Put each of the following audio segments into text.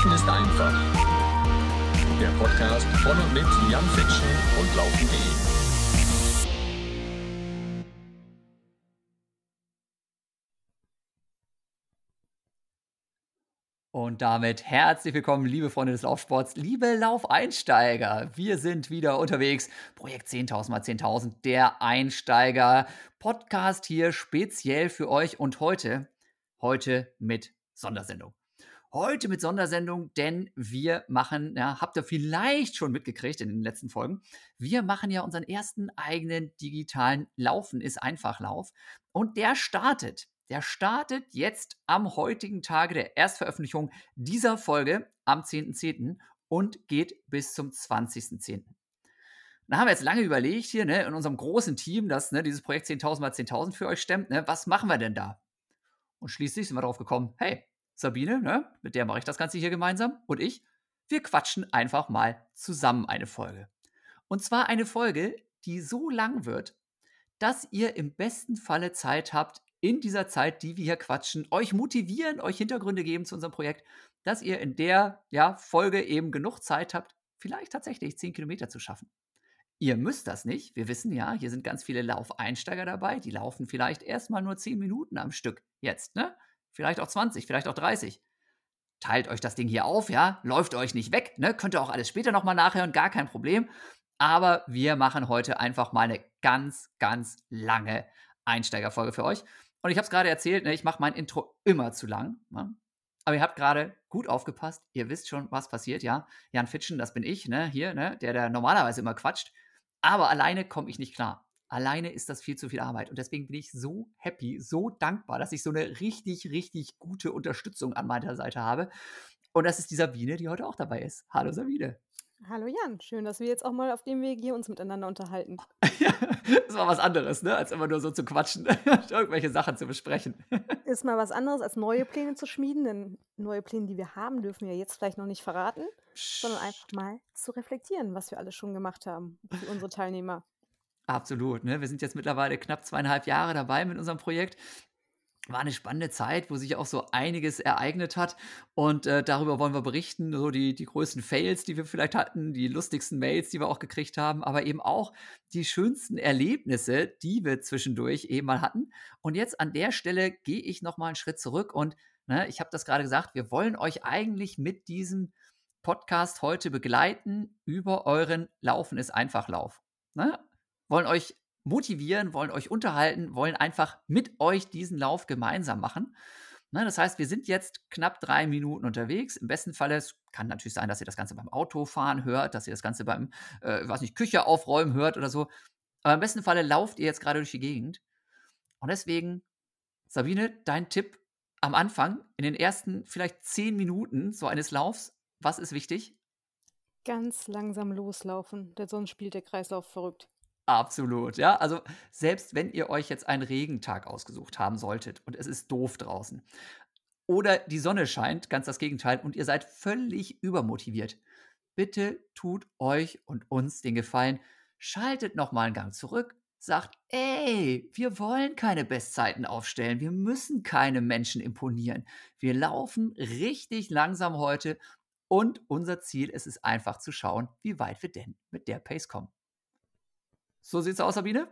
Laufen ist einfach. Der Podcast von und mit Jan Fitschen und Laufen.de. Und damit herzlich willkommen, liebe Freunde des Laufsports, liebe Laufeinsteiger. Wir sind wieder unterwegs. Projekt 10.000 mal 10.000, der Einsteiger-Podcast hier speziell für euch und heute, heute mit Sondersendung. Heute mit Sondersendung, denn wir machen, ja, habt ihr vielleicht schon mitgekriegt in den letzten Folgen, wir machen ja unseren ersten eigenen digitalen Laufen ist einfach Lauf und der startet. Der startet jetzt am heutigen Tage der Erstveröffentlichung dieser Folge am 10.10. .10. und geht bis zum 20.10. Da haben wir jetzt lange überlegt hier ne, in unserem großen Team, das ne, dieses Projekt 10.000 mal 10.000 für euch stemmt, ne, was machen wir denn da? Und schließlich sind wir darauf gekommen, hey, Sabine, ne, mit der mache ich das Ganze hier gemeinsam und ich, wir quatschen einfach mal zusammen eine Folge. Und zwar eine Folge, die so lang wird, dass ihr im besten Falle Zeit habt, in dieser Zeit, die wir hier quatschen, euch motivieren, euch Hintergründe geben zu unserem Projekt, dass ihr in der ja, Folge eben genug Zeit habt, vielleicht tatsächlich 10 Kilometer zu schaffen. Ihr müsst das nicht. Wir wissen ja, hier sind ganz viele Laufeinsteiger dabei, die laufen vielleicht erstmal nur 10 Minuten am Stück jetzt, ne? Vielleicht auch 20, vielleicht auch 30. Teilt euch das Ding hier auf, ja, läuft euch nicht weg, ne? Könnt ihr auch alles später nochmal nachhören, gar kein Problem. Aber wir machen heute einfach mal eine ganz, ganz lange Einsteigerfolge für euch. Und ich habe es gerade erzählt, ne, ich mache mein Intro immer zu lang. Ne? Aber ihr habt gerade gut aufgepasst. Ihr wisst schon, was passiert, ja. Jan Fitschen, das bin ich, ne, hier, ne, der, der normalerweise immer quatscht. Aber alleine komme ich nicht klar alleine ist das viel zu viel Arbeit. Und deswegen bin ich so happy, so dankbar, dass ich so eine richtig, richtig gute Unterstützung an meiner Seite habe. Und das ist die Sabine, die heute auch dabei ist. Hallo Sabine. Hallo Jan, schön, dass wir jetzt auch mal auf dem Weg hier uns miteinander unterhalten. ja, das war was anderes, ne? als immer nur so zu quatschen, irgendwelche Sachen zu besprechen. Ist mal was anderes, als neue Pläne zu schmieden, denn neue Pläne, die wir haben, dürfen wir jetzt vielleicht noch nicht verraten, Psst. sondern einfach mal zu reflektieren, was wir alles schon gemacht haben für unsere Teilnehmer. Absolut. Ne? Wir sind jetzt mittlerweile knapp zweieinhalb Jahre dabei mit unserem Projekt. War eine spannende Zeit, wo sich auch so einiges ereignet hat. Und äh, darüber wollen wir berichten. So die, die größten Fails, die wir vielleicht hatten, die lustigsten Mails, die wir auch gekriegt haben, aber eben auch die schönsten Erlebnisse, die wir zwischendurch eben mal hatten. Und jetzt an der Stelle gehe ich nochmal einen Schritt zurück und ne, ich habe das gerade gesagt, wir wollen euch eigentlich mit diesem Podcast heute begleiten über euren Laufen ist einfach Lauf. Ne? Wollen euch motivieren, wollen euch unterhalten, wollen einfach mit euch diesen Lauf gemeinsam machen. Ne, das heißt, wir sind jetzt knapp drei Minuten unterwegs. Im besten Fall, es kann natürlich sein, dass ihr das Ganze beim Autofahren hört, dass ihr das Ganze beim, äh, weiß nicht, Küche aufräumen hört oder so. Aber im besten Falle lauft ihr jetzt gerade durch die Gegend. Und deswegen, Sabine, dein Tipp am Anfang, in den ersten vielleicht zehn Minuten so eines Laufs, was ist wichtig? Ganz langsam loslaufen, denn sonst spielt der Kreislauf verrückt. Absolut, ja. Also selbst wenn ihr euch jetzt einen Regentag ausgesucht haben solltet und es ist doof draußen oder die Sonne scheint, ganz das Gegenteil, und ihr seid völlig übermotiviert, bitte tut euch und uns den Gefallen, schaltet nochmal einen Gang zurück, sagt, ey, wir wollen keine Bestzeiten aufstellen, wir müssen keine Menschen imponieren. Wir laufen richtig langsam heute und unser Ziel ist es einfach zu schauen, wie weit wir denn mit der Pace kommen. So sieht's aus, Sabine?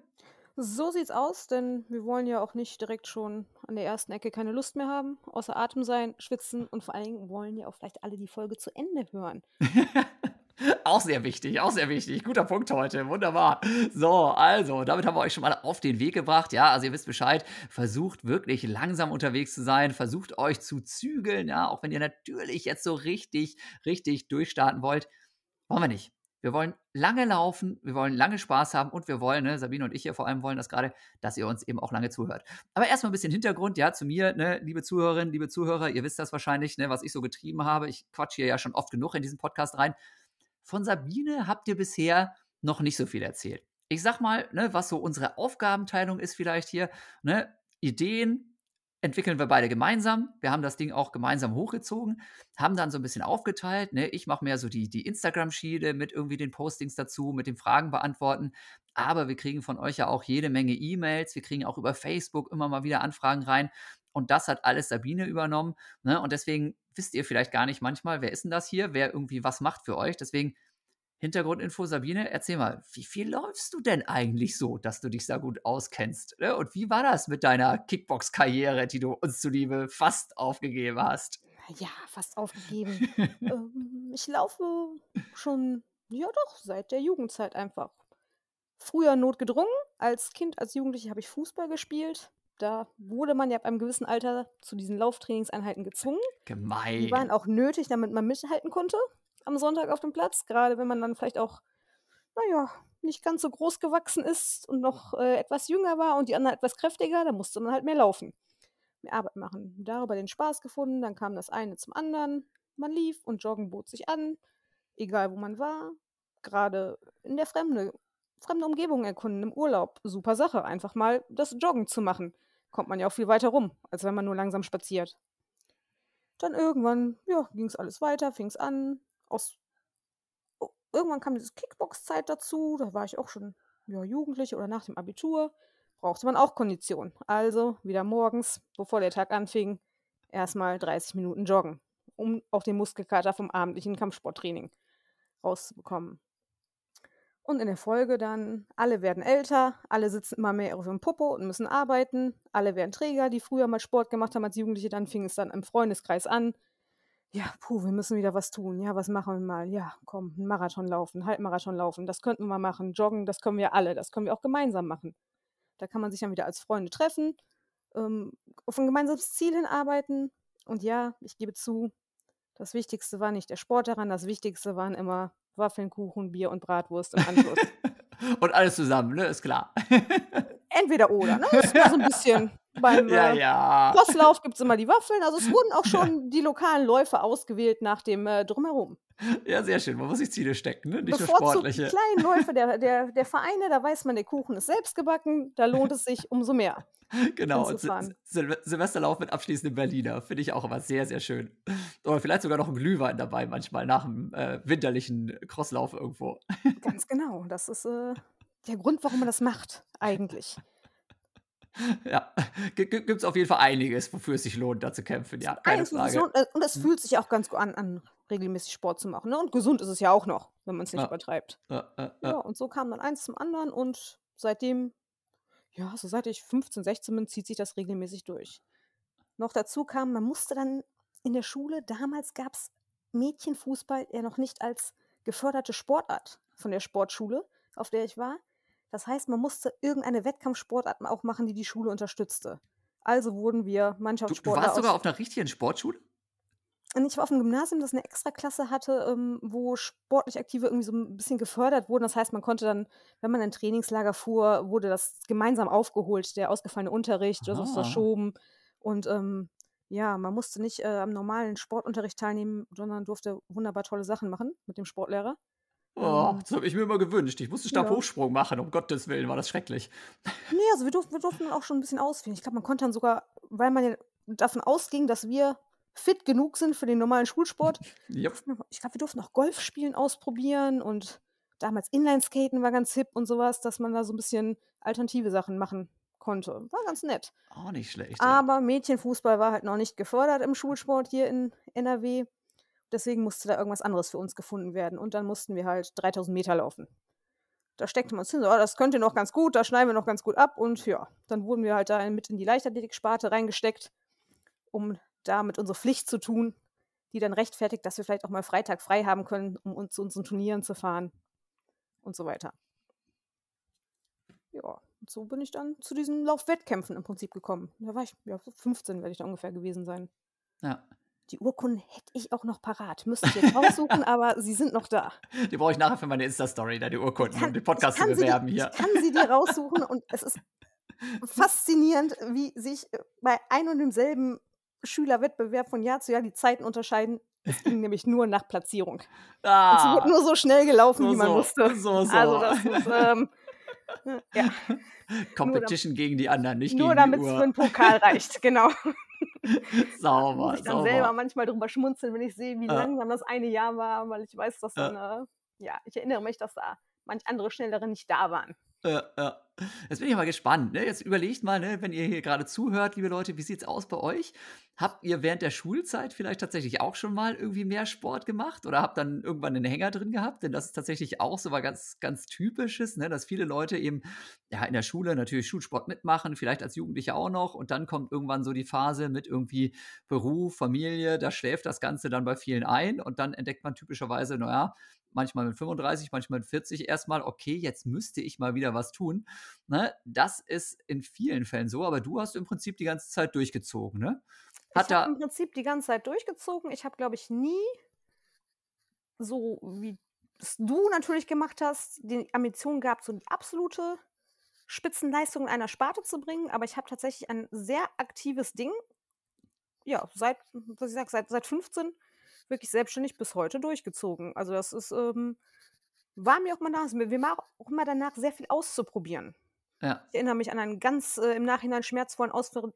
So sieht's aus, denn wir wollen ja auch nicht direkt schon an der ersten Ecke keine Lust mehr haben, außer Atem sein, schwitzen und vor allen Dingen wollen ja auch vielleicht alle die Folge zu Ende hören. auch sehr wichtig, auch sehr wichtig. Guter Punkt heute, wunderbar. So, also, damit haben wir euch schon mal auf den Weg gebracht. Ja, also ihr wisst Bescheid, versucht wirklich langsam unterwegs zu sein, versucht euch zu zügeln, ja, auch wenn ihr natürlich jetzt so richtig, richtig durchstarten wollt. Wollen wir nicht. Wir wollen lange laufen, wir wollen lange Spaß haben und wir wollen, ne, Sabine und ich hier vor allem wollen das gerade, dass ihr uns eben auch lange zuhört. Aber erstmal ein bisschen Hintergrund, ja, zu mir, ne, liebe Zuhörerinnen, liebe Zuhörer, ihr wisst das wahrscheinlich, ne, was ich so getrieben habe. Ich quatsch hier ja schon oft genug in diesen Podcast rein. Von Sabine habt ihr bisher noch nicht so viel erzählt. Ich sag mal, ne, was so unsere Aufgabenteilung ist vielleicht hier, ne, Ideen, entwickeln wir beide gemeinsam. Wir haben das Ding auch gemeinsam hochgezogen, haben dann so ein bisschen aufgeteilt. Ne? Ich mache mehr so die, die Instagram-Schiene mit irgendwie den Postings dazu, mit den Fragen beantworten. Aber wir kriegen von euch ja auch jede Menge E-Mails. Wir kriegen auch über Facebook immer mal wieder Anfragen rein. und das hat alles Sabine übernommen. Ne? Und deswegen wisst ihr vielleicht gar nicht manchmal, wer ist denn das hier, wer irgendwie was macht für euch. Deswegen Hintergrundinfo, Sabine, erzähl mal, wie viel läufst du denn eigentlich so, dass du dich da gut auskennst? Ne? Und wie war das mit deiner Kickbox-Karriere, die du uns zuliebe fast aufgegeben hast? Ja, fast aufgegeben. ähm, ich laufe schon, ja doch, seit der Jugendzeit einfach. Früher notgedrungen. Als Kind, als Jugendliche habe ich Fußball gespielt. Da wurde man ja ab einem gewissen Alter zu diesen Lauftrainingseinheiten gezwungen. Gemein. Die waren auch nötig, damit man mithalten konnte am Sonntag auf dem Platz, gerade wenn man dann vielleicht auch, naja, nicht ganz so groß gewachsen ist und noch äh, etwas jünger war und die anderen etwas kräftiger, dann musste man halt mehr laufen, mehr Arbeit machen. Darüber den Spaß gefunden, dann kam das eine zum anderen. Man lief und Joggen bot sich an, egal wo man war. Gerade in der Fremde, fremde Umgebung erkunden, im Urlaub, super Sache, einfach mal das Joggen zu machen. Kommt man ja auch viel weiter rum, als wenn man nur langsam spaziert. Dann irgendwann, ja, ging es alles weiter, fing es an, aus oh, irgendwann kam diese Kickbox-Zeit dazu, da war ich auch schon ja, Jugendliche oder nach dem Abitur, brauchte man auch Kondition. Also wieder morgens, bevor der Tag anfing, erstmal 30 Minuten joggen, um auch den Muskelkater vom abendlichen Kampfsporttraining rauszubekommen. Und in der Folge dann, alle werden älter, alle sitzen immer mehr auf dem Popo und müssen arbeiten, alle werden Träger, die früher mal Sport gemacht haben als Jugendliche, dann fing es dann im Freundeskreis an, ja, puh, wir müssen wieder was tun. Ja, was machen wir mal? Ja, komm, 'n Marathon laufen, Halbmarathon laufen, das könnten wir mal machen. Joggen, das können wir alle, das können wir auch gemeinsam machen. Da kann man sich dann wieder als Freunde treffen, ähm, auf ein gemeinsames Ziel hinarbeiten. Und ja, ich gebe zu, das Wichtigste war nicht der Sport daran, das Wichtigste waren immer Waffeln, Kuchen, Bier und Bratwurst im Anschluss. Und alles zusammen, ne, ist klar. Entweder oder, ne? Ist so ein bisschen beim Ja, äh, ja. Crosslauf gibt es immer die Waffeln. Also es wurden auch schon die lokalen Läufe ausgewählt nach dem äh, Drumherum. Ja, sehr schön. Man muss sich Ziele stecken, ne? Nicht nur Bevorzugt die sportliche. kleinen Läufe der, der, der Vereine, da weiß man, der Kuchen ist selbst gebacken, da lohnt es sich umso mehr. Genau. Und Sil. Sil Silvesterlauf mit abschließendem Berliner. Finde ich auch immer sehr, sehr schön. Oder vielleicht sogar noch ein Glühwein dabei, manchmal nach dem äh, winterlichen Crosslauf irgendwo. Ganz genau. Das ist äh, der Grund, warum man das macht, eigentlich. Ja, gibt es auf jeden Fall einiges, wofür es sich lohnt, da zu kämpfen. Ja, keine Eins, was es Frage. lohnt, äh, und es fühlt sich auch ganz gut an, an regelmäßig Sport zu machen. Ne? Und gesund ist es ja auch noch, wenn man es nicht Ja. übertreibt. Äh, Ja, äh. und so kam dann eins zum anderen und seitdem, ja, so seit ich 15, 16 bin, zieht sich das regelmäßig durch. Noch dazu kam, man musste dann in der Schule, damals gab es Mädchenfußball ja noch nicht als geförderte Sportart von der Sportschule, auf der ich war. Das heißt, man musste irgendeine Wettkampfsportart auch machen, die die Schule unterstützte. Also wurden wir Du, du Mannschaftssportler warst sogar auf einer richtigen Sportschule? und ich war auf einem Gymnasium, das eine Extraklasse hatte, ähm, wo sportlich Aktive irgendwie so ein bisschen gefördert wurden. Das heißt, man konnte dann, wenn man in ein Trainingslager fuhr, wurde das gemeinsam aufgeholt, der ausgefallene Unterricht oder so Ah. verschoben. Und ähm, ja, man musste nicht äh, am normalen Sportunterricht teilnehmen, sondern durfte wunderbar tolle Sachen machen mit dem Sportlehrer. Oh, Ähm, das habe ich mir immer gewünscht. Ich musste ja. Stabhochsprung machen, um Gottes Willen, war das schrecklich. Nee, also wir durften, wir durften dann auch schon ein bisschen auswählen. Ich glaube, man konnte dann sogar, weil man ja davon ausging, dass wir fit genug sind für den normalen Schulsport, Yep. ich glaube, wir durften auch Golf spielen ausprobieren und damals Inlineskaten war ganz hip und sowas, dass man da so ein bisschen alternative Sachen machen konnte. War ganz nett. Auch nicht schlecht. Ja. Aber Mädchenfußball war halt noch nicht gefördert im Schulsport hier in NRW. Deswegen musste da irgendwas anderes für uns gefunden werden. Und dann mussten wir halt 3000 Meter laufen. Da steckte man uns hin, so, "Ah, das könnt ihr noch ganz gut, da schneiden wir noch ganz gut ab. Und ja, dann wurden wir halt da mit in die Leichtathletik-Sparte reingesteckt, um damit unsere Pflicht zu tun, die dann rechtfertigt, dass wir vielleicht auch mal Freitag frei haben können, um uns zu unseren Turnieren zu fahren und so weiter. Ja, und so bin ich dann zu diesen Laufwettkämpfen im Prinzip gekommen. Da war ich, ja, so 15 werde ich da ungefähr gewesen sein. Ja. Die Urkunden hätte ich auch noch parat. Müsste ich jetzt raussuchen, aber sie sind noch da. Die brauche ich nachher für meine Insta-Story, da die Urkunden, kann- um den Podcast zu dir- bewerben hier. Ich kann sie dir raussuchen und es ist faszinierend, wie sich äh, bei ein und demselben Schülerwettbewerb von Jahr zu Jahr die Zeiten unterscheiden. Es ging nämlich nur nach Platzierung. Ah, wurde nur so schnell gelaufen, so, wie man so, musste. so, so. Also das ist, ähm, ja, Competition gegen die anderen, nicht nur gegen damit die es für einen Pokal reicht, genau. Sauber, muss ich dann selber sauber. manchmal drüber schmunzeln, wenn ich sehe, wie Ja. langsam das eine Jahr war, weil ich weiß, dass Ja. dann, äh, ja, ich erinnere mich, dass da manch andere Schnellere nicht da waren. Äh, äh. Jetzt bin ich mal gespannt. Ne? Jetzt überlegt mal, ne, wenn ihr hier gerade zuhört, liebe Leute, wie sieht es aus bei euch? Habt ihr während der Schulzeit vielleicht tatsächlich auch schon mal irgendwie mehr Sport gemacht oder habt dann irgendwann einen Hänger drin gehabt? Denn das ist tatsächlich auch so was ganz, ganz Typisches, ne? dass viele Leute eben ja in der Schule natürlich Schulsport mitmachen, vielleicht als Jugendliche auch noch. Und dann kommt irgendwann so die Phase mit irgendwie Beruf, Familie, da schläft das Ganze dann bei vielen ein und dann entdeckt man typischerweise, naja, manchmal mit 35, manchmal mit 40 erstmal, okay, jetzt müsste ich mal wieder was tun. Ne? Das ist in vielen Fällen so, aber du hast im Prinzip die ganze Zeit durchgezogen, ne? Hat ich habe im Prinzip die ganze Zeit durchgezogen. Ich habe, glaube ich, nie so wie es du natürlich gemacht hast, die Ambition gehabt, so die absolute Spitzenleistung einer Sparte zu bringen, aber ich habe tatsächlich ein sehr aktives Ding, ja, seit, was ich sag, seit, seit 15 wirklich selbstständig bis heute durchgezogen. Also das ist, ähm, war mir auch mal nach, mir war auch immer danach sehr viel auszuprobieren. Ja. Ich erinnere mich an einen ganz äh, im Nachhinein schmerzvollen Ausflug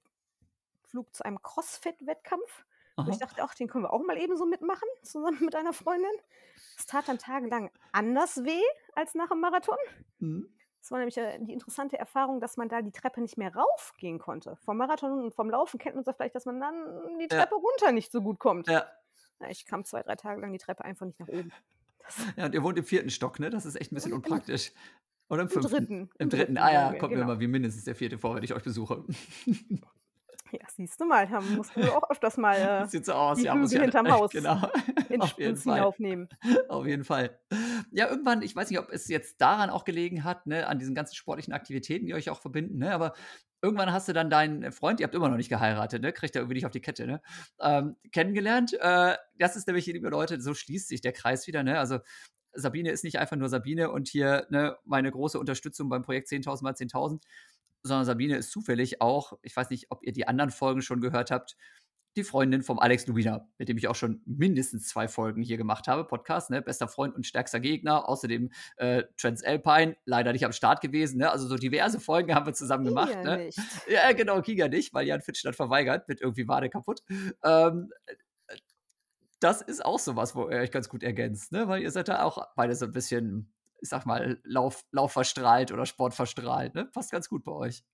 zu einem Crossfit-Wettkampf. Wo ich dachte, ach, den können wir auch mal eben so mitmachen, zusammen mit einer Freundin. Es tat dann tagelang anders weh als nach dem Marathon. Mhm. Das war nämlich äh, die interessante Erfahrung, dass man da die Treppe nicht mehr raufgehen konnte. Vom Marathon und vom Laufen kennt man es ja vielleicht, dass man dann die Treppe ja. runter nicht so gut kommt. Ja. Ich kam zwei, drei Tage lang die Treppe einfach nicht nach oben. Ja, und ihr wohnt im vierten Stock, ne? Das ist echt ein bisschen unpraktisch. Oder im fünften? Im dritten. Im dritten. Ah ja, kommt genau. mir mal wie mindestens der vierte vor, wenn ich euch besuche. Ja, siehst du mal, da musst du auch öfters mal äh, Sieht so aus, die ja, Lüge hinterm Haus genau. in Auf jeden Fall. aufnehmen. Auf jeden Fall. Ja, irgendwann, ich weiß nicht, ob es jetzt daran auch gelegen hat, ne, an diesen ganzen sportlichen Aktivitäten, die euch auch verbinden, ne, aber irgendwann hast du dann deinen Freund, ihr habt immer noch nicht geheiratet, ne? Kriegt er irgendwie nicht auf die Kette, ne? Ähm, kennengelernt. Äh, das ist nämlich, liebe Leute, so schließt sich der Kreis wieder, ne? Also Sabine ist nicht einfach nur Sabine und hier ne, meine große Unterstützung beim Projekt 10.000 mal 10.000, sondern Sabine ist zufällig auch, ich weiß nicht, ob ihr die anderen Folgen schon gehört habt, die Freundin vom Alex Lubina, mit dem ich auch schon mindestens zwei Folgen hier gemacht habe, Podcast, ne? Bester Freund und stärkster Gegner. Außerdem äh, Transalpine, leider nicht am Start gewesen, ne? Also so diverse Folgen haben wir zusammen Kiga gemacht. Ne? Nicht. Ja, genau, Kiga nicht, weil Jan Fitzstadt verweigert, mit irgendwie Wade kaputt. Ähm, das ist auch sowas, wo ihr euch ganz gut ergänzt, ne? Weil ihr seid da auch beide so ein bisschen, ich sag mal, Lauf, Laufverstrahlt oder Sportverstrahlt, ne? Passt ganz gut bei euch.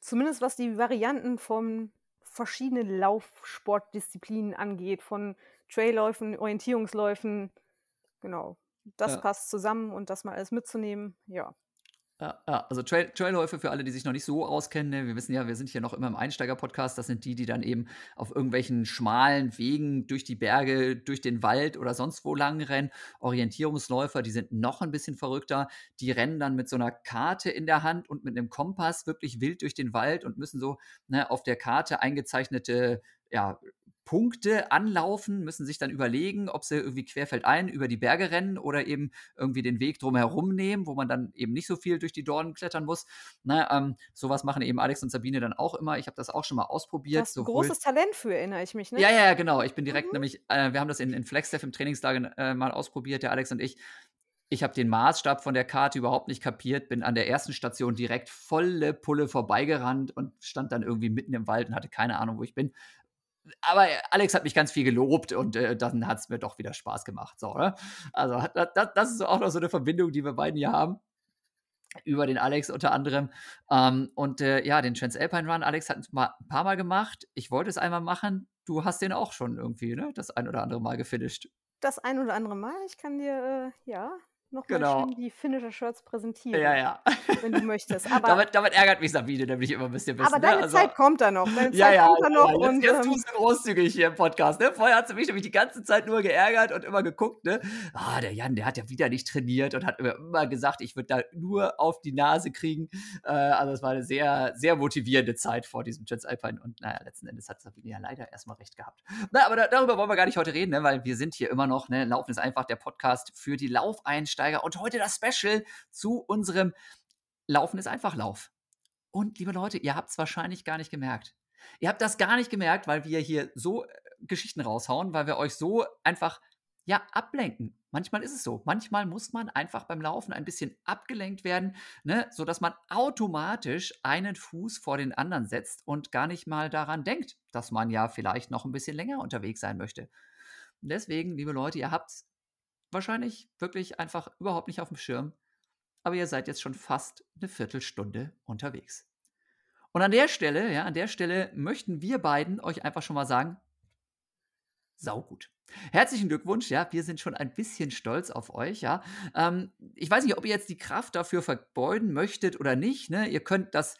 Zumindest was die Varianten vom verschiedene Laufsportdisziplinen angeht, von Trailläufen, Orientierungsläufen. Genau. Das ja. passt zusammen und das mal alles mitzunehmen, ja. Ja, also Trail Trailläufe für alle, die sich noch nicht so auskennen. Ne? Wir wissen ja, wir sind hier noch immer im Einsteiger-Podcast. Das sind die, die dann eben auf irgendwelchen schmalen Wegen durch die Berge, durch den Wald oder sonst wo lang rennen. Orientierungsläufer, die sind noch ein bisschen verrückter. Die rennen dann mit so einer Karte in der Hand und mit einem Kompass wirklich wild durch den Wald und müssen so ne, auf der Karte eingezeichnete ja, Punkte anlaufen, müssen sich dann überlegen, ob sie irgendwie querfeldein über die Berge rennen oder eben irgendwie den Weg drumherum nehmen, wo man dann eben nicht so viel durch die Dornen klettern muss. Na, ne, ähm, sowas machen eben Alex und Sabine dann auch immer. Ich habe das auch schon mal ausprobiert. Du hast ein großes Talent für, erinnere ich mich, ne? Ja, ja, genau. Ich bin direkt mhm. nämlich, äh, wir haben das in, in Flagstaff im Trainingslager äh, mal ausprobiert, der Alex und ich. Ich habe den Maßstab von der Karte überhaupt nicht kapiert, bin an der ersten Station direkt volle Pulle vorbeigerannt und stand dann irgendwie mitten im Wald und hatte keine Ahnung, wo ich bin aber Alex hat mich ganz viel gelobt und äh, dann hat es mir doch wieder Spaß gemacht. So, ne? Also das, das, ist auch noch so eine Verbindung, die wir beiden hier haben. Über den Alex unter anderem. Ähm, und äh, ja, den Transalpine Run, Alex hat es mal ein paar Mal gemacht. Ich wollte es einmal machen. Du hast den auch schon irgendwie, ne? Das ein oder andere Mal gefinisht. Das ein oder andere Mal. Ich kann dir, äh, ja, noch genau. die Finisher-Shirts präsentieren. Ja, ja. Wenn du möchtest. Aber damit, damit, ärgert mich Sabine nämlich immer ein bisschen. Bisschen, aber deine ne? also, Zeit kommt da noch. Deine ja, Zeit ja, kommt da noch. Ja, und, jetzt, jetzt ähm, tust du großzügig hier im Podcast. Ne? Vorher hat sie mich nämlich die ganze Zeit nur geärgert und immer geguckt. Ne? Ah, der Jan, der hat ja wieder nicht trainiert und hat immer, immer gesagt, ich würde da nur auf die Nase kriegen. Äh, also es war eine sehr, sehr motivierende Zeit vor diesem Transalpine. Und naja, letzten Endes hat Sabine ja leider erstmal recht gehabt. Na, aber da, darüber wollen wir gar nicht heute reden, ne? weil wir sind hier immer noch. Ne? Laufen ist einfach der Podcast für die Laufeinsteiger. Und heute das Special zu unserem Laufen ist einfach Lauf. Und liebe Leute, ihr habt es wahrscheinlich gar nicht gemerkt. Ihr habt das gar nicht gemerkt, weil wir hier so äh, Geschichten raushauen, weil wir euch so einfach ja ablenken. Manchmal ist es so. Manchmal muss man einfach beim Laufen ein bisschen abgelenkt werden, ne, sodass man automatisch einen Fuß vor den anderen setzt und gar nicht mal daran denkt, dass man ja vielleicht noch ein bisschen länger unterwegs sein möchte. Deswegen, liebe Leute, ihr habt wahrscheinlich wirklich einfach überhaupt nicht auf dem Schirm. aber ihr seid jetzt schon fast eine Viertelstunde unterwegs. Und an der Stelle, ja, an der Stelle möchten wir beiden euch einfach schon mal sagen, saugut. Herzlichen Glückwunsch, ja, wir sind schon ein bisschen stolz auf euch, ja. Ähm, ich weiß nicht, ob ihr jetzt die Kraft dafür verbeuden möchtet oder nicht, ne? Ihr könnt das,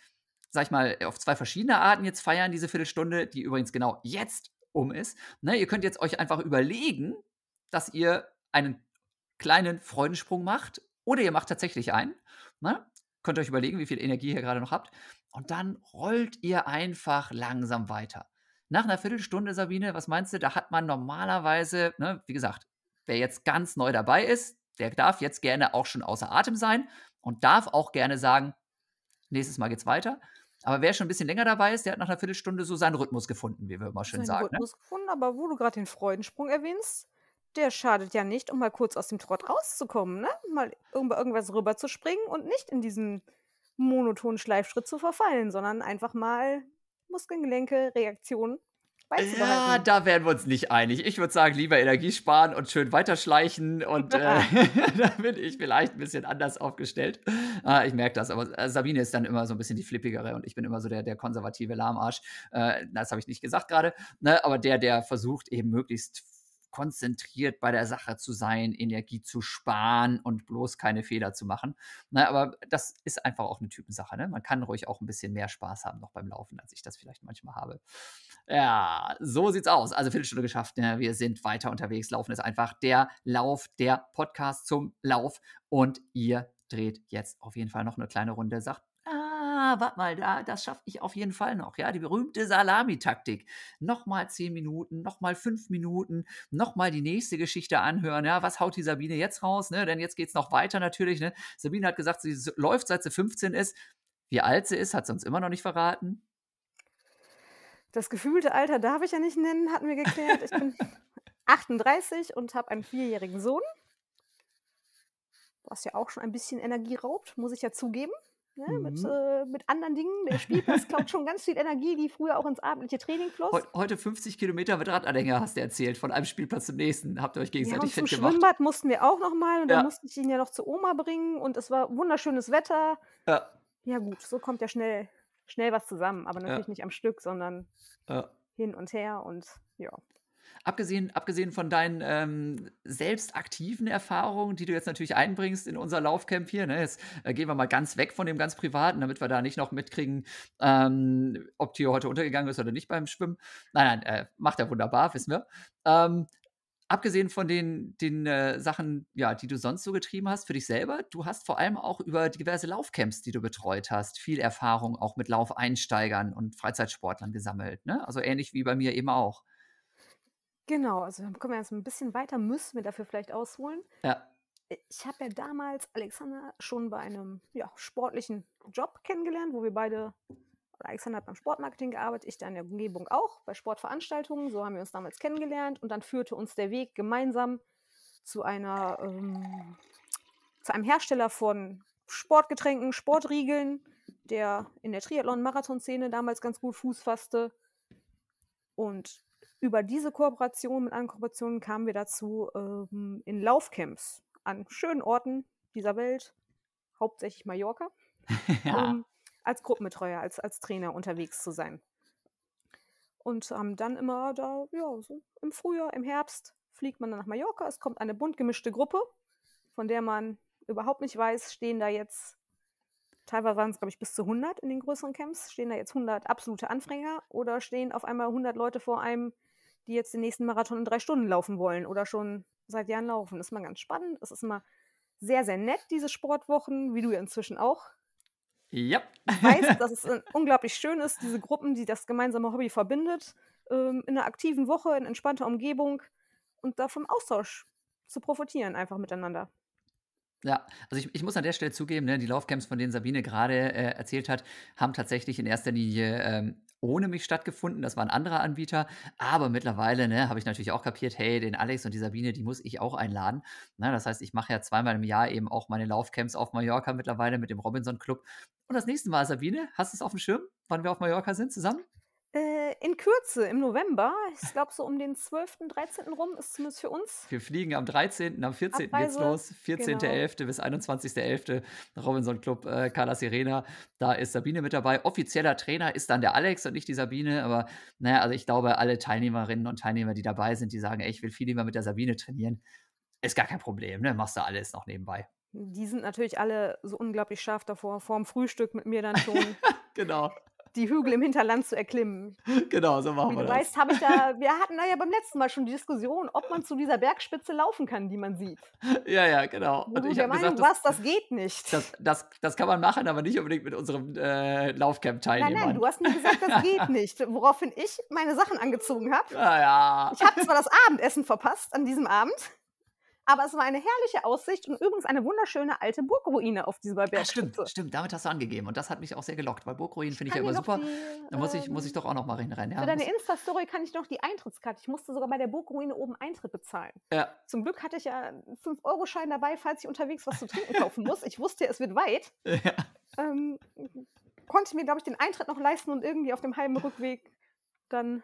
sag ich mal, auf zwei verschiedene Arten jetzt feiern, diese Viertelstunde, die übrigens genau jetzt um ist. Ne? Ihr könnt jetzt euch einfach überlegen, dass ihr einen kleinen Freudensprung macht oder ihr macht tatsächlich einen. Ne? Könnt euch überlegen, wie viel Energie ihr gerade noch habt. Und dann rollt ihr einfach langsam weiter. Nach einer Viertelstunde, Sabine, was meinst du, da hat man normalerweise, ne, wie gesagt, wer jetzt ganz neu dabei ist, der darf jetzt gerne auch schon außer Atem sein und darf auch gerne sagen, nächstes Mal geht's weiter. Aber wer schon ein bisschen länger dabei ist, der hat nach einer Viertelstunde so seinen Rhythmus gefunden, wie wir immer schön Seinen sagen. Ne? Rhythmus gefunden, aber wo du gerade den Freudensprung erwähnst, der schadet ja nicht, um mal kurz aus dem Trott rauszukommen, ne? Mal über irgendwas rüber zu springen und nicht in diesen monotonen Schleifschritt zu verfallen, sondern einfach mal Muskeln, Gelenke, Reaktionen Ja, da wären wir uns nicht einig. Ich würde sagen, lieber Energie sparen und schön weiterschleichen. Und äh, da bin ich vielleicht ein bisschen anders aufgestellt. Ah, ich merke das. Aber äh, Sabine ist dann immer so ein bisschen die flippigere und ich bin immer so der, der konservative Lahmarsch. Äh, das habe ich nicht gesagt gerade. Ne? Aber der, der versucht eben möglichst konzentriert bei der Sache zu sein, Energie zu sparen und bloß keine Fehler zu machen. Ne? Aber das ist einfach auch eine Typensache. Ne? Man kann ruhig auch ein bisschen mehr Spaß haben noch beim Laufen, als ich das vielleicht manchmal habe. Ja, so sieht's aus. Also Viertelstunde geschafft. Ne? Wir sind weiter unterwegs. Laufen ist einfach der Lauf, der Podcast zum Lauf. Und ihr dreht jetzt auf jeden Fall noch eine kleine Runde. Sagt, ah, warte mal, da, das schaffe ich auf jeden Fall noch. Ja, die berühmte Salamitaktik. Nochmal zehn Minuten, nochmal fünf Minuten, nochmal die nächste Geschichte anhören. Ja, was haut die Sabine jetzt raus? Ne? Denn jetzt geht's noch weiter natürlich. Ne? Sabine hat gesagt, sie läuft seit sie 15 ist. Wie alt sie ist, hat sie uns immer noch nicht verraten. Das gefühlte Alter darf ich ja nicht nennen, hatten wir geklärt. Ich bin 38 und habe einen vierjährigen Sohn, was ja auch schon ein bisschen Energie raubt, muss ich ja zugeben. Ne? Mit, Mhm. äh, mit anderen Dingen. Der Spielplatz klaut schon ganz viel Energie, die früher auch ins abendliche Training floss. Heu- Heute 50 Kilometer mit Radanhänger hast du erzählt, von einem Spielplatz zum nächsten. Habt ihr euch Ja, und gegenseitig zum fit gemacht? Schwimmbad mussten wir auch noch mal und Ja. dann musste ich ihn ja noch zu Oma bringen und es war wunderschönes Wetter. Ja, Ja gut, so kommt ja schnell, schnell was zusammen, aber ja, natürlich nicht am Stück, sondern ja. hin und her und ja. Abgesehen, abgesehen von deinen ähm, selbst aktiven Erfahrungen, die du jetzt natürlich einbringst in unser Laufcamp hier, ne? jetzt äh, gehen wir mal ganz weg von dem ganz Privaten, damit wir da nicht noch mitkriegen, ähm, ob Theo heute untergegangen ist oder nicht beim Schwimmen. Nein, nein, äh, macht er wunderbar, wissen wir. Ähm, abgesehen von den, den äh, Sachen, ja, die du sonst so getrieben hast für dich selber, du hast vor allem auch über diverse Laufcamps, die du betreut hast, viel Erfahrung auch mit Laufeinsteigern und Freizeitsportlern gesammelt. Ne? Also ähnlich wie bei mir eben auch. Genau, also dann kommen wir jetzt ein bisschen weiter, müssen wir dafür vielleicht ausholen. Ja. Ich habe ja damals Alexander schon bei einem ja, sportlichen Job kennengelernt, wo wir beide, Alexander hat beim Sportmarketing gearbeitet, ich da in der Umgebung auch, bei Sportveranstaltungen. So haben wir uns damals kennengelernt und dann führte uns der Weg gemeinsam zu einer, ähm, zu einem Hersteller von Sportgetränken, Sportriegeln, der in der Triathlon-Marathon-Szene damals ganz gut Fuß fasste. Und über diese Kooperation mit anderen Kooperationen kamen wir dazu, ähm, in Laufcamps an schönen Orten dieser Welt, hauptsächlich Mallorca, ja. ähm, als Gruppenbetreuer, als, als Trainer unterwegs zu sein. Und haben dann immer da, ja, so im Frühjahr, im Herbst fliegt man dann nach Mallorca. Es kommt eine bunt gemischte Gruppe, von der man überhaupt nicht weiß, stehen da jetzt, teilweise waren es, glaube ich, bis zu 100 in den größeren Camps, stehen da jetzt 100 absolute Anfänger oder stehen auf einmal 100 Leute vor einem, die jetzt den nächsten Marathon in drei Stunden laufen wollen oder schon seit Jahren laufen. Das ist immer ganz spannend. Es ist immer sehr, sehr nett, diese Sportwochen, wie du ja inzwischen auch Ja. ich weiß, dass es äh, unglaublich schön ist, diese Gruppen, die das gemeinsame Hobby verbindet, ähm, in einer aktiven Woche, in entspannter Umgebung und da vom Austausch zu profitieren, einfach miteinander. Ja, also ich, ich muss an der Stelle zugeben, ne, die Laufcamps, von denen Sabine gerade äh, erzählt hat, haben tatsächlich in erster Linie ähm, ohne mich stattgefunden. Das war ein anderer Anbieter. Aber mittlerweile ne, habe ich natürlich auch kapiert, hey, den Alex und die Sabine, die muss ich auch einladen. Na, das heißt, ich mache ja zweimal im Jahr eben auch meine Laufcamps auf Mallorca mittlerweile mit dem Robinson Club. Und das nächste Mal, Sabine, hast du es auf dem Schirm, wann wir auf Mallorca sind zusammen? Äh, in Kürze, im November. Ich glaube, so um den 12., 13. rum ist zumindest für uns. Wir fliegen am 13., am 14. geht's Abreise, los. genau. 14.11. bis 21.11. Robinson Club äh, Carla Sirena. Da ist Sabine mit dabei. Offizieller Trainer ist dann der Alex und nicht die Sabine. Aber naja, also ich glaube, alle Teilnehmerinnen und Teilnehmer, die dabei sind, die sagen, ey, ich will viel lieber mit der Sabine trainieren. Ist gar kein Problem, ne? Machst du alles noch nebenbei. Die sind natürlich alle so unglaublich scharf davor, vorm Frühstück mit mir dann schon Genau, die Hügel im Hinterland zu erklimmen. genau, so machen Wie wir du das. weißt, habe ich da, wir hatten da ja beim letzten Mal schon die Diskussion, ob man zu dieser Bergspitze laufen kann, die man sieht. Ja, ja, genau. Und du ich der habe Meinung gesagt, das, warst, das geht nicht. das, das, das kann man machen, aber nicht unbedingt mit unserem äh, Nein, nein, Laufcamp-Teilnehmern. du hast mir gesagt, das geht nicht. Woraufhin ich meine Sachen angezogen habe. Naja. Ich habe zwar das Abendessen verpasst an diesem Abend, aber es war eine herrliche Aussicht und übrigens eine wunderschöne alte Burgruine auf dieser Ah, stimmt, Bergspitze. stimmt, damit hast du angegeben. Und das hat mich auch sehr gelockt, weil Burgruinen finde ich ja immer super. die, Da muss ich, muss ich ähm, doch auch noch mal. Für Ja, deine muss, Insta-Story kann ich noch die Eintrittskarte. Ich musste sogar bei der Burgruine oben Eintritt bezahlen. ja, Zum Glück hatte ich ja einen 5-Euro-Schein dabei, falls ich unterwegs was zu trinken kaufen muss. Ich wusste, es wird weit. ja. Ähm, konnte mir, glaube ich, den Eintritt noch leisten und irgendwie auf dem halben Rückweg dann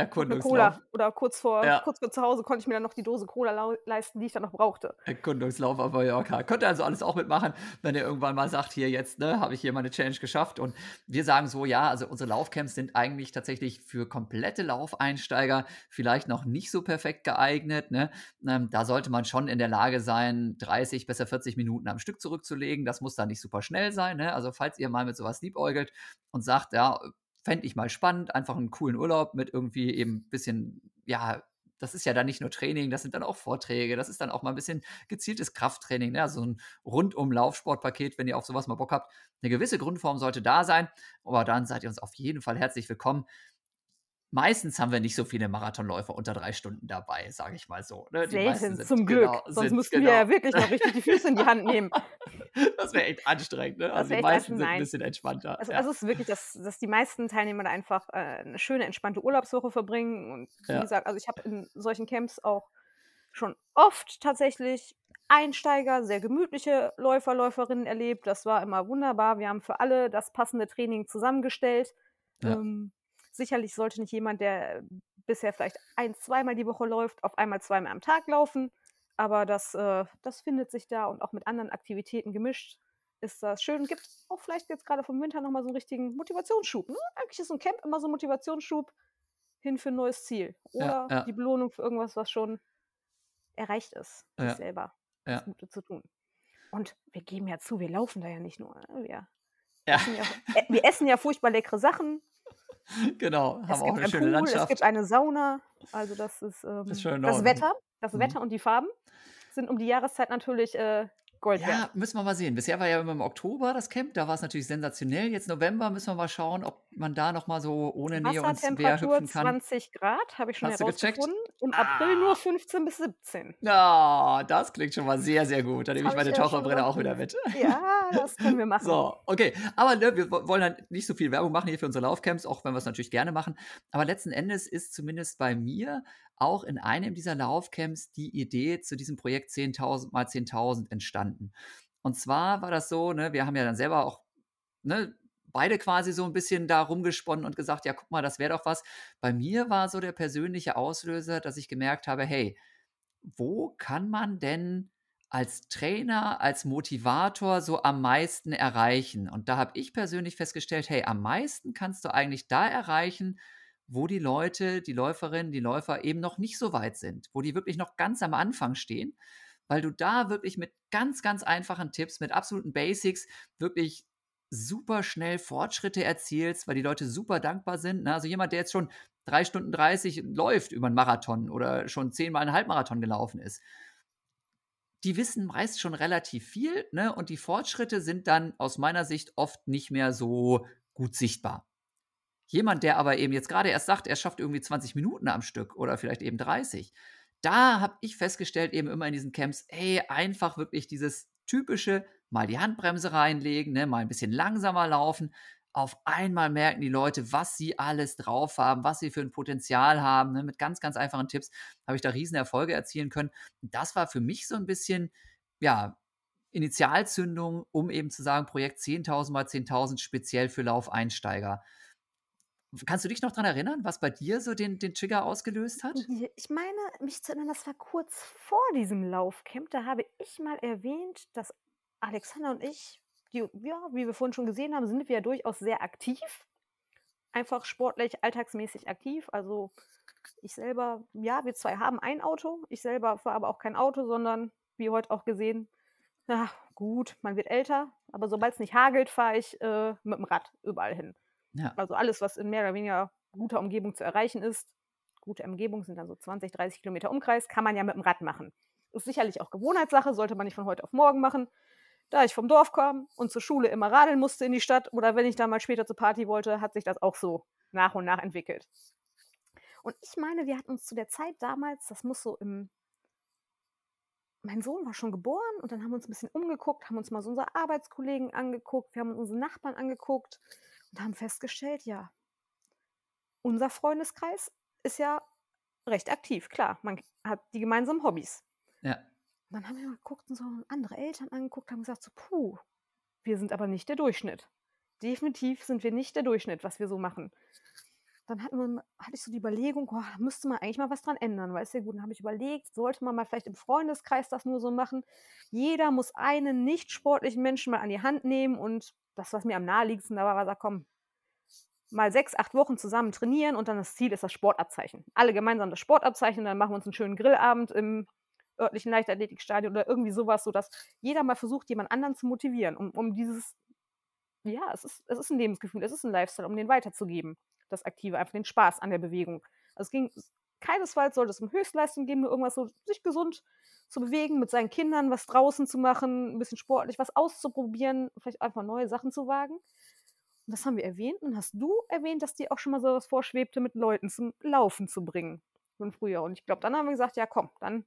Erkundungslauf. Cola oder kurz vor, Ja. kurz vor zu Hause konnte ich mir dann noch die Dose Cola leisten, die ich dann noch brauchte. Erkundungslauf auf Mallorca. Könnt ihr also alles auch mitmachen, wenn ihr irgendwann mal sagt, hier jetzt, ne, habe ich hier meine Challenge geschafft. Und wir sagen so, ja, also unsere Laufcamps sind eigentlich tatsächlich für komplette Laufeinsteiger vielleicht noch nicht so perfekt geeignet. Ne? Ähm, da sollte man schon in der Lage sein, 30, besser 40 Minuten am Stück zurückzulegen. Das muss dann nicht super schnell sein. Ne? Also falls ihr mal mit sowas liebäugelt und sagt, ja, fände ich mal spannend, einfach einen coolen Urlaub mit irgendwie eben ein bisschen, ja, das ist ja dann nicht nur Training, das sind dann auch Vorträge, das ist dann auch mal ein bisschen gezieltes Krafttraining, ne? also ein rundum Laufsportpaket, wenn ihr auf sowas mal Bock habt. Eine gewisse Grundform sollte da sein, aber dann seid ihr uns auf jeden Fall herzlich willkommen. Meistens haben wir nicht so viele Marathonläufer unter drei Stunden dabei, sage ich mal so. Ne? Selten, sind, zum Glück. genau, Sonst müssten genau. wir ja wirklich noch richtig die Füße in die Hand nehmen. Das wäre echt anstrengend. Ne? Also die meisten sind ein bisschen entspannter. Also, ja. also es ist wirklich, dass, dass die meisten Teilnehmer da einfach äh, eine schöne, entspannte Urlaubswoche verbringen. Und wie Ja. gesagt, also ich habe in solchen Camps auch schon oft tatsächlich Einsteiger, sehr gemütliche Läufer, Läuferinnen erlebt. Das war immer wunderbar. Wir haben für alle das passende Training zusammengestellt. Ja. Ähm, sicherlich sollte nicht jemand, der bisher vielleicht ein, zweimal die Woche läuft, auf einmal zweimal am Tag laufen. Aber das, äh, das findet sich da und auch mit anderen Aktivitäten gemischt ist das schön. Gibt auch vielleicht jetzt gerade vom Winter nochmal so einen richtigen Motivationsschub. Ne? Eigentlich ist so ein Camp immer so ein Motivationsschub hin für ein neues Ziel. Ja, Oder ja. die Belohnung für irgendwas, was schon erreicht ist, sich Ja, selber ja. das Gute zu tun. Und wir geben ja zu, wir laufen da ja nicht nur. Ne? Wir, Ja, essen ja, äh, wir essen ja furchtbar leckere Sachen. genau. Es Haben auch eine schöne Pool, es Landschaft. gibt eine Sauna. Also das ist Das ist ähm, das. Wetter. Das Mhm. Wetter und die Farben sind um die Jahreszeit natürlich äh, Gold wert. Ja, müssen wir mal sehen. Bisher war ja immer im Oktober das Camp, da war es natürlich sensationell. Jetzt November müssen wir mal schauen, ob man da noch mal so ohne Nähe Meer Wassertemperatur hüpfen kann. 20 Grad, habe ich schon Hast du gecheckt? herausgefunden. Im April Ah. nur 15 bis 17. Na, das klingt schon mal sehr, sehr gut. Da nehme ich ich meine ja schon Taucherbrille auch wieder mit. Ja, das können wir machen. So, okay. Aber ne, wir wo- wollen dann nicht so viel Werbung machen hier für unsere Laufcamps, auch wenn wir es natürlich gerne machen. Aber letzten Endes ist zumindest bei mir auch in einem dieser Laufcamps die Idee zu diesem Projekt 10.000 mal 10.000 entstanden. Und zwar war das so, ne, wir haben ja dann selber auch ne, beide quasi so ein bisschen da rumgesponnen und gesagt, ja, guck mal, das wäre doch was. Bei mir war so der persönliche Auslöser, dass ich gemerkt habe, hey, wo kann man denn als Trainer, als Motivator so am meisten erreichen? Und da habe ich persönlich festgestellt, hey, am meisten kannst du eigentlich da erreichen, wo die Leute, die Läuferinnen, die Läufer eben noch nicht so weit sind, wo die wirklich noch ganz am Anfang stehen, weil du da wirklich mit ganz, ganz einfachen Tipps, mit absoluten Basics wirklich super schnell Fortschritte erzielst, weil die Leute super dankbar sind. Ne? Also jemand, der jetzt schon drei Stunden 30 läuft über einen Marathon oder schon zehnmal einen Halbmarathon gelaufen ist, die wissen meist schon relativ viel ne? und die Fortschritte sind dann aus meiner Sicht oft nicht mehr so gut sichtbar. Jemand, der aber eben jetzt gerade erst sagt, er schafft irgendwie 20 Minuten am Stück oder vielleicht eben 30, da habe ich festgestellt, eben immer in diesen Camps, ey, einfach wirklich dieses typische, mal die Handbremse reinlegen, ne, mal ein bisschen langsamer laufen. Auf einmal merken die Leute, was sie alles drauf haben, was sie für ein Potenzial haben. Ne, mit ganz, ganz einfachen Tipps habe ich da riesen Erfolge erzielen können. Das war für mich so ein bisschen, ja, Initialzündung, um eben zu sagen, Projekt 10.000 mal 10.000 speziell für Laufeinsteiger. Kannst du dich noch daran erinnern, was bei dir so den, den Trigger ausgelöst hat? Ich meine, mich zu erinnern, das war kurz vor diesem Laufcamp. Da habe ich mal erwähnt, dass Alexander und ich, die, ja, wie wir vorhin schon gesehen haben, sind wir ja durchaus sehr aktiv. Einfach sportlich, alltagsmäßig aktiv. Also ich selber, ja, wir zwei haben ein Auto. Ich selber fahre aber auch kein Auto, sondern wie heute auch gesehen, na gut, man wird älter, aber sobald es nicht hagelt, fahre ich äh, mit dem Rad überall hin. Ja. Also alles, was in mehr oder weniger guter Umgebung zu erreichen ist, gute Umgebung sind dann so 20, 30 Kilometer Umkreis, kann man ja mit dem Rad machen. Ist sicherlich auch Gewohnheitssache, sollte man nicht von heute auf morgen machen. Da ich vom Dorf kam und zur Schule immer radeln musste in die Stadt oder wenn ich dann mal später zur Party wollte, hat sich das auch so nach und nach entwickelt. Und ich meine, wir hatten uns zu der Zeit damals, das muss so im mein Sohn war schon geboren und dann haben wir uns ein bisschen umgeguckt, haben uns mal so unsere Arbeitskollegen angeguckt, wir haben uns unsere Nachbarn angeguckt und haben festgestellt, ja, unser Freundeskreis ist ja recht aktiv, klar, man hat die gemeinsamen Hobbys. Ja. Und dann haben wir mal geguckt und so andere Eltern angeguckt, haben gesagt, so, puh, wir sind aber nicht der Durchschnitt. Definitiv sind wir nicht der Durchschnitt, was wir so machen dann wir, hatte ich so die Überlegung, oh, müsste man eigentlich mal was dran ändern, weil es ja gut. Dann habe ich überlegt, sollte man mal vielleicht im Freundeskreis das nur so machen. Jeder muss einen nicht sportlichen Menschen mal an die Hand nehmen und das, was mir am naheliegendsten war, war, sag, komm, mal sechs, acht Wochen zusammen trainieren und dann das Ziel ist das Sportabzeichen. Alle gemeinsam das Sportabzeichen, dann machen wir uns einen schönen Grillabend im örtlichen Leichtathletikstadion oder irgendwie sowas, sodass jeder mal versucht, jemand anderen zu motivieren, um, um dieses, ja, es ist, es ist ein Lebensgefühl, es ist ein Lifestyle, um den weiterzugeben das Aktive, einfach den Spaß an der Bewegung. Also es ging keinesfalls sollte es um Höchstleistung gehen, nur irgendwas so, sich gesund zu bewegen, mit seinen Kindern was draußen zu machen, ein bisschen sportlich was auszuprobieren, vielleicht einfach neue Sachen zu wagen. Und das haben wir erwähnt. Und hast du erwähnt, dass dir auch schon mal so was vorschwebte, mit Leuten zum Laufen zu bringen von früher. Und ich glaube, dann haben wir gesagt, ja komm, dann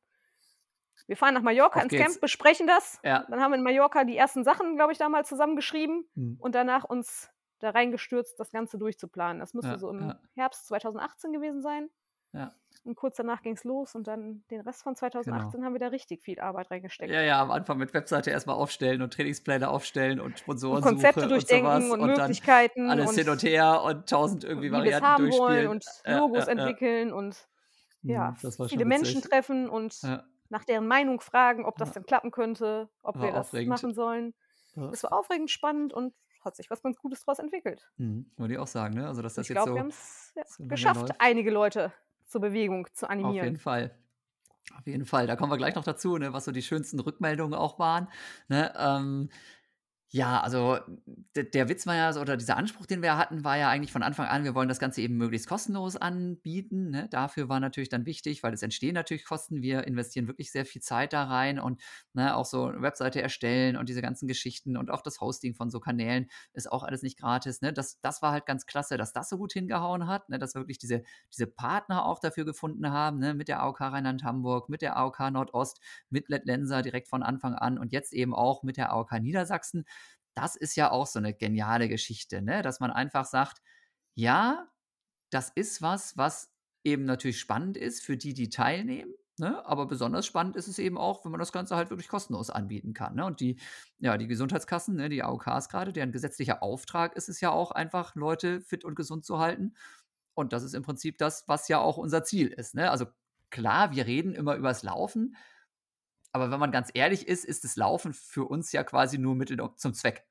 wir fahren nach Mallorca Auf ins geht's. Camp, besprechen das. Ja. Dann haben wir in Mallorca die ersten Sachen, glaube ich, damals zusammengeschrieben hm. und danach uns da reingestürzt, das Ganze durchzuplanen. Das müsste ja, so im ja. Herbst 2018 gewesen sein. Ja. Und kurz danach ging es los und dann den Rest von 2018 genau. haben wir da richtig viel Arbeit reingesteckt. Ja, ja, am Anfang mit Webseite erstmal aufstellen und Trainingspläne aufstellen und Sponsoren und Konzepte durchdenken und, und, Möglichkeiten. alles und hin und her und tausend irgendwie Varianten haben durchspielen. und Logos entwickeln und mhm, ja, viele Menschen treffen und nach deren Meinung fragen, ob das denn klappen könnte, ob wir das aufregend. machen sollen. Es war aufregend, spannend und hat sich was ganz Gutes daraus entwickelt. Mhm. Würde ich auch sagen, ne? Also, dass das ich jetzt glaub, so. Wir haben es ja, geschafft, einige Leute zur Bewegung zu animieren. Auf jeden Fall. Auf jeden Fall. Da kommen wir gleich noch dazu, ne, was so die schönsten Rückmeldungen auch waren. Ne? Ähm, ja, also der Witz war ja, oder dieser Anspruch, den wir hatten, war ja eigentlich von Anfang an, wir wollen das Ganze eben möglichst kostenlos anbieten. Ne? Dafür war natürlich dann wichtig, weil es entstehen natürlich Kosten. Wir investieren wirklich sehr viel Zeit da rein und ne, auch so eine Webseite erstellen und diese ganzen Geschichten und auch das Hosting von so Kanälen ist auch alles nicht gratis. Ne? Das, das war halt ganz klasse, dass das so gut hingehauen hat, ne? dass wir wirklich diese, diese Partner auch dafür gefunden haben, ne? mit der AOK Rheinland-Hamburg, mit der AOK Nordost, mit Lettlenser direkt von Anfang an und jetzt eben auch mit der AOK Niedersachsen das ist ja auch so eine geniale Geschichte, ne? dass man einfach sagt, ja, das ist was, was eben natürlich spannend ist für die, die teilnehmen. Ne? Aber besonders spannend ist es eben auch, wenn man das Ganze halt wirklich kostenlos anbieten kann. Ne? Und die, ja, die Gesundheitskassen, ne, die AOKs gerade, deren gesetzlicher Auftrag ist es ja auch einfach, Leute fit und gesund zu halten. Und das ist im Prinzip das, was ja auch unser Ziel ist. Ne? Also klar, wir reden immer übers Laufen, aber wenn man ganz ehrlich ist, ist das Laufen für uns ja quasi nur Mittel zum Zweck.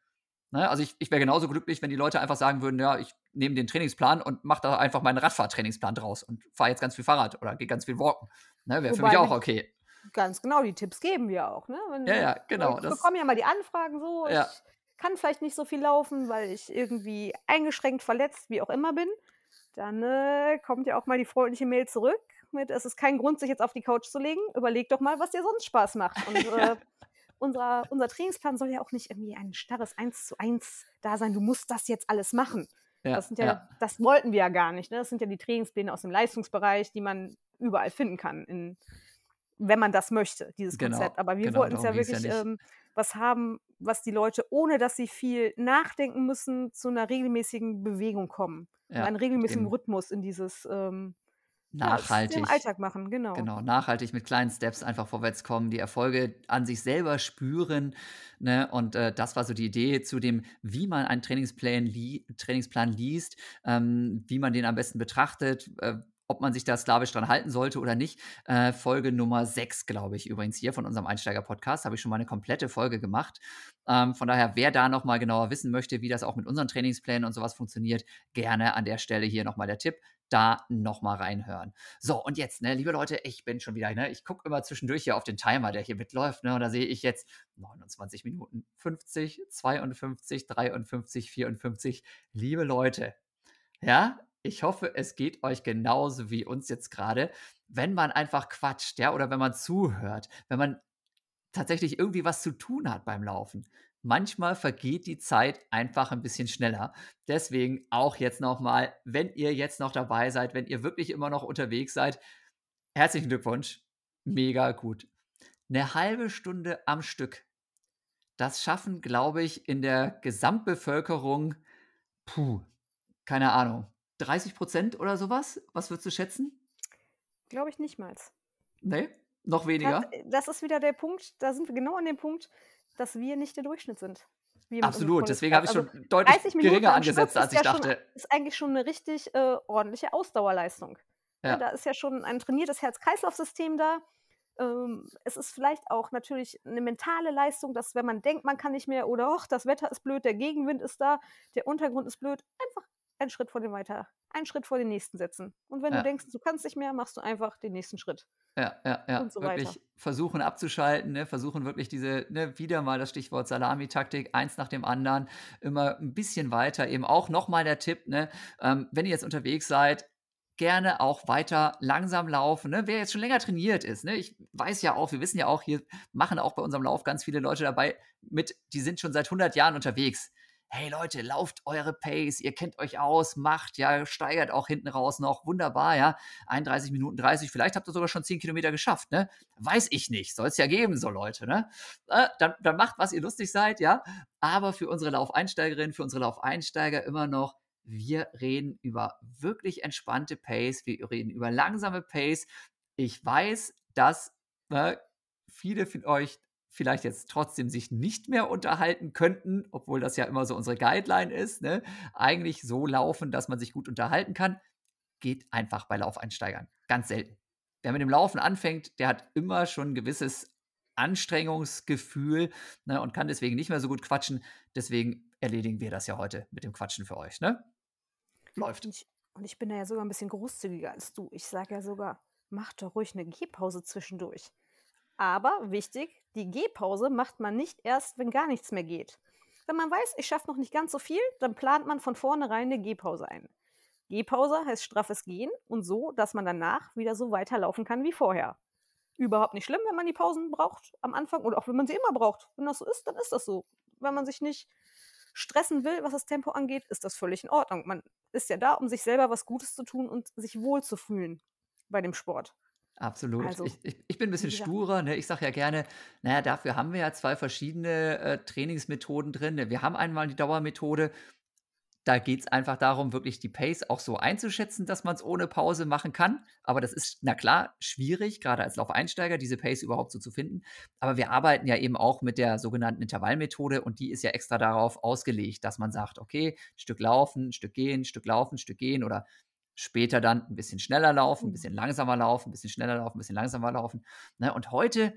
Ne? Also ich, ich wäre genauso glücklich, wenn die Leute einfach sagen würden, ja, ich nehme den Trainingsplan und mache da einfach meinen Radfahrtrainingsplan draus und fahre jetzt ganz viel Fahrrad oder gehe ganz viel walken. Ne? Wäre für mich auch okay. Ganz genau, die Tipps geben wir auch. Ne? Wenn, ja, ja, genau. Ich bekomme ja mal die Anfragen so. Ja. Ich kann vielleicht nicht so viel laufen, weil ich irgendwie eingeschränkt, verletzt, wie auch immer bin. Dann äh, kommt ja auch mal die freundliche Mail zurück mit, es ist kein Grund, sich jetzt auf die Couch zu legen. Überleg doch mal, was dir sonst Spaß macht. Und äh, unser, unser Trainingsplan soll ja auch nicht irgendwie ein starres Eins zu eins da sein. Du musst das jetzt alles machen. Ja, das, ja, ja. das wollten wir ja gar nicht. Ne? Das sind ja die Trainingspläne aus dem Leistungsbereich, die man überall finden kann, in, wenn man das möchte, dieses genau, Konzept. Aber wir genau, wollten es ja wirklich ähm, was haben, was die Leute, ohne dass sie viel nachdenken müssen, zu einer regelmäßigen Bewegung kommen. Ja, einen regelmäßigen eben. Rhythmus in dieses ähm, nachhaltig. Ja, im Alltag machen, genau. Genau, nachhaltig mit kleinen Steps einfach vorwärts kommen, die Erfolge an sich selber spüren. Ne? Und äh, das war so die Idee zu dem, wie man einen Trainingsplan, li Trainingsplan liest, ähm, wie man den am besten betrachtet, äh, ob man sich da slawisch dran halten sollte oder nicht. Äh, Folge Nummer 6, glaube ich, übrigens hier von unserem Einsteiger-Podcast, habe ich schon mal eine komplette Folge gemacht. Ähm, von daher, wer da nochmal genauer wissen möchte, wie das auch mit unseren Trainingsplänen und sowas funktioniert, gerne an der Stelle hier nochmal der Tipp da nochmal reinhören. So, und jetzt, ne, liebe Leute, ich bin schon wieder, ne, ich gucke immer zwischendurch hier auf den Timer, der hier mitläuft, ne, und da sehe ich jetzt 29 Minuten 50, 52, 53, 54. Liebe Leute, ja, ich hoffe, es geht euch genauso wie uns jetzt gerade, wenn man einfach quatscht, ja, oder wenn man zuhört, wenn man tatsächlich irgendwie was zu tun hat beim Laufen. Manchmal vergeht die Zeit einfach ein bisschen schneller. Deswegen auch jetzt nochmal, wenn ihr jetzt noch dabei seid, wenn ihr wirklich immer noch unterwegs seid, herzlichen Glückwunsch. Mega gut. Eine halbe Stunde am Stück. Das schaffen, glaube ich, in der Gesamtbevölkerung, puh, keine Ahnung, 30 Prozent oder sowas? Was würdest du schätzen? Glaube ich nicht mal. Nee, noch weniger. Das, das, ist wieder der Punkt, da sind wir genau an dem Punkt, dass wir nicht der Durchschnitt sind. Absolut, deswegen habe ich schon also deutlich geringer angesetzt, als ich ja dachte. Schon, ist eigentlich schon eine richtig äh, ordentliche Ausdauerleistung. Ja. Da ist ja schon ein trainiertes Herz-Kreislauf-System da. Ähm, es ist vielleicht auch natürlich eine mentale Leistung, dass wenn man denkt, man kann nicht mehr oder och, das Wetter ist blöd, der Gegenwind ist da, der Untergrund ist blöd, einfach einen Schritt vor dem weiter, einen Schritt vor den nächsten setzen. Und wenn ja. du denkst, du kannst nicht mehr, machst du einfach den nächsten Schritt. Ja, ja, ja. Und so wirklich weiter. versuchen abzuschalten, ne? versuchen wirklich diese, ne, wieder mal das Stichwort Salami-Taktik, eins nach dem anderen, immer ein bisschen weiter. Eben auch nochmal der Tipp, ne? Ähm, wenn ihr jetzt unterwegs seid, gerne auch weiter langsam laufen. Ne? Wer jetzt schon länger trainiert ist, ne? ich weiß ja auch, wir wissen ja auch, hier machen auch bei unserem Lauf ganz viele Leute dabei mit, die sind schon seit 100 Jahren unterwegs hey Leute, lauft eure Pace, ihr kennt euch aus, macht, ja, steigert auch hinten raus noch, wunderbar, ja, 31 Minuten 30, vielleicht habt ihr sogar schon 10 Kilometer geschafft, ne? Weiß ich nicht, soll es ja geben, so Leute, ne? Äh, dann, dann macht, was ihr lustig seid, ja, aber für unsere Laufeinsteigerinnen, für unsere Laufeinsteiger immer noch, wir reden über wirklich entspannte Pace, wir reden über langsame Pace. Ich weiß, dass äh, viele von euch vielleicht jetzt trotzdem sich nicht mehr unterhalten könnten, obwohl das ja immer so unsere Guideline ist, ne? eigentlich so laufen, dass man sich gut unterhalten kann, geht einfach bei Laufeinsteigern. Ganz selten. Wer mit dem Laufen anfängt, der hat immer schon ein gewisses Anstrengungsgefühl ne, und kann deswegen nicht mehr so gut quatschen. Deswegen erledigen wir das ja heute mit dem Quatschen für euch. Ne? Läuft. Und ich, und ich bin da ja sogar ein bisschen großzügiger als du. Ich sage ja sogar, mach doch ruhig eine Gehpause zwischendurch. Aber wichtig, die Gehpause macht man nicht erst, wenn gar nichts mehr geht. Wenn man weiß, ich schaffe noch nicht ganz so viel, dann plant man von vornherein eine Gehpause ein. Gehpause heißt straffes Gehen und so, dass man danach wieder so weiterlaufen kann wie vorher. Überhaupt nicht schlimm, wenn man die Pausen braucht am Anfang oder auch wenn man sie immer braucht. Wenn das so ist, dann ist das so. Wenn man sich nicht stressen will, was das Tempo angeht, ist das völlig in Ordnung. Man ist ja da, um sich selber was Gutes zu tun und sich wohlzufühlen bei dem Sport. Absolut. Also, ich, ich, ich bin ein bisschen sturer. Ne? Ich sage ja gerne, naja, dafür haben wir ja zwei verschiedene äh, Trainingsmethoden drin. Ne? Wir haben einmal die Dauermethode. Da geht es einfach darum, wirklich die Pace auch so einzuschätzen, dass man es ohne Pause machen kann. Aber das ist, na klar, schwierig, gerade als Laufeinsteiger, diese Pace überhaupt so zu finden. Aber wir arbeiten ja eben auch mit der sogenannten Intervallmethode und die ist ja extra darauf ausgelegt, dass man sagt, okay, Stück laufen, Stück gehen, Stück laufen, Stück gehen oder später dann ein bisschen schneller laufen, ein bisschen langsamer laufen, ein bisschen schneller laufen, ein bisschen langsamer laufen. Ne? Und heute,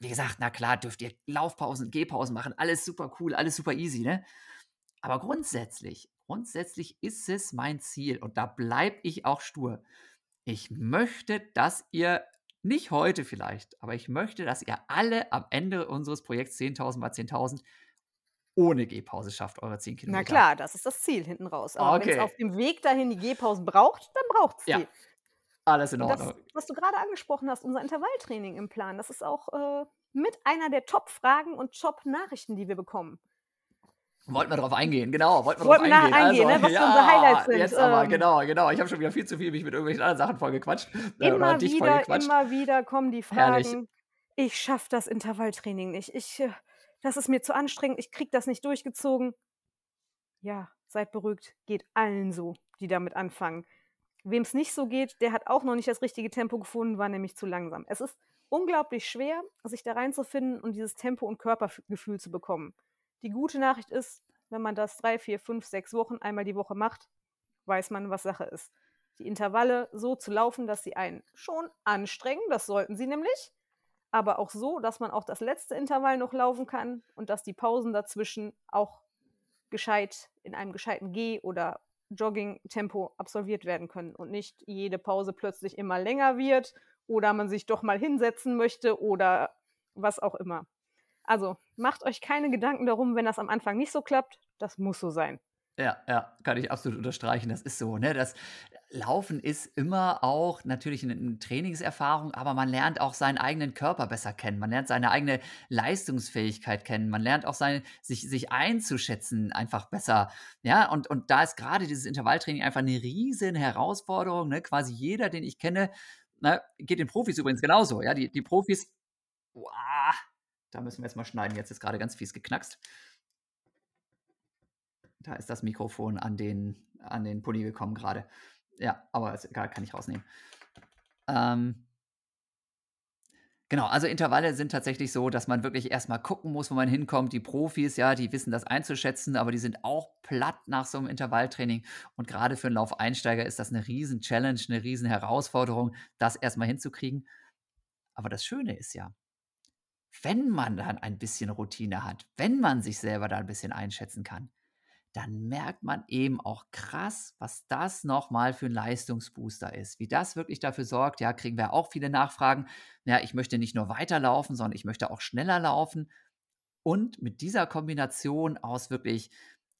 wie gesagt, na klar, dürft ihr Laufpausen, Gehpausen machen, alles super cool, alles super easy, ne? Aber grundsätzlich, grundsätzlich ist es mein Ziel und da bleibe ich auch stur. Ich möchte, dass ihr nicht heute vielleicht, aber ich möchte, dass ihr alle am Ende unseres Projekts 10.000 mal 10.000 ohne Gehpause schafft, eure 10 Kilometer. Na klar, das ist das Ziel hinten raus. Aber okay. wenn es auf dem Weg dahin die Gehpausen braucht, dann braucht es die. Ja. Alles in Ordnung. Das, was du gerade angesprochen hast, unser Intervalltraining im Plan, das ist auch äh, mit einer der Top-Fragen und Top-Nachrichten, die wir bekommen. Wollten wir darauf eingehen, genau. Wollten wir wollten darauf eingehen, also, ne? was ja, unsere Highlights sind. Jetzt aber, ähm, genau, genau. Ich habe schon wieder viel zu viel mich mit irgendwelchen anderen Sachen vollgequatscht. Äh, immer wieder, immer wieder kommen die Fragen. Herrlich. Ich schaffe das Intervalltraining nicht. Ich, äh, das ist mir zu anstrengend, ich kriege das nicht durchgezogen. Ja, seid beruhigt, geht allen so, die damit anfangen. Wem es nicht so geht, der hat auch noch nicht das richtige Tempo gefunden, war nämlich zu langsam. Es ist unglaublich schwer, sich da reinzufinden und dieses Tempo und Körpergefühl zu bekommen. Die gute Nachricht ist, wenn man das drei, vier, fünf, sechs Wochen einmal die Woche macht, weiß man, was Sache ist. Die Intervalle so zu laufen, dass sie einen schon anstrengen, das sollten sie nämlich, aber auch so, dass man auch das letzte Intervall noch laufen kann und dass die Pausen dazwischen auch gescheit in einem gescheiten Geh- oder Jogging-Tempo absolviert werden können und nicht jede Pause plötzlich immer länger wird oder man sich doch mal hinsetzen möchte oder was auch immer. Also macht euch keine Gedanken darum, wenn das am Anfang nicht so klappt. Das muss so sein. Ja, ja, kann ich absolut unterstreichen. Das ist so, ne? Das Laufen ist immer auch natürlich eine Trainingserfahrung, aber man lernt auch seinen eigenen Körper besser kennen. Man lernt seine eigene Leistungsfähigkeit kennen. Man lernt auch sein, sich, sich einzuschätzen einfach besser. Ja, und, und da ist gerade dieses Intervalltraining einfach eine riesen Herausforderung. Ne? Quasi jeder, den ich kenne, ne, geht den Profis übrigens genauso. Ja, die, die Profis, uah, da müssen wir jetzt mal schneiden. Jetzt ist gerade ganz fies geknackst. Da ist das Mikrofon an den, an den Pulli gekommen gerade. Ja, aber ist egal, kann ich rausnehmen. Ähm, genau, also Intervalle sind tatsächlich so, dass man wirklich erstmal gucken muss, wo man hinkommt. Die Profis, ja, die wissen das einzuschätzen, aber die sind auch platt nach so einem Intervalltraining. Und gerade für einen Laufeinsteiger ist das eine riesen Challenge, eine riesen Herausforderung, das erstmal hinzukriegen. Aber das Schöne ist ja, wenn man dann ein bisschen Routine hat, wenn man sich selber da ein bisschen einschätzen kann, dann merkt man eben auch krass, was das nochmal für ein Leistungsbooster ist. Wie das wirklich dafür sorgt, ja, kriegen wir auch viele Nachfragen. Ja, ich möchte nicht nur weiterlaufen, sondern ich möchte auch schneller laufen. Und mit dieser Kombination aus wirklich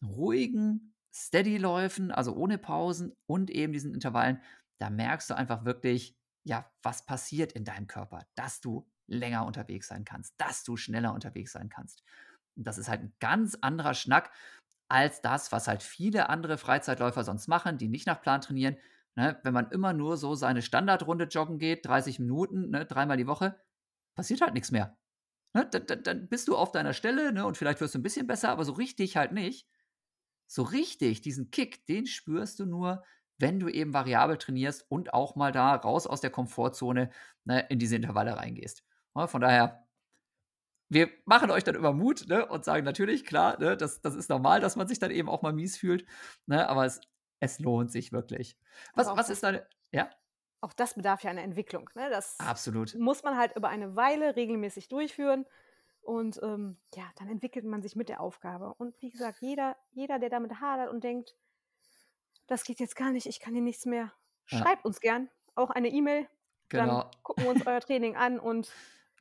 ruhigen Steady-Läufen, also ohne Pausen und eben diesen Intervallen, da merkst du einfach wirklich, ja, was passiert in deinem Körper, dass du länger unterwegs sein kannst, dass du schneller unterwegs sein kannst. Und das ist halt ein ganz anderer Schnack als das, was halt viele andere Freizeitläufer sonst machen, die nicht nach Plan trainieren. Ne? Wenn man immer nur so seine Standardrunde joggen geht, 30 Minuten, ne, dreimal die Woche, passiert halt nichts mehr. Ne? Dann, dann, bist du auf deiner Stelle ne? und vielleicht wirst du ein bisschen besser, aber so richtig halt nicht. So richtig, diesen Kick, den spürst du nur, wenn du eben variabel trainierst und auch mal da raus aus der Komfortzone ne, in diese Intervalle reingehst. Ne? Von daher, wir machen euch dann immer Mut ne, und sagen natürlich, klar, ne, das, das ist normal, dass man sich dann eben auch mal mies fühlt, ne, aber es, es lohnt sich wirklich. Was, was ist deine, ja? Auch das bedarf ja einer Entwicklung. Ne? Das Absolut. muss man halt über eine Weile regelmäßig durchführen. Und ähm, ja, dann entwickelt man sich mit der Aufgabe. Und wie gesagt, jeder, jeder, der damit hadert und denkt, das geht jetzt gar nicht, ich kann hier nichts mehr, Ja. schreibt uns gern auch eine E-Mail. Genau. Dann gucken wir uns euer Training an und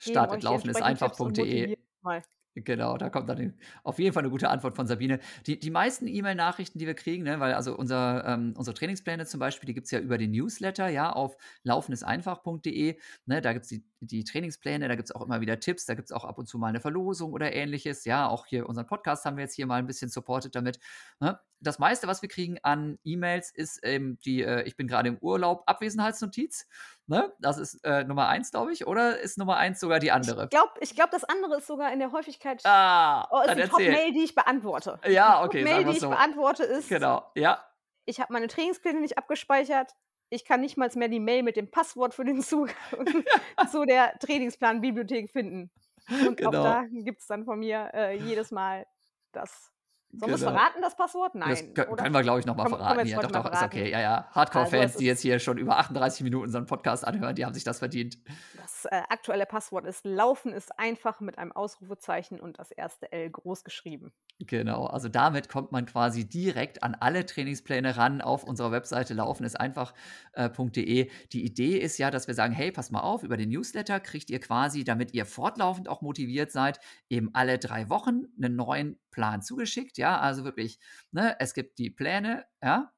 geben Startet euch die laufen ist einfach.de. mal. Genau, da kommt dann auf jeden Fall eine gute Antwort von Sabine. Die, die meisten E-Mail-Nachrichten, die wir kriegen, ne, weil also unser, ähm, unsere Trainingspläne zum Beispiel, die gibt es ja über den Newsletter, ja, auf laufeniseinfach.de. Ne, da gibt es die, die Trainingspläne, da gibt es auch immer wieder Tipps, da gibt es auch ab und zu mal eine Verlosung oder ähnliches. Ja, auch hier unseren Podcast haben wir jetzt hier mal ein bisschen supported damit. Ne? Das meiste, was wir kriegen an E-Mails, ist ähm, die, äh, ich bin gerade im Urlaub, Abwesenheitsnotiz. Ne? Das ist äh, Nummer eins, glaube ich, oder ist Nummer eins sogar die andere? Ich glaube, ich glaub, das andere ist sogar in der Häufigkeit. Ah, oh, ist die. Top-Mail, die ich beantworte. Ja, die okay, Top-Mail, sagen die wir ich so. beantworte, ist: Genau, ja. Ich habe meine Trainingspläne nicht abgespeichert. Ich kann nicht mal mehr die Mail mit dem Passwort für den Zugang zu der Trainingsplanbibliothek finden. Und Genau. auch da gibt es dann von mir äh, jedes Mal das. Sollen wir es Genau. verraten, das Passwort? Das Nein. kö- oder? können wir, glaube ich, nochmal verraten. heute Doch, doch, ist verraten. okay. Ja, ja. Hardcore-Fans, Also, die jetzt hier schon über 38 Minuten unseren Podcast anhören, die haben sich das verdient. Das äh, aktuelle Passwort ist Laufen ist einfach mit einem Ausrufezeichen und das erste L groß geschrieben. Genau, also damit kommt man quasi direkt an alle Trainingspläne ran auf unserer Webseite laufeniseinfach.de. Die Idee ist ja, dass wir sagen, hey, pass mal auf, über den Newsletter kriegt ihr quasi, damit ihr fortlaufend auch motiviert seid, eben alle drei Wochen einen neuen Plan zugeschickt. Ja, also wirklich, ne, es gibt die Pläne, ja,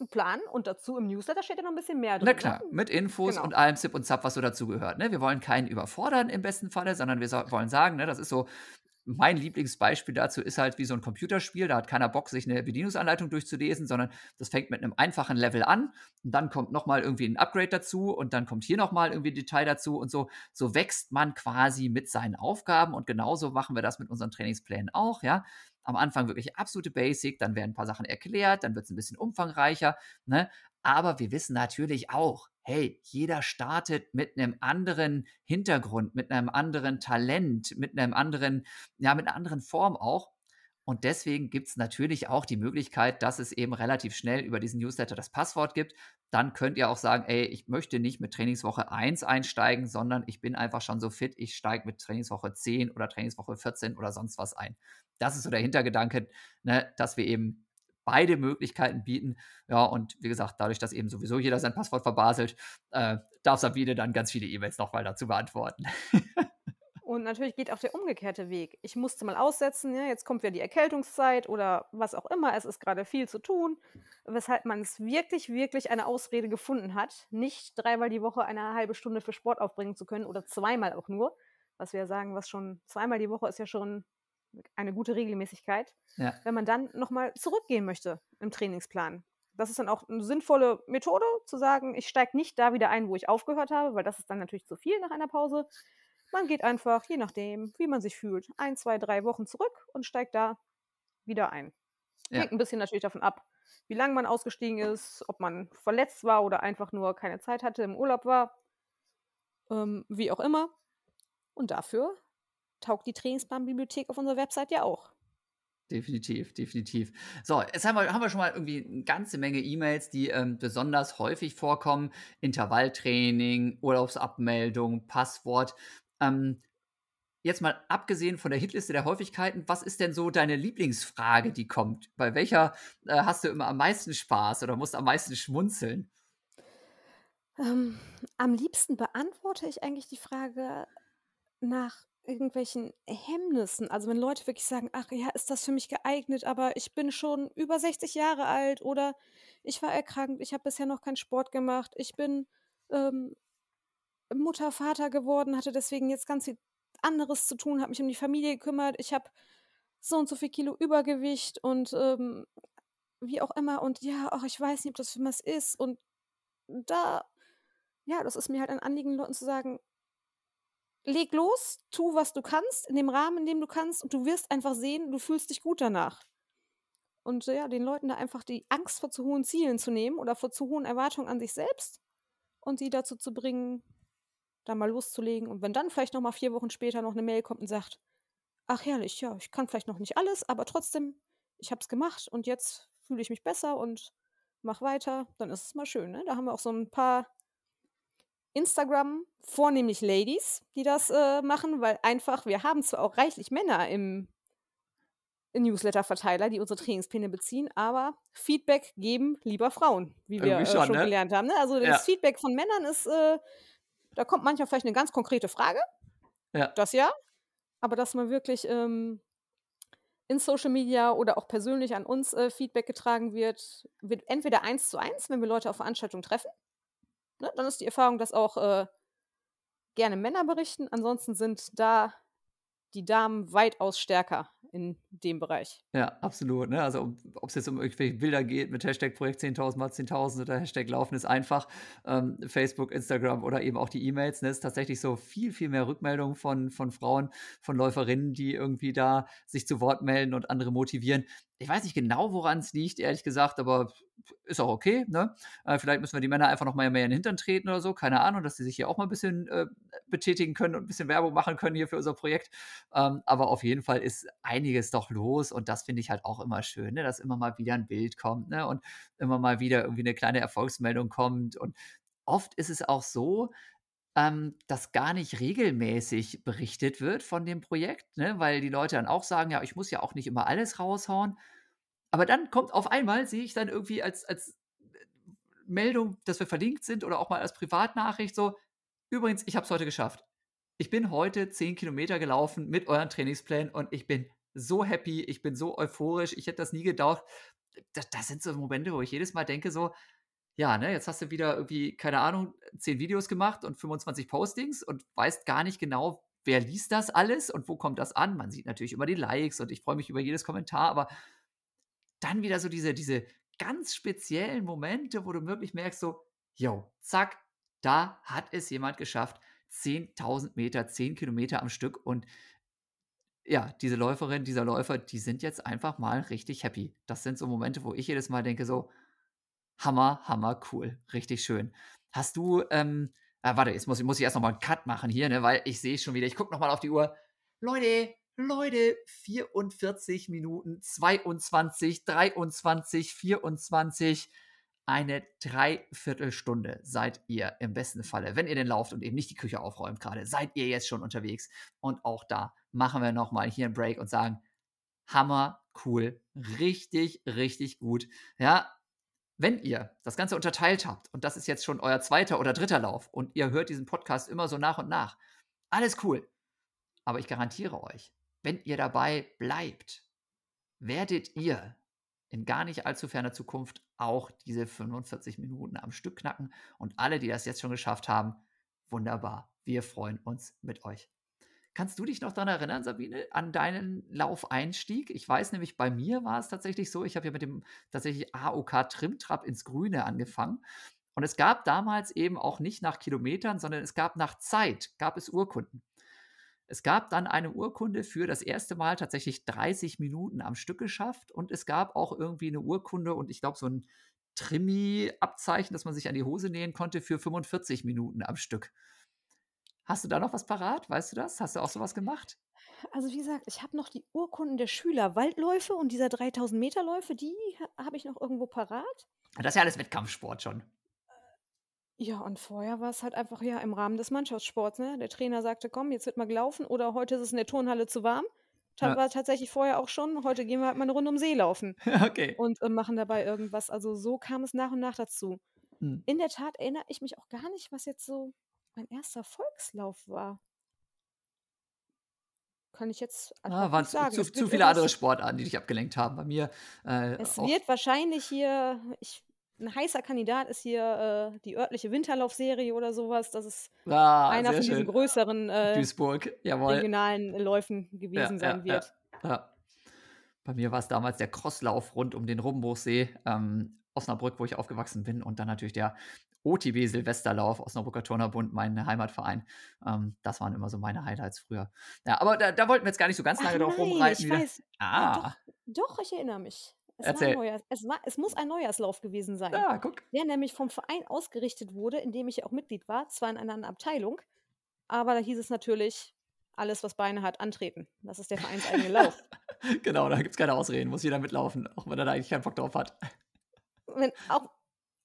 Ein Plan und dazu im Newsletter steht ja noch ein bisschen mehr drin. Na klar, Ne? mit Infos Genau. und allem Zip und Zap, was so dazugehört. Ne? Wir wollen keinen überfordern im besten Falle, sondern wir so, wollen sagen, ne, das ist so, mein Lieblingsbeispiel dazu ist halt wie so ein Computerspiel. Da hat keiner Bock, sich eine Bedienungsanleitung durchzulesen, sondern das fängt mit einem einfachen Level an und dann kommt nochmal irgendwie ein Upgrade dazu und dann kommt hier nochmal irgendwie ein Detail dazu und so, so wächst man quasi mit seinen Aufgaben und genauso machen wir das mit unseren Trainingsplänen auch, ja. Am Anfang wirklich absolute Basic, dann werden ein paar Sachen erklärt, dann wird es ein bisschen umfangreicher, ne? Aber wir wissen natürlich auch, hey, jeder startet mit einem anderen Hintergrund, mit einem anderen Talent, mit einem anderen, ja, mit einer anderen Form auch. Und deswegen gibt es natürlich auch die Möglichkeit, dass es eben relativ schnell über diesen Newsletter das Passwort gibt. Dann könnt ihr auch sagen, ey, ich möchte nicht mit Trainingswoche 1 einsteigen, sondern ich bin einfach schon so fit, ich steige mit Trainingswoche 10 oder Trainingswoche 14 oder sonst was ein. Das ist so der Hintergedanke, ne, dass wir eben beide Möglichkeiten bieten. Ja, und wie gesagt, dadurch, dass eben sowieso jeder sein Passwort verbaselt, äh, darf Sabine dann ganz viele E-Mails nochmal dazu beantworten. Und natürlich geht auch der umgekehrte Weg. Ich musste mal aussetzen, ja, jetzt kommt wieder die Erkältungszeit oder was auch immer, es ist gerade viel zu tun, weshalb man es wirklich, wirklich eine Ausrede gefunden hat, nicht dreimal die Woche eine halbe Stunde für Sport aufbringen zu können oder zweimal auch nur, was wir ja sagen, was schon zweimal die Woche ist ja schon eine gute Regelmäßigkeit, ja. wenn man dann nochmal zurückgehen möchte im Trainingsplan. Das ist dann auch eine sinnvolle Methode, zu sagen, ich steige nicht da wieder ein, wo ich aufgehört habe, weil das ist dann natürlich zu viel nach einer Pause. Man geht einfach, je nachdem, wie man sich fühlt, ein, zwei, drei Wochen zurück und steigt da wieder ein. Ja. Hängt ein bisschen natürlich davon ab, wie lange man ausgestiegen ist, ob man verletzt war oder einfach nur keine Zeit hatte, im Urlaub war, ähm, wie auch immer. Und dafür taugt die Trainingsplanbibliothek auf unserer Website ja auch. Definitiv, definitiv. So, jetzt haben wir, haben wir schon mal irgendwie eine ganze Menge E-Mails, die ähm, besonders häufig vorkommen. Intervalltraining, Urlaubsabmeldung, Passwort. Ähm, jetzt mal abgesehen von der Hitliste der Häufigkeiten, was ist denn so deine Lieblingsfrage, die kommt? Bei welcher äh, hast du immer am meisten Spaß oder musst am meisten schmunzeln? Ähm, am liebsten beantworte ich eigentlich die Frage nach irgendwelchen Hemmnissen. Also wenn Leute wirklich sagen, ach ja, ist das für mich geeignet, aber ich bin schon über 60 Jahre alt oder ich war erkrankt, ich habe bisher noch keinen Sport gemacht, ich bin ähm, Mutter, Vater geworden, hatte deswegen jetzt ganz viel anderes zu tun, habe mich um die Familie gekümmert, ich habe so und so viel Kilo Übergewicht und ähm, wie auch immer und ja, ach, ich weiß nicht, ob das für was ist und da, ja, das ist mir halt ein Anliegen, Leuten zu sagen, leg los, tu, was du kannst, in dem Rahmen, in dem du kannst, und du wirst einfach sehen, du fühlst dich gut danach. Und ja, den Leuten da einfach die Angst vor zu hohen Zielen zu nehmen oder vor zu hohen Erwartungen an sich selbst und sie dazu zu bringen, da mal loszulegen. Und wenn dann vielleicht nochmal vier Wochen später noch eine Mail kommt und sagt, ach herrlich, ja, ich kann vielleicht noch nicht alles, aber trotzdem, ich habe es gemacht und jetzt fühle ich mich besser und mach weiter, dann ist es mal schön. Ne? Da haben wir auch so ein paar Instagram vornehmlich Ladies, die das äh, machen, weil einfach, wir haben zwar auch reichlich Männer im, Newsletter-Verteiler, die unsere Trainingspläne beziehen, aber Feedback geben lieber Frauen, wie wir äh, schon, schon ne? gelernt haben. Ne? Also das ja. Feedback von Männern ist, äh, da kommt manchmal vielleicht eine ganz konkrete Frage. Ja. Das ja. Aber dass man wirklich ähm, in Social Media oder auch persönlich an uns äh, Feedback getragen wird, wird entweder eins zu eins, wenn wir Leute auf Veranstaltungen treffen, ne, dann ist die Erfahrung, dass auch äh, gerne Männer berichten. Ansonsten sind da die Damen weitaus stärker in dem Bereich. Ja, absolut. Ne? Also ob es jetzt um irgendwelche Bilder geht mit Hashtag Projekt 10.000 mal 10.000 oder Hashtag Laufen ist einfach, ähm, Facebook, Instagram oder eben auch die E-Mails, ne? ist tatsächlich so viel, viel mehr Rückmeldungen von, von Frauen, von Läuferinnen, die irgendwie da sich zu Wort melden und andere motivieren. Ich weiß nicht genau, woran es liegt, ehrlich gesagt, aber ist auch okay. Ne? Äh, vielleicht müssen wir die Männer einfach noch mal mehr in den Hintern treten oder so. Keine Ahnung, dass sie sich hier auch mal ein bisschen äh, betätigen können und ein bisschen Werbung machen können hier für unser Projekt. Ähm, aber auf jeden Fall ist einiges doch los und das finde ich halt auch immer schön, ne? dass immer mal wieder ein Bild kommt ne? und immer mal wieder irgendwie eine kleine Erfolgsmeldung kommt. Und oft ist es auch so, ähm, dass gar nicht regelmäßig berichtet wird von dem Projekt, ne? weil die Leute dann auch sagen, ja, ich muss ja auch nicht immer alles raushauen. Aber dann kommt auf einmal, sehe ich dann irgendwie als, als äh, Meldung, dass wir verlinkt sind oder auch mal als Privatnachricht so, übrigens, ich habe es heute geschafft. Ich bin heute 10 Kilometer gelaufen mit euren Trainingsplänen und ich bin so happy, ich bin so euphorisch, ich hätte das nie gedacht. Das, das sind so Momente, wo ich jedes Mal denke so, ja, ne, jetzt hast du wieder irgendwie, keine Ahnung, 10 Videos gemacht und 25 Postings und weißt gar nicht genau, wer liest das alles und wo kommt das an. Man sieht natürlich immer die Likes und ich freue mich über jedes Kommentar, aber dann wieder so diese, diese ganz speziellen Momente, wo du wirklich merkst, so, yo, zack, da hat es jemand geschafft. 10.000 Meter, 10 Kilometer am Stück und ja, diese Läuferin, dieser Läufer, die sind jetzt einfach mal richtig happy. Das sind so Momente, wo ich jedes Mal denke, so, Hammer, hammer cool. Richtig schön. Hast du, ähm, ah, warte, jetzt muss, muss ich erst noch mal einen Cut machen hier, ne, weil ich sehe schon wieder, ich gucke noch mal auf die Uhr. Leute, Leute, 44 Minuten, 22, 23, 24, eine Dreiviertelstunde seid ihr im besten Falle, wenn ihr den lauft und eben nicht die Küche aufräumt gerade, seid ihr jetzt schon unterwegs. Und auch da machen wir nochmal hier einen Break und sagen, hammer, cool, richtig, richtig gut. Ja, wenn ihr das Ganze unterteilt habt und das ist jetzt schon euer zweiter oder dritter Lauf und ihr hört diesen Podcast immer so nach und nach, alles cool. Aber ich garantiere euch, wenn ihr dabei bleibt, werdet ihr in gar nicht allzu ferner Zukunft auch diese 45 Minuten am Stück knacken. Und alle, die das jetzt schon geschafft haben, wunderbar. Wir freuen uns mit euch. Kannst du dich noch daran erinnern, Sabine, an deinen Laufeinstieg? Ich weiß nämlich, bei mir war es tatsächlich so, ich habe ja mit dem tatsächlich AOK Trimtrap ins Grüne angefangen. Und es gab damals eben auch nicht nach Kilometern, sondern es gab nach Zeit, gab es Urkunden. Es gab dann eine Urkunde für das erste Mal tatsächlich 30 Minuten am Stück geschafft und es gab auch irgendwie eine Urkunde und ich glaube so ein Trimi-Abzeichen, dass man sich an die Hose nähen konnte für 45 Minuten am Stück. Hast du da noch was parat? Weißt du das? Hast du auch sowas gemacht? Also wie gesagt, ich habe noch die Urkunden der Schüler Waldläufe und dieser 3000 Meter Läufe, die habe ich noch irgendwo parat. Das ist ja alles Wettkampfsport schon. Ja, und vorher war es halt einfach ja im Rahmen des Mannschaftssports, ne? Der Trainer sagte: „Komm, jetzt wird mal gelaufen“ oder „Heute ist es in der Turnhalle zu warm.“ Ta Ja. war tatsächlich vorher auch schon: „Heute gehen wir halt mal 'ne Runde um See laufen“ Okay. und, äh, machen dabei irgendwas. Also, so kam es nach und nach dazu. Mhm. In der Tat erinnere ich mich auch gar nicht, was jetzt so mein erster Volkslauf war. Kann ich jetzt Ah, waren sagen. zu Es zu viele andere Sportarten, die dich abgelenkt haben. Bei mir, äh, Es auch wird wahrscheinlich hier ich 'n heißer Kandidat ist hier, äh, die örtliche Winterlaufserie oder so was. Das ist Ah, einer von diesen schön. größeren, äh, Duisburg, jawohl. regionalen Läufen gewesen ja, sein ja, wird. ja. Bei mir war es damals der Crosslauf rund um den Rumbuchsee, ähm, Osnabrück, wo ich aufgewachsen bin und dann natürlich der OTB Silvesterlauf, Osnabrücker Turnerbund, mein Heimatverein. Ähm, das waren immer so meine Highlights früher. Ja, aber da da wollten wir jetzt gar nicht so ganz Ach lange drauf nein, rumreiten ich wieder. weiß. Ja, Ah, doch, doch, ich erinnere mich. Es war erzähl. Neujahrs es war es muss ein Neujahrslauf gewesen sein, Ja, guck. der nämlich vom Verein ausgerichtet wurde, in dem ich ja auch Mitglied war, zwar in einer anderen Abteilung, aber da hieß es natürlich: „Alles, was Beine hat, antreten.“ Das ist der vereinseigene Lauf. Genau, da gibt's keine Ausreden, muss jeder mitlaufen, auch wenn er da eigentlich keinen Bock drauf hat. Wenn auch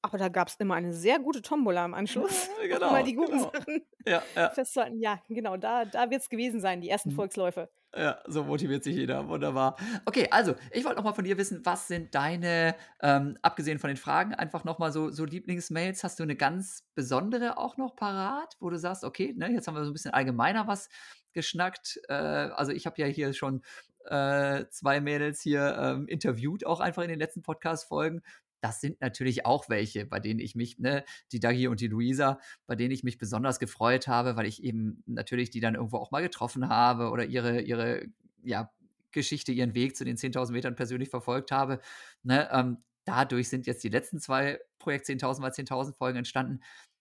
aber da gab's immer eine sehr gute Tombola im Anschluss, Ja, um mal genau, die guten genau. Sachen Ja, ja. festzuhalten. Ja, genau, da da wird's gewesen sein, die ersten Mhm. Volksläufe. Ja, so motiviert sich jeder. Wunderbar. Okay, also, ich wollte noch mal von dir wissen, was sind deine, ähm, abgesehen von den Fragen, einfach noch mal so so Lieblingsmails? Hast du 'ne ganz besondere auch noch parat, wo du sagst: „Okay, ne, jetzt haben wir so 'n bisschen allgemeiner was geschnackt.“ Äh, also, ich habe ja hier schon, äh, 2 Mädels hier, ähm, interviewt, auch einfach in den letzten Podcast-Folgen. Das sind natürlich auch welche, bei denen ich mich ne, die Dagi und die Luisa, bei denen ich mich besonders gefreut habe, weil ich eben natürlich die dann irgendwo auch mal getroffen habe oder ihre ihre, ja, Geschichte, ihren Weg zu den 10.000 Metern persönlich verfolgt habe, ne? Ähm, dadurch sind jetzt die letzten 2 Projekt 10.000 mal 10.000 Folgen entstanden.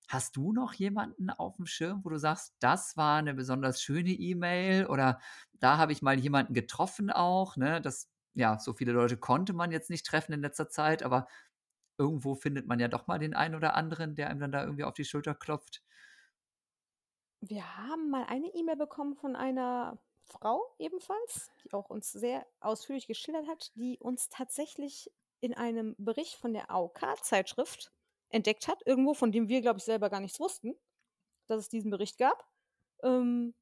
Hast du noch jemanden aufm Schirm, wo du sagst: „Das war 'ne besonders schöne E-Mail“ oder „da habe ich mal jemanden getroffen auch“, ne? Das ja, so viele Leute konnte man jetzt nicht treffen in letzter Zeit, aber irgendwo findet man ja doch mal den einen oder anderen, der einem dann da irgendwie auf die Schulter klopft. Wir haben mal eine E-Mail bekommen von einer Frau ebenfalls, die auch uns sehr ausführlich geschildert hat, die uns tatsächlich in einem Bericht von der AOK-Zeitschrift entdeckt hat, irgendwo, von dem wir, glaube ich, selber gar nichts wussten, dass es diesen Bericht gab. Ähm,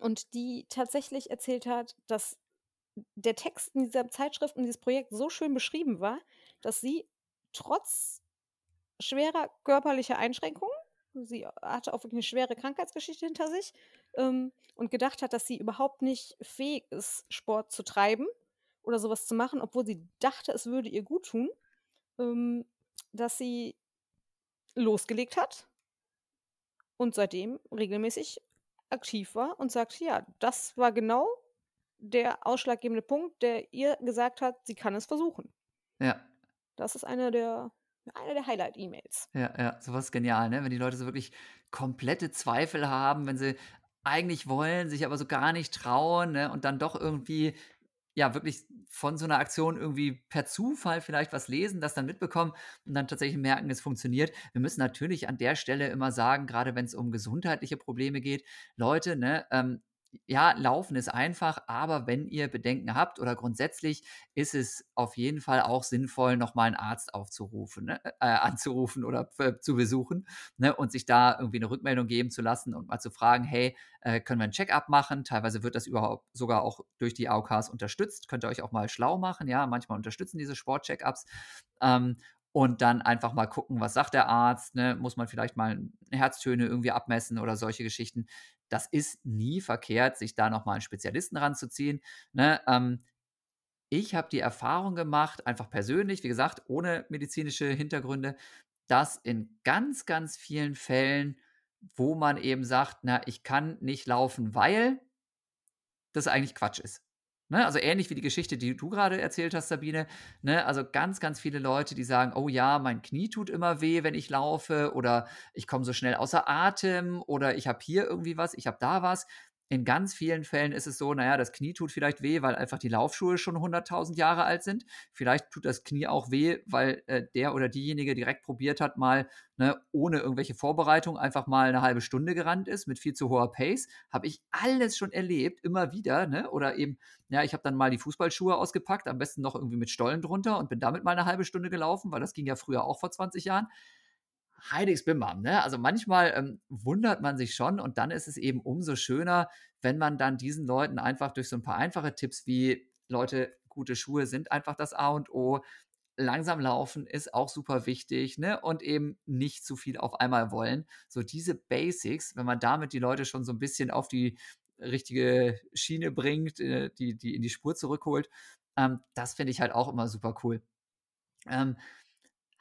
und die tatsächlich erzählt hat, dass der Text in dieser Zeitschrift und dieses Projekt so schön beschrieben war, dass sie trotz schwerer körperlicher Einschränkungen sie hatte auch wirklich 'ne schwere Krankheitsgeschichte hinter sich, ähm, und gedacht hat, dass sie überhaupt nicht fähig ist, Sport zu treiben oder so was zu machen, obwohl sie dachte, es würde ihr guttun, ähm, dass sie losgelegt hat und seitdem regelmäßig aktiv war und sagt: „Ja, das war genau der ausschlaggebende Punkt, der ihr gesagt hat, sie kann es versuchen.“ Ja. Das ist eine der eine der Highlight-E-Mails. Ja, ja, so was ist genial, ne? Wenn die Leute so wirklich komplette Zweifel haben, wenn sie eigentlich wollen, sich aber so gar nicht trauen, ne, und dann doch irgendwie ja, wirklich von so einer Aktion irgendwie per Zufall vielleicht was lesen, das dann mitbekommen und dann tatsächlich merken, es funktioniert. Wir müssen natürlich an der Stelle immer sagen, gerade wenn es um gesundheitliche Probleme geht, Leute, ne, ähm, ja, Laufen ist einfach, aber wenn ihr Bedenken habt oder grundsätzlich ist es auf jeden Fall auch sinnvoll, nochmal einen Arzt aufzurufen, ne, äh, anzurufen oder äh, zu besuchen ne, und sich da irgendwie eine Rückmeldung geben zu lassen und mal zu fragen, hey, äh, können wir ein Check-up machen? Teilweise wird das überhaupt sogar auch durch die AOKs unterstützt. Könnt ihr euch auch mal schlau machen, ja, manchmal unterstützen diese Sport-Check-ups. Ähm, und dann einfach mal gucken, was sagt der Arzt, ne? muss man vielleicht mal Herztöne irgendwie abmessen oder solche Geschichten. Das ist nie verkehrt, sich da nochmal einen Spezialisten ranzuziehen. Ne? Ähm, ich habe die Erfahrung gemacht, einfach persönlich, wie gesagt, ohne medizinische Hintergründe, dass in ganz, ganz vielen Fällen, wo man eben sagt, na, ich kann nicht laufen, weil das eigentlich Quatsch ist. Ne? Also ähnlich wie die Geschichte, die du gerade erzählt hast, Sabine. Ne? Also ganz, ganz viele Leute, die sagen, oh ja, mein Knie tut immer weh, wenn ich laufe oder ich komme so schnell außer Atem oder ich habe hier irgendwie was, ich habe da was. In ganz vielen Fällen ist es so, naja, das Knie tut vielleicht weh, weil einfach die Laufschuhe schon 100.000 Jahre alt sind. Vielleicht tut das Knie auch weh, weil äh, der oder diejenige direkt probiert hat, mal ne, ohne irgendwelche Vorbereitung einfach mal eine halbe Stunde gerannt ist mit viel zu hoher Pace. Habe ich alles schon erlebt, immer wieder. Ne? Oder eben, ja, ich habe dann mal die Fußballschuhe ausgepackt, am besten noch irgendwie mit Stollen drunter und bin damit mal eine halbe Stunde gelaufen, weil das ging ja früher auch vor 20 Jahren. Heiliges Bimbam, ne? Also manchmal ähm, wundert man sich schon und dann ist es eben umso schöner, wenn man dann diesen Leuten einfach durch so ein paar einfache Tipps wie Leute, gute Schuhe sind einfach das A und O. Langsam laufen ist auch super wichtig, ne? Und eben nicht zu viel auf einmal wollen. So diese Basics, wenn man damit die Leute schon so ein bisschen auf die richtige Schiene bringt, äh, die, die in die Spur zurückholt, ähm, das finde ich halt auch immer super cool. Ähm,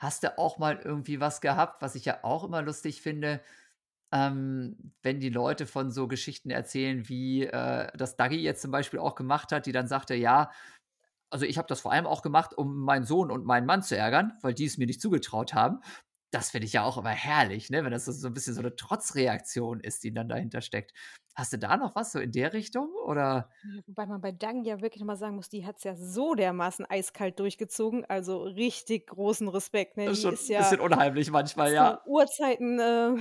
Hast du auch mal irgendwie was gehabt, was ich ja auch immer lustig finde, ähm, wenn die Leute von so Geschichten erzählen, wie äh, das Dagi jetzt zum Beispiel auch gemacht hat, die dann sagte, ja, also ich habe das vor allem auch gemacht, um meinen Sohn und meinen Mann zu ärgern, weil die es mir nicht zugetraut haben. Das finde ich ja auch immer herrlich, ne? wenn das so ein bisschen so eine Trotzreaktion ist, die dann dahinter steckt. Hast du da noch was so in der Richtung? Oder? Ja, wobei man bei Dang ja wirklich nochmal sagen muss, die hat es ja so dermaßen eiskalt durchgezogen. Also richtig großen Respekt. Ne? Das ist schon ist ein ja bisschen unheimlich manchmal, ja. Urzeiten äh,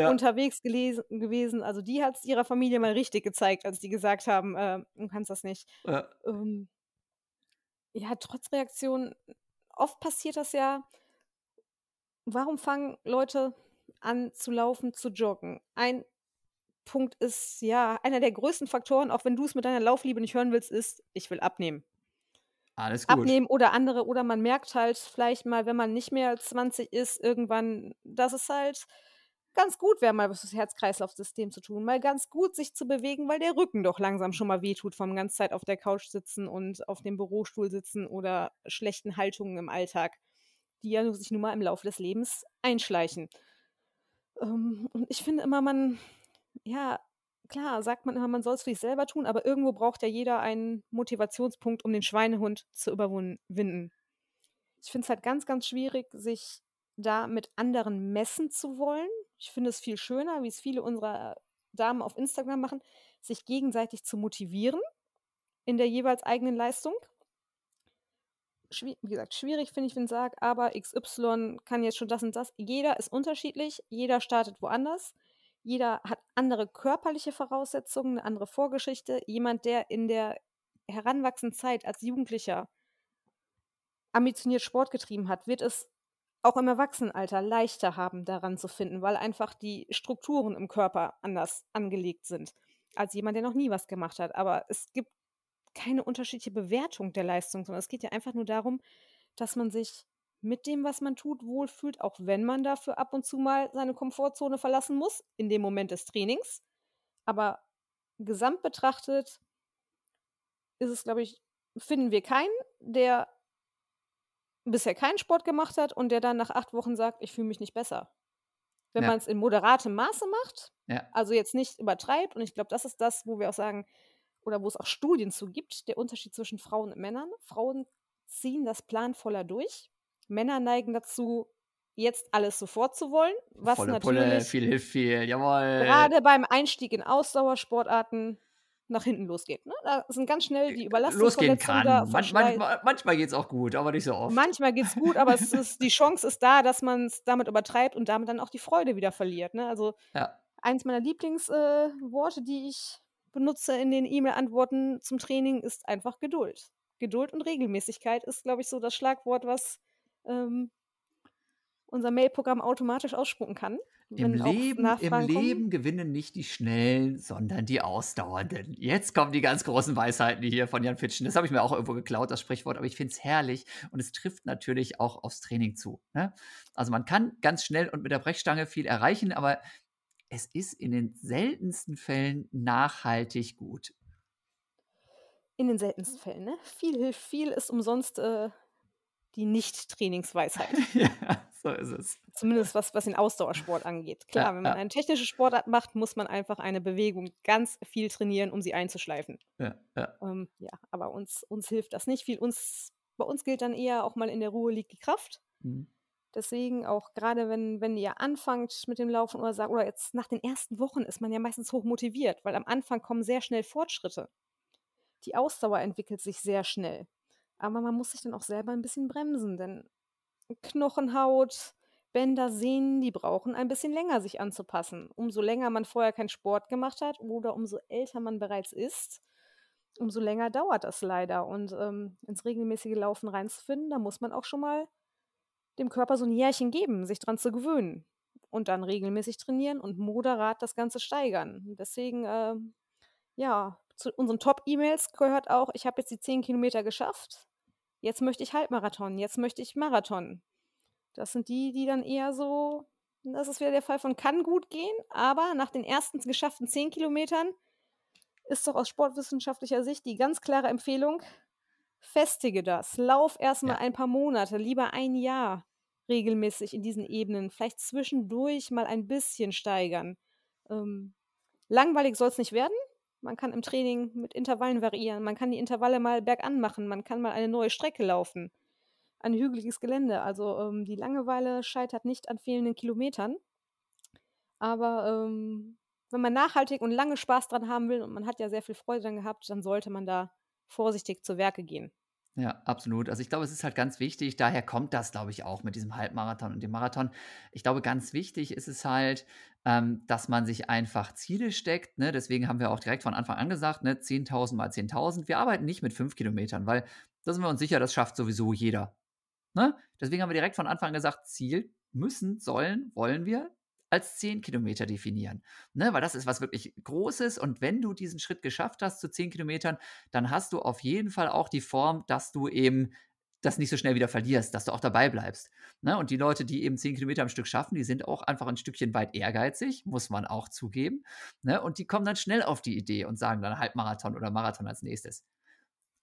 Ja. unterwegs gelesen, gewesen. Also die hat es ihrer Familie mal richtig gezeigt, als die gesagt haben, äh, du kannst das nicht. Ja. Ähm, ja, Trotzreaktion, oft passiert das ja. Warum fangen Leute an zu laufen, zu joggen? Ein Punkt ist, ja, einer der größten Faktoren, auch wenn du es mit deiner Laufliebe nicht hören willst, ist, ich will abnehmen. Alles gut. Abnehmen oder andere, oder man merkt halt vielleicht mal, wenn man nicht mehr 20 ist, irgendwann, dass es halt ganz gut wäre, mal was fürs Herz-Kreislauf-System zu tun. Mal ganz gut sich zu bewegen, weil der Rücken doch langsam schon mal wehtut vom ganzen Zeit auf der Couch sitzen und auf dem Bürostuhl sitzen oder schlechten Haltungen im Alltag, die ja sich nun mal im Laufe des Lebens einschleichen. Ähm, und ich finde immer, man, ja, klar, sagt man immer, man soll es für sich selber tun, aber irgendwo braucht ja jeder einen Motivationspunkt, um den Schweinehund zu überwinden. Ich finde es halt ganz, ganz schwierig, sich da mit anderen messen zu wollen. Ich finde es viel schöner, wie es viele unserer Damen auf Instagram machen, sich gegenseitig zu motivieren in der jeweils eigenen Leistung. Wie gesagt, schwierig finde ich, wenn ich sage, aber XY kann jetzt schon das und das. Jeder ist unterschiedlich, jeder startet woanders. Jeder hat andere körperliche Voraussetzungen, eine andere Vorgeschichte. Jemand, der in der heranwachsenden Zeit als Jugendlicher ambitioniert Sport getrieben hat, wird es auch im Erwachsenenalter leichter haben, daran zu finden, weil einfach die Strukturen im Körper anders angelegt sind als jemand, der noch nie was gemacht hat. Aber es gibt keine unterschiedliche Bewertung der Leistung, sondern es geht ja einfach nur darum, dass man sich mit dem, was man tut, wohlfühlt, auch wenn man dafür ab und zu mal seine Komfortzone verlassen muss, in dem Moment des Trainings. Aber gesamt betrachtet ist es, glaube ich, finden wir keinen, der bisher keinen Sport gemacht hat und der dann nach acht Wochen sagt, ich fühle mich nicht besser. Wenn Ja. man es in moderatem Maße macht, Ja. also jetzt nicht übertreibt, und ich glaube, das ist das, wo wir auch sagen, oder wo es auch Studien zu gibt, der Unterschied zwischen Frauen und Männern. Frauen ziehen das planvoller durch. Männer neigen dazu, jetzt alles sofort zu wollen, was Volle Pulle, natürlich viel hilft viel, jawohl. gerade beim Einstieg in Ausdauersportarten nach hinten losgeht. Ne? Da sind ganz schnell die Losgehen Überlastungsverletzungen da, kann. Man, manchmal manchmal geht es auch gut, aber nicht so oft. Manchmal geht es gut, aber es ist, die Chance ist da, dass man es damit übertreibt und damit dann auch die Freude wieder verliert. Ne? Also Ja. eins meiner Lieblingsworte, äh, die ich benutze in den E-Mail-Antworten zum Training, ist einfach Geduld. Geduld und Regelmäßigkeit ist, glaube ich, so das Schlagwort, was ähm, unser Mailprogramm automatisch ausspucken kann. Im Leben, im kommen. Leben gewinnen nicht die Schnellen, sondern die Ausdauernden. Jetzt kommen die ganz großen Weisheiten hier von Jan Fitschen. Das habe ich mir auch irgendwo geklaut, das Sprichwort, aber ich finde es herrlich und es trifft natürlich auch aufs Training zu. Ne? Also man kann ganz schnell und mit der Brechstange viel erreichen, aber es ist in den seltensten Fällen nachhaltig gut. In den seltensten Fällen, ne? Viel hilft viel, ist umsonst äh, die Nicht-Trainingsweisheit. ja, so ist es. Zumindest was, was den Ausdauersport angeht. Klar, Ja, wenn man ja, eine technische Sportart macht, muss man einfach eine Bewegung ganz viel trainieren, um sie einzuschleifen. ja, ja. Ähm, ja, aber uns, uns hilft das nicht viel. Uns, bei uns gilt dann eher auch mal in der Ruhe liegt die Kraft. Mhm. Deswegen auch gerade wenn, wenn ihr anfangt mit dem Laufen oder sagt, oder jetzt nach den ersten Wochen ist man ja meistens hoch motiviert, weil am Anfang kommen sehr schnell Fortschritte. Die Ausdauer entwickelt sich sehr schnell. Aber man muss sich dann auch selber ein bisschen bremsen, denn Knochenhaut, Bänder, Sehnen, die brauchen ein bisschen länger, sich anzupassen. Umso länger man vorher keinen Sport gemacht hat oder umso älter man bereits ist, umso länger dauert das leider. Und ähm, ins regelmäßige Laufen reinzufinden, da muss man auch schon mal dem Körper so ein Jährchen geben, sich dran zu gewöhnen. Und dann regelmäßig trainieren und moderat das Ganze steigern. Deswegen, ähm, ja, zu unseren Top-E-Mails gehört auch, ich habe jetzt die 10 Kilometer geschafft. Jetzt möchte ich Halbmarathon, jetzt möchte ich Marathon. Das sind die, die dann eher so, das ist wieder der Fall von kann gut gehen, aber nach den ersten geschafften 10 Kilometern ist doch aus sportwissenschaftlicher Sicht die ganz klare Empfehlung, festige das. Lauf erstmal Ja. ein paar Monate, lieber ein Jahr regelmäßig in diesen Ebenen. Vielleicht zwischendurch mal ein bisschen steigern. Ähm, langweilig soll es nicht werden. Man kann im Training mit Intervallen variieren. Man kann die Intervalle mal bergan machen. Man kann mal eine neue Strecke laufen. Ein hügeliges Gelände. Also ähm, die Langeweile scheitert nicht an fehlenden Kilometern. Aber ähm, wenn man nachhaltig und lange Spaß dran haben will und man hat ja sehr viel Freude dran gehabt, dann sollte man da vorsichtig zu Werke gehen. Ja, absolut. Also ich glaube, es ist halt ganz wichtig, daher kommt das, glaube ich, auch mit diesem Halbmarathon und dem Marathon. Ich glaube, ganz wichtig ist es halt, ähm, dass man sich einfach Ziele steckt. Ne? Deswegen haben wir auch direkt von Anfang an gesagt, ne? 10.000 mal 10.000. Wir arbeiten nicht mit 5 Kilometern, weil da sind wir uns sicher, das schafft sowieso jeder. Ne? Deswegen haben wir direkt von Anfang an gesagt, Ziel müssen, sollen, wollen wir als 10 Kilometer definieren. Ne? Weil das ist was wirklich Großes und wenn du diesen Schritt geschafft hast zu 10 Kilometern, dann hast du auf jeden Fall auch die Form, dass du eben das nicht so schnell wieder verlierst, dass du auch dabei bleibst. Ne? Und die Leute, die eben 10 Kilometer am Stück schaffen, die sind auch einfach ein Stückchen weit ehrgeizig, muss man auch zugeben. Ne? Und die kommen dann schnell auf die Idee und sagen dann Halbmarathon oder Marathon als nächstes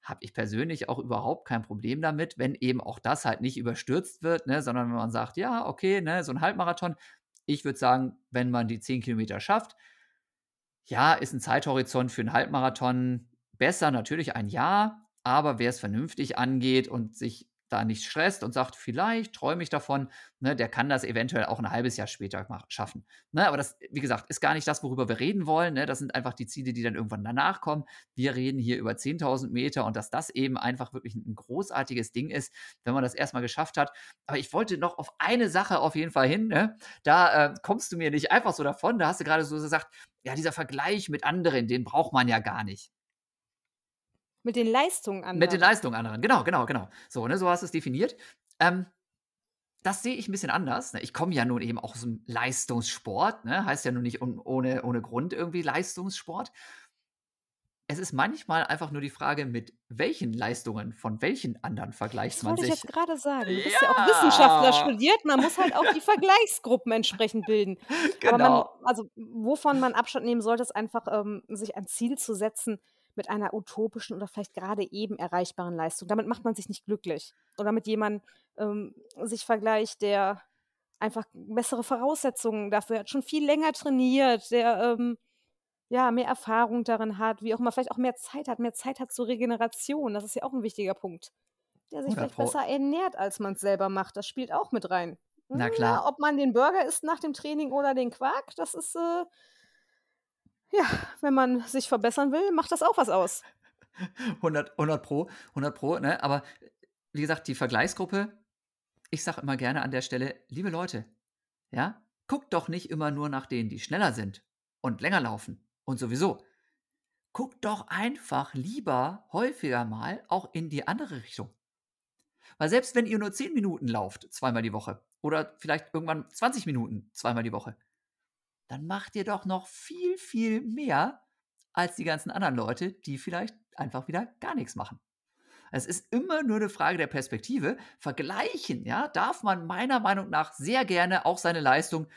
habe ich persönlich auch überhaupt kein Problem damit, wenn eben auch das halt nicht überstürzt wird, ne, sondern wenn man sagt, ja, okay, ne, so ein Halbmarathon. Ich würde sagen, wenn man die 10 Kilometer schafft, ja, ist ein Zeithorizont für einen Halbmarathon besser, natürlich ein Jahr, aber wer es vernünftig angeht und sich da nicht stresst und sagt, vielleicht träume ich davon, ne, der kann das eventuell auch ein halbes Jahr später schaffen. Ne, aber das, wie gesagt, ist gar nicht das, worüber wir reden wollen. Ne, das sind einfach die Ziele, die dann irgendwann danach kommen. Wir reden hier über 10.000 Meter und dass das eben einfach wirklich ein, ein großartiges Ding ist, wenn man das erstmal geschafft hat. Aber ich wollte noch auf eine Sache auf jeden Fall hin. Ne? Da äh, kommst du mir nicht einfach so davon. Da hast du gerade so gesagt, ja, dieser Vergleich mit anderen, den braucht man ja gar nicht. Mit den Leistungen anderer. Mit den Leistungen anderen, genau, genau, genau. So, ne, so hast du es definiert. Ähm, das sehe ich ein bisschen anders. Ne? Ich komme ja nun eben auch aus dem Leistungssport, ne? heißt ja nun nicht un ohne, ohne Grund irgendwie Leistungssport. Es ist manchmal einfach nur die Frage, mit welchen Leistungen von welchen anderen vergleicht Das man wollte ich sich. jetzt gerade sagen. Du bist ja auch Wissenschaftler Ja, studiert. Man muss halt auch die Vergleichsgruppen entsprechend bilden. Aber man, genau. also wovon man Abstand nehmen sollte, ist einfach, ähm, sich ein Ziel zu setzen mit einer utopischen oder vielleicht gerade eben erreichbaren Leistung. Damit macht man sich nicht glücklich. Oder mit jemandem ähm, sich vergleicht, der einfach bessere Voraussetzungen dafür hat, schon viel länger trainiert, der ähm, ja mehr Erfahrung darin hat, wie auch immer, vielleicht auch mehr Zeit hat, mehr Zeit hat zur Regeneration. Das ist ja auch ein wichtiger Punkt. Der sich Oder vielleicht Frau, besser ernährt, als man es selber macht. Das spielt auch mit rein. na Ja, klar. ob man den Burger isst nach dem Training oder den Quark, das ist, äh, Ja, wenn man sich verbessern will, macht das auch was aus. 100, 100 Pro, 100 Pro, ne? Aber wie gesagt, die Vergleichsgruppe, ich sage immer gerne an der Stelle, liebe Leute, ja, guckt doch nicht immer nur nach denen, die schneller sind und länger laufen und sowieso. Guckt doch einfach lieber häufiger mal auch in die andere Richtung. Weil selbst wenn ihr nur 10 Minuten lauft, zweimal die Woche, oder vielleicht irgendwann 20 Minuten, zweimal die Woche, dann macht ihr doch noch viel, viel mehr als die ganzen anderen Leute, die vielleicht einfach wieder gar nichts machen. Es ist immer nur eine Frage der Perspektive. Vergleichen, ja, darf man meiner Meinung nach sehr gerne auch seine Leistung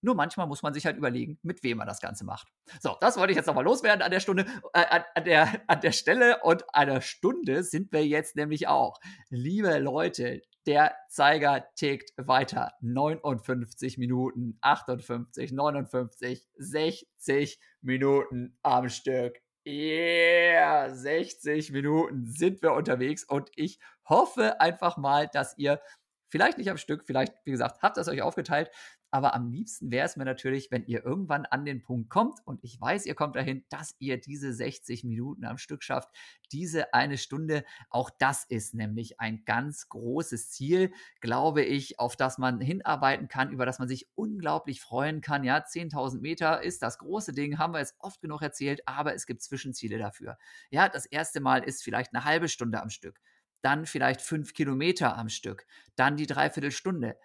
nur manchmal muss man sich halt überlegen, mit wem man das Ganze macht. So, das wollte ich jetzt nochmal loswerden an der Stunde, äh, an, der, an der Stelle und einer Stunde sind wir jetzt nämlich auch. Liebe Leute, der Zeiger tickt weiter. 59 Minuten, 58, 59, 60 Minuten am Stück. Yeah, 60 Minuten sind wir unterwegs und ich hoffe einfach mal, dass ihr vielleicht nicht am Stück, vielleicht, wie gesagt, habt ihr es euch aufgeteilt, aber am liebsten wäre es mir natürlich, wenn ihr irgendwann an den Punkt kommt und ich weiß, ihr kommt dahin, dass ihr diese 60 Minuten am Stück schafft, diese eine Stunde. Auch das ist nämlich ein ganz großes Ziel, glaube ich, auf das man hinarbeiten kann, über das man sich unglaublich freuen kann. Ja, 10.000 Meter ist das große Ding, haben wir jetzt oft genug erzählt, aber es gibt Zwischenziele dafür. Ja, das erste Mal ist vielleicht eine halbe Stunde am Stück dann vielleicht fünf Kilometer am Stück, dann die Dreiviertelstunde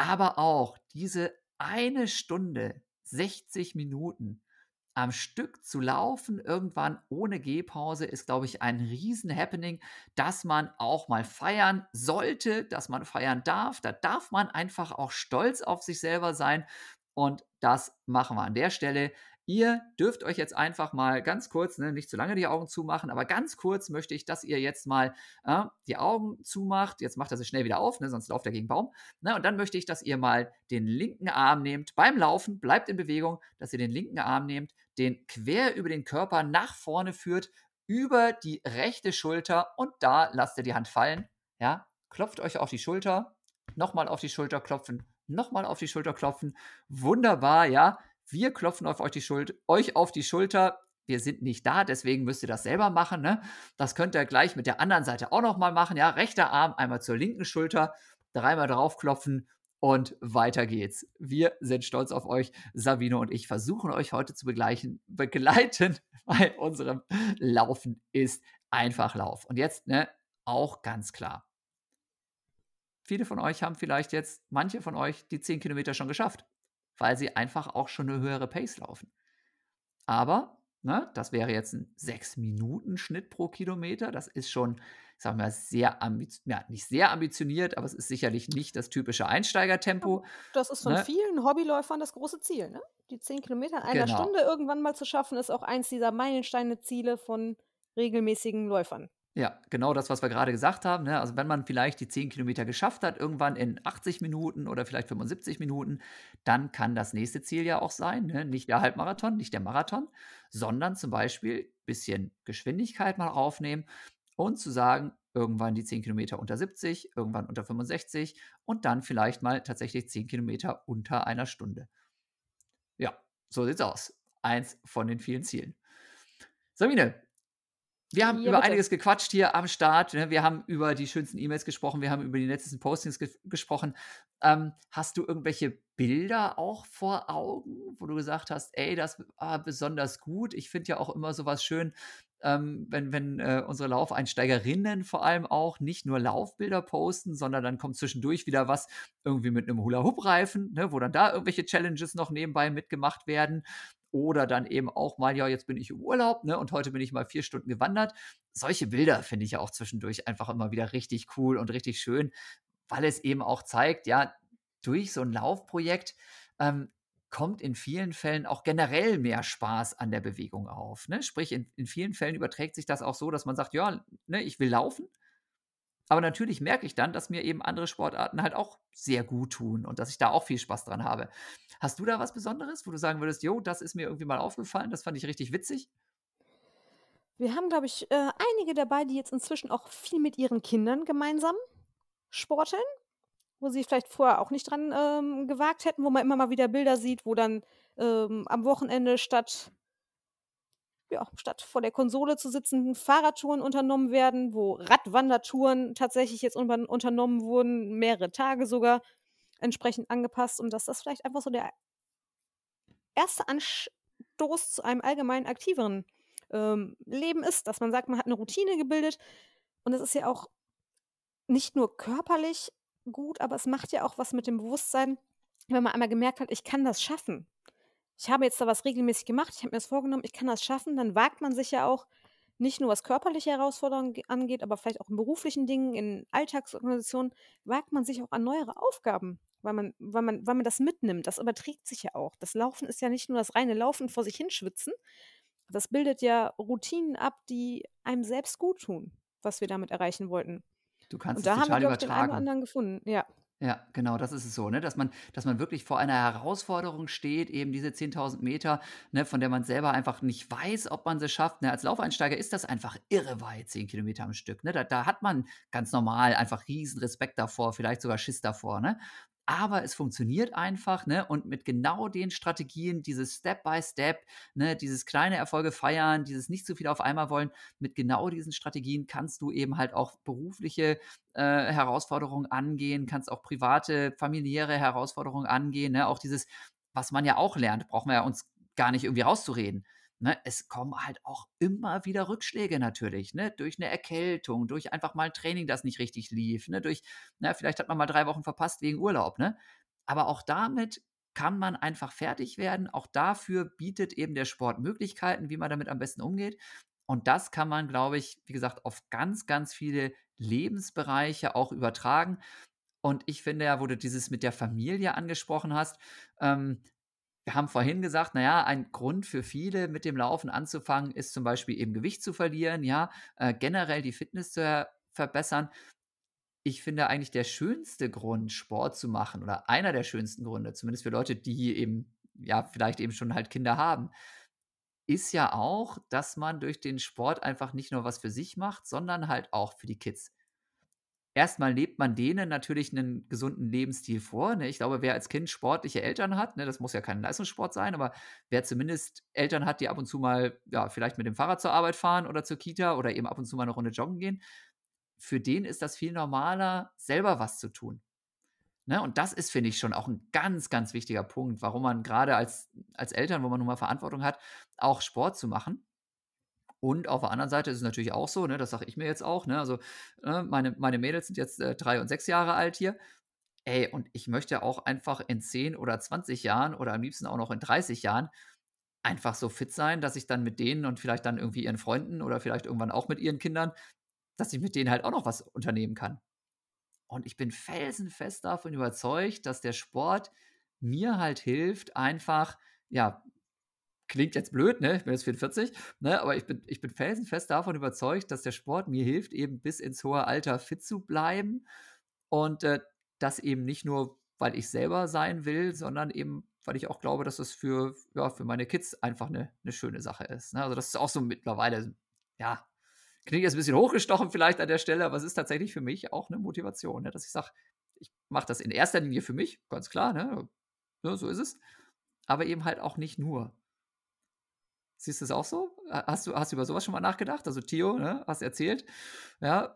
aber auch diese eine Stunde, 60 Minuten am Stück zu laufen, irgendwann ohne Gehpause, ist, glaube ich, ein Riesen-Happening, das man auch mal feiern sollte, dass man feiern darf. Da darf man einfach auch stolz auf sich selber sein. Und das machen wir an der Stelle. Ihr dürft euch jetzt einfach mal ganz kurz, ne, nicht zu lange die Augen zumachen, aber ganz kurz möchte ich, dass ihr jetzt mal äh, die Augen zumacht. Jetzt macht er sie schnell wieder auf, ne, sonst lauft er gegen Baum. Ne, und dann möchte ich, dass ihr mal den linken Arm nehmt beim Laufen, bleibt in Bewegung, dass ihr den linken Arm nehmt, den quer über den Körper nach vorne führt, über die rechte Schulter und da lasst ihr die Hand fallen. Ja, klopft euch auf die Schulter, nochmal auf die Schulter klopfen, nochmal auf die Schulter klopfen. Wunderbar, ja. Wir klopfen auf euch, die Schuld euch auf die Schulter. Wir sind nicht da, deswegen müsst ihr das selber machen. Ne? Das könnt ihr gleich mit der anderen Seite auch nochmal machen. Ja, rechter Arm einmal zur linken Schulter, dreimal draufklopfen und weiter geht's. Wir sind stolz auf euch. Sabine und ich versuchen euch heute zu begleichen, begleiten bei unserem Laufen ist einfach Lauf. Und jetzt, ne, auch ganz klar. Viele von euch haben vielleicht jetzt, manche von euch, die 10 Kilometer schon geschafft weil sie einfach auch schon eine höhere Pace laufen. Aber, ne, das wäre jetzt ein 6-Minuten-Schnitt pro Kilometer. Das ist schon, sagen wir, sehr ja, nicht sehr ambitioniert, aber es ist sicherlich nicht das typische Einsteigertempo. Das ist von ne? vielen Hobbyläufern das große Ziel, ne? Die 10 Kilometer in einer genau. Stunde irgendwann mal zu schaffen, ist auch eins dieser Meilensteine-Ziele von regelmäßigen Läufern. Ja, genau das, was wir gerade gesagt haben. Ne? Also wenn man vielleicht die 10 Kilometer geschafft hat, irgendwann in 80 Minuten oder vielleicht 75 Minuten, dann kann das nächste Ziel ja auch sein, ne? nicht der Halbmarathon, nicht der Marathon, sondern zum Beispiel ein bisschen Geschwindigkeit mal aufnehmen und zu sagen, irgendwann die 10 Kilometer unter 70, irgendwann unter 65 und dann vielleicht mal tatsächlich 10 Kilometer unter einer Stunde. Ja, so sieht's aus. Eins von den vielen Zielen. Sabine, wir haben ja, über bitte. einiges gequatscht hier am Start. Ne? Wir haben über die schönsten E-Mails gesprochen, wir haben über die nettesten Postings ge gesprochen. Ähm, hast du irgendwelche Bilder auch vor Augen, wo du gesagt hast, ey, das war besonders gut? Ich finde ja auch immer sowas schön, ähm, wenn, wenn äh, unsere Laufeinsteigerinnen vor allem auch nicht nur Laufbilder posten, sondern dann kommt zwischendurch wieder was irgendwie mit einem Hula-Hoop-Reifen, ne, wo dann da irgendwelche Challenges noch nebenbei mitgemacht werden. Oder dann eben auch mal, ja, jetzt bin ich im Urlaub, ne, und heute bin ich mal vier Stunden gewandert. Solche Bilder finde ich ja auch zwischendurch einfach immer wieder richtig cool und richtig schön, weil es eben auch zeigt, ja, durch so ein Laufprojekt ähm, kommt in vielen Fällen auch generell mehr Spaß an der Bewegung auf. Ne? Sprich, in, in vielen Fällen überträgt sich das auch so, dass man sagt, ja, ne, ich will laufen, aber natürlich merke ich dann, dass mir eben andere Sportarten halt auch sehr gut tun und dass ich da auch viel Spaß dran habe. Hast du da was Besonderes, wo du sagen würdest, jo, das ist mir irgendwie mal aufgefallen, das fand ich richtig witzig? Wir haben, glaube ich, äh, einige dabei, die jetzt inzwischen auch viel mit ihren Kindern gemeinsam sporteln, wo sie vielleicht vorher auch nicht dran ähm, gewagt hätten, wo man immer mal wieder Bilder sieht, wo dann ähm, am Wochenende statt ja, statt vor der Konsole zu sitzen, Fahrradtouren unternommen werden, wo Radwandertouren tatsächlich jetzt unternommen wurden, mehrere Tage sogar entsprechend angepasst und dass das vielleicht einfach so der erste Anstoß zu einem allgemein aktiveren ähm, Leben ist, dass man sagt, man hat eine Routine gebildet und es ist ja auch nicht nur körperlich gut, aber es macht ja auch was mit dem Bewusstsein, wenn man einmal gemerkt hat, ich kann das schaffen. Ich habe jetzt da was regelmäßig gemacht, ich habe mir das vorgenommen, ich kann das schaffen, dann wagt man sich ja auch nicht nur was körperliche Herausforderungen angeht, aber vielleicht auch in beruflichen Dingen, in Alltagsorganisationen, wagt man sich auch an neuere Aufgaben, weil man, weil man, weil man das mitnimmt. Das überträgt sich ja auch. Das Laufen ist ja nicht nur das reine Laufen vor sich hinschwitzen. Das bildet ja Routinen ab, die einem selbst gut tun, was wir damit erreichen wollten. Du kannst Und es da haben wir, total glaube ich, den einen oder anderen gefunden. Ja. Ja, genau, das ist es so, ne? Dass man, dass man wirklich vor einer Herausforderung steht, eben diese 10.000 Meter, ne, von der man selber einfach nicht weiß, ob man sie schafft. Ne? Als Laufeinsteiger ist das einfach irre weit, 10 Kilometer am Stück. Ne? Da, da hat man ganz normal einfach riesen Respekt davor, vielleicht sogar Schiss davor. Ne? Aber es funktioniert einfach, ne? Und mit genau den Strategien, dieses Step by Step, ne, dieses kleine Erfolge feiern, dieses nicht zu viel auf einmal wollen, mit genau diesen Strategien kannst du eben halt auch berufliche äh, Herausforderungen angehen, kannst auch private, familiäre Herausforderungen angehen, ne? Auch dieses, was man ja auch lernt, brauchen wir ja uns gar nicht irgendwie rauszureden. Ne, es kommen halt auch immer wieder Rückschläge natürlich, ne? Durch eine Erkältung, durch einfach mal ein Training, das nicht richtig lief, ne? Durch, na, vielleicht hat man mal drei Wochen verpasst wegen Urlaub, ne? Aber auch damit kann man einfach fertig werden. Auch dafür bietet eben der Sport Möglichkeiten, wie man damit am besten umgeht. Und das kann man, glaube ich, wie gesagt, auf ganz, ganz viele Lebensbereiche auch übertragen. Und ich finde ja, wo du dieses mit der Familie angesprochen hast, ähm, wir haben vorhin gesagt, naja, ein Grund für viele mit dem Laufen anzufangen, ist zum Beispiel eben Gewicht zu verlieren, ja, äh, generell die Fitness zu verbessern. Ich finde eigentlich der schönste Grund, Sport zu machen, oder einer der schönsten Gründe, zumindest für Leute, die eben, ja, vielleicht eben schon halt Kinder haben, ist ja auch, dass man durch den Sport einfach nicht nur was für sich macht, sondern halt auch für die Kids erstmal lebt man denen natürlich einen gesunden Lebensstil vor. Ne? Ich glaube, wer als Kind sportliche Eltern hat, ne, das muss ja kein Leistungssport sein, aber wer zumindest Eltern hat, die ab und zu mal, ja, vielleicht mit dem Fahrrad zur Arbeit fahren oder zur Kita oder eben ab und zu mal eine Runde joggen gehen, für den ist das viel normaler, selber was zu tun. Ne? Und das ist, finde ich, schon auch ein ganz, ganz wichtiger Punkt, warum man gerade als, als Eltern, wo man nun mal Verantwortung hat, auch Sport zu machen. Und auf der anderen Seite ist es natürlich auch so, ne, das sage ich mir jetzt auch, ne, also äh, meine, meine Mädels sind jetzt äh, drei und sechs Jahre alt hier. Ey, und ich möchte auch einfach in 10 oder 20 Jahren oder am liebsten auch noch in 30 Jahren einfach so fit sein, dass ich dann mit denen und vielleicht dann irgendwie ihren Freunden oder vielleicht irgendwann auch mit ihren Kindern, dass ich mit denen halt auch noch was unternehmen kann. Und ich bin felsenfest davon überzeugt, dass der Sport mir halt hilft, einfach, ja, klingt jetzt blöd, ne? Ich bin jetzt 44, ne? Aber ich bin, ich bin felsenfest davon überzeugt, dass der Sport mir hilft, eben bis ins hohe Alter fit zu bleiben. Und äh, das eben nicht nur, weil ich selber sein will, sondern eben, weil ich auch glaube, dass es für, ja, für meine Kids einfach eine, eine schöne Sache ist. Ne? Also das ist auch so mittlerweile, ja, klingt jetzt ein bisschen hochgestochen vielleicht an der Stelle, aber es ist tatsächlich für mich auch eine Motivation, ne? dass ich sage, ich mache das in erster Linie für mich, ganz klar, ne? Ja, so ist es. Aber eben halt auch nicht nur. Siehst du es auch so? Hast du, hast du über sowas schon mal nachgedacht? Also Theo, ne, hast erzählt, ja,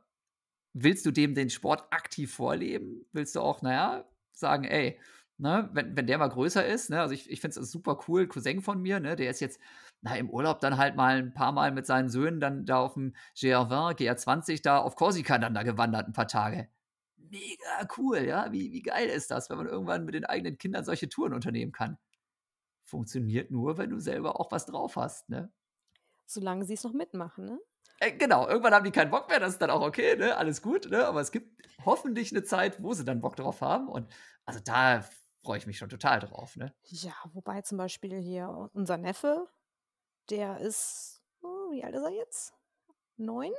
willst du dem den Sport aktiv vorleben? Willst du auch, naja, sagen, ey, ne, wenn, wenn der mal größer ist, ne, also ich, ich finde es super cool, Cousin von mir, ne, der ist jetzt, na, im Urlaub dann halt mal ein paar Mal mit seinen Söhnen dann da auf dem GR20, GR20 da auf Korsika dann da gewandert ein paar Tage. Mega cool, ja, wie, wie geil ist das, wenn man irgendwann mit den eigenen Kindern solche Touren unternehmen kann funktioniert nur, wenn du selber auch was drauf hast, ne? Solange sie es noch mitmachen, ne? Äh, genau, irgendwann haben die keinen Bock mehr, das ist dann auch okay, ne? Alles gut, ne? Aber es gibt hoffentlich eine Zeit, wo sie dann Bock drauf haben. Und also da freue ich mich schon total drauf, ne? Ja, wobei zum Beispiel hier unser Neffe, der ist, oh, wie alt ist er jetzt? Neun?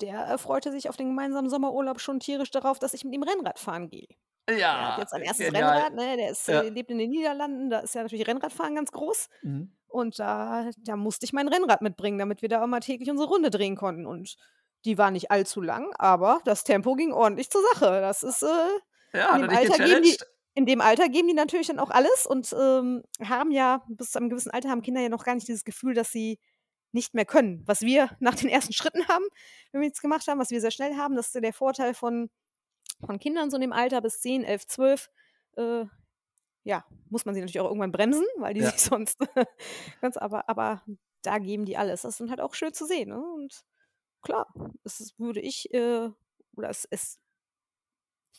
Der äh, freute sich auf den gemeinsamen Sommerurlaub schon tierisch darauf, dass ich mit ihm Rennrad fahren gehe. Er hat Ja, jetzt sein erstes genial. Rennrad, ne? Der ist, Ja. äh, lebt in den Niederlanden, da ist ja natürlich Rennradfahren ganz groß. Mhm. Und da, da musste ich mein Rennrad mitbringen, damit wir da auch mal täglich unsere Runde drehen konnten. Und die war nicht allzu lang, aber das Tempo ging ordentlich zur Sache. Das ist, äh, Ja, in hat dem er Alter geben die, in dem Alter geben die natürlich dann auch alles und ähm, haben ja, bis zu einem gewissen Alter haben Kinder ja noch gar nicht dieses Gefühl, dass sie nicht mehr können. Was wir nach den ersten Schritten haben, wenn wir jetzt gemacht haben, was wir sehr schnell haben, das ist der Vorteil von, von Kindern so in dem Alter bis 10, 11, 12. Äh, ja, muss man sie natürlich auch irgendwann bremsen, weil die Ja. sich sonst ganz, aber, aber da geben die alles. Das ist dann halt auch schön zu sehen. Ne? Und klar, es würde ich, äh, oder es, es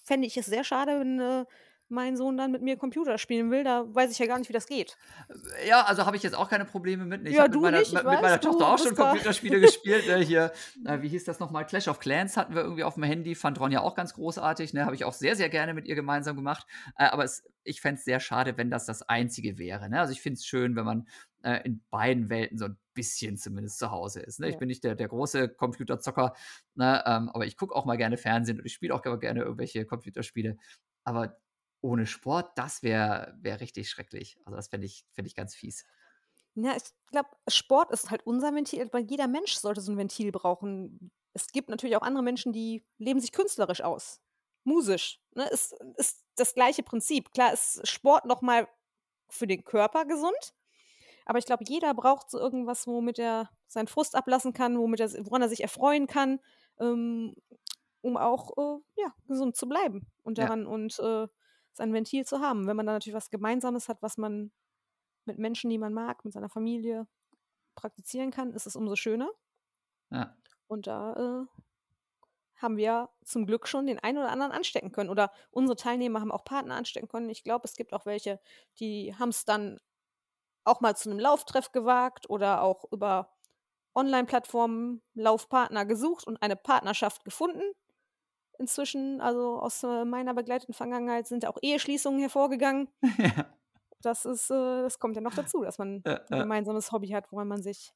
fände ich es sehr schade, wenn äh, mein Sohn dann mit mir Computer spielen will. Da weiß ich ja gar nicht, wie das geht. Ja, also habe ich jetzt auch keine Probleme mit. Ich Ja, habe mit meiner, nicht, ich mit weiß, meiner Tochter auch schon Computerspiele gespielt. Ne? Hier, äh, wie hieß das nochmal? Clash of Clans hatten wir irgendwie auf dem Handy. Fand Ronja auch ganz großartig. Ne? Habe ich auch sehr, sehr gerne mit ihr gemeinsam gemacht. Äh, aber es, ich fände es sehr schade, wenn das das Einzige wäre. Ne? Also ich finde es schön, wenn man äh, in beiden Welten so ein bisschen zumindest zu Hause ist. Ne? Ich Ja. bin nicht der, der große Computerzocker, ne? ähm, aber ich gucke auch mal gerne Fernsehen und ich spiele auch gerne irgendwelche Computerspiele. Aber ohne Sport, das wäre wär richtig schrecklich. Also das fände ich, fänd ich ganz fies. Ja, ich glaube, Sport ist halt unser Ventil, weil jeder Mensch sollte so ein Ventil brauchen. Es gibt natürlich auch andere Menschen, die leben sich künstlerisch aus. Musisch. Ne? Ist, ist das gleiche Prinzip. Klar ist Sport nochmal für den Körper gesund, aber ich glaube, jeder braucht so irgendwas, womit er seinen Frust ablassen kann, womit er, woran er sich erfreuen kann, ähm, um auch äh, ja, gesund zu bleiben und Ja. daran und äh, sein Ventil zu haben. Wenn man dann natürlich was Gemeinsames hat, was man mit Menschen, die man mag, mit seiner Familie praktizieren kann, ist es umso schöner. Ja. Und da äh, haben wir zum Glück schon den einen oder anderen anstecken können. Oder unsere Teilnehmer haben auch Partner anstecken können. Ich glaube, es gibt auch welche, die haben es dann auch mal zu einem Lauftreff gewagt oder auch über Online-Plattformen Laufpartner gesucht und eine Partnerschaft gefunden. Inzwischen, also aus äh, meiner begleiteten Vergangenheit, sind auch Eheschließungen hervorgegangen. ja. Das ist, äh, das kommt ja noch dazu, dass man ein gemeinsames Hobby hat, woran man sich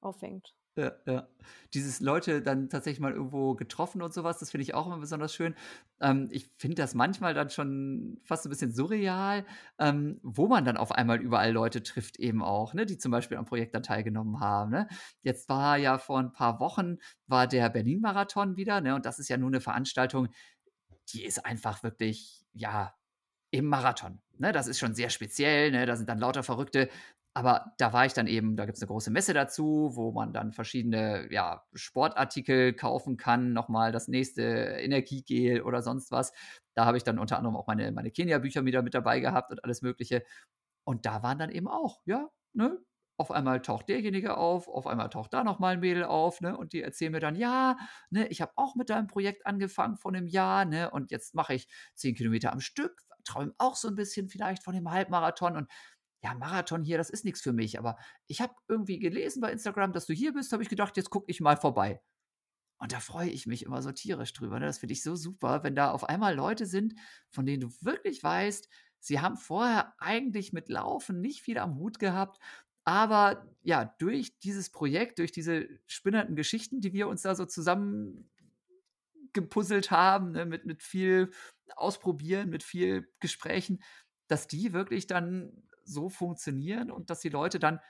aufhängt. Ja, ja. Dieses Leute dann tatsächlich mal irgendwo getroffen und sowas, das finde ich auch immer besonders schön. Ähm, ich finde das manchmal dann schon fast ein bisschen surreal, ähm, wo man dann auf einmal überall Leute trifft eben auch, ne, die zum Beispiel am Projekt dann teilgenommen haben. Ne? Jetzt war ja vor ein paar Wochen war der Berlin-Marathon wieder, ne, und das ist ja nur eine Veranstaltung, die ist einfach wirklich, ja, im Marathon. Ne? Das ist schon sehr speziell, ne? da sind dann lauter Verrückte. Aber da war ich dann eben, da gibt es eine große Messe dazu, wo man dann verschiedene ja, Sportartikel kaufen kann, nochmal das nächste Energiegel oder sonst was. Da habe ich dann unter anderem auch meine, meine Kenia-Bücher wieder mit dabei gehabt und alles Mögliche. Und da waren dann eben auch, ja, ne? Auf einmal taucht derjenige auf, auf einmal taucht da nochmal ein Mädel auf, ne? Und die erzählen mir dann, ja, ne, ich habe auch mit deinem Projekt angefangen vor einem Jahr, ne? Und jetzt mache ich zehn Kilometer am Stück, träume auch so ein bisschen vielleicht von dem Halbmarathon und ja, Marathon hier, das ist nichts für mich. Aber ich habe irgendwie gelesen bei Instagram, dass du hier bist, habe ich gedacht, jetzt gucke ich mal vorbei. Und da freue ich mich immer so tierisch drüber. Ne? Das finde ich so super, wenn da auf einmal Leute sind, von denen du wirklich weißt, sie haben vorher eigentlich mit Laufen nicht viel am Hut gehabt. Aber ja, durch dieses Projekt, durch diese spinnernden Geschichten, die wir uns da so zusammen gepuzzelt haben, ne, mit, mit viel Ausprobieren, mit viel Gesprächen, dass die wirklich dann so funktionieren und dass die Leute dann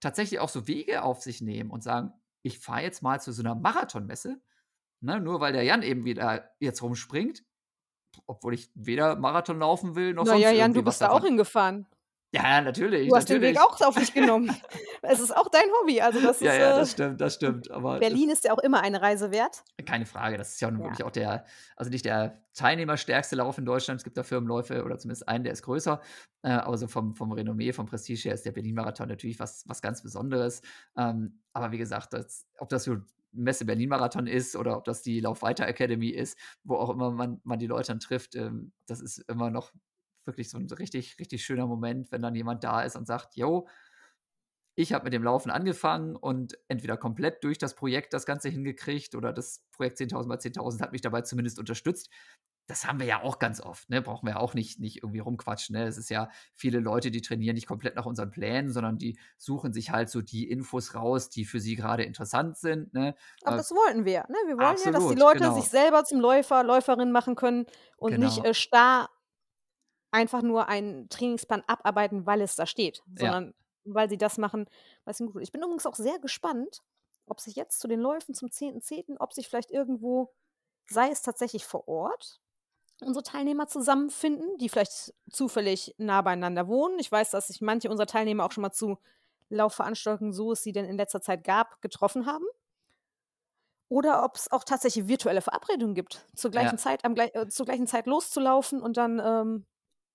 tatsächlich auch so Wege auf sich nehmen und sagen, ich fahre jetzt mal zu so einer Marathonmesse, ne, nur weil der Jan eben wieder jetzt rumspringt, obwohl ich weder Marathon laufen will, noch sonst Naja, Jan, irgendwie du bist da auch hingefahren. Ja, natürlich, Du hast den natürlich. Weg auch auf dich genommen. es ist auch dein Hobby. Also das Ja, ist, ja, äh, das stimmt, das stimmt. Aber das- Berlin ist ja auch immer eine Reise wert. Keine Frage, das ist ja nun Ja. wirklich auch der, also nicht der teilnehmerstärkste Lauf in Deutschland. Es gibt da Firmenläufe oder zumindest einen, der ist größer. Äh, aber so vom, vom Renommee, vom Prestige her ist der Berlin-Marathon natürlich was, was ganz Besonderes. Ähm, aber wie gesagt, das, ob das so Messe Berlin-Marathon ist oder ob das die Laufweiter Academy ist, wo auch immer man, man die Leute dann trifft, ähm, das ist immer noch wirklich so ein richtig, richtig schöner Moment, wenn dann jemand da ist und sagt, yo, ich habe mit dem Laufen angefangen und entweder komplett durch das Projekt das Ganze hingekriegt oder das Projekt 10.000 mal 10.000 hat mich dabei zumindest unterstützt. Das haben wir ja auch ganz oft, ne? Brauchen wir auch nicht, nicht irgendwie rumquatschen. Ne? Es ist ja viele Leute, die trainieren nicht komplett nach unseren Plänen, sondern die suchen sich halt so die Infos raus, die für sie gerade interessant sind. Ne? Aber Äh, das wollten wir. Ne? Wir wollen ja, dass die Absolut, Leute genau. sich selber zum Läufer, Läuferin machen können und nicht Genau. äh, starr einfach nur einen Trainingsplan abarbeiten, weil es da steht, Ja. sondern weil sie das machen, was ihnen gut tut. Ich bin übrigens auch sehr gespannt, ob sich jetzt zu den Läufen zum 10.10., ob sich vielleicht irgendwo, sei es tatsächlich vor Ort, unsere Teilnehmer zusammenfinden, die vielleicht zufällig nah beieinander wohnen. Ich weiß, dass sich manche unserer Teilnehmer auch schon mal zu Laufveranstaltungen, so es sie denn in letzter Zeit gab, getroffen haben. Oder ob es auch tatsächlich virtuelle Verabredungen gibt, zur gleichen Ja. Zeit, am äh, zur gleichen Zeit loszulaufen und dann ähm,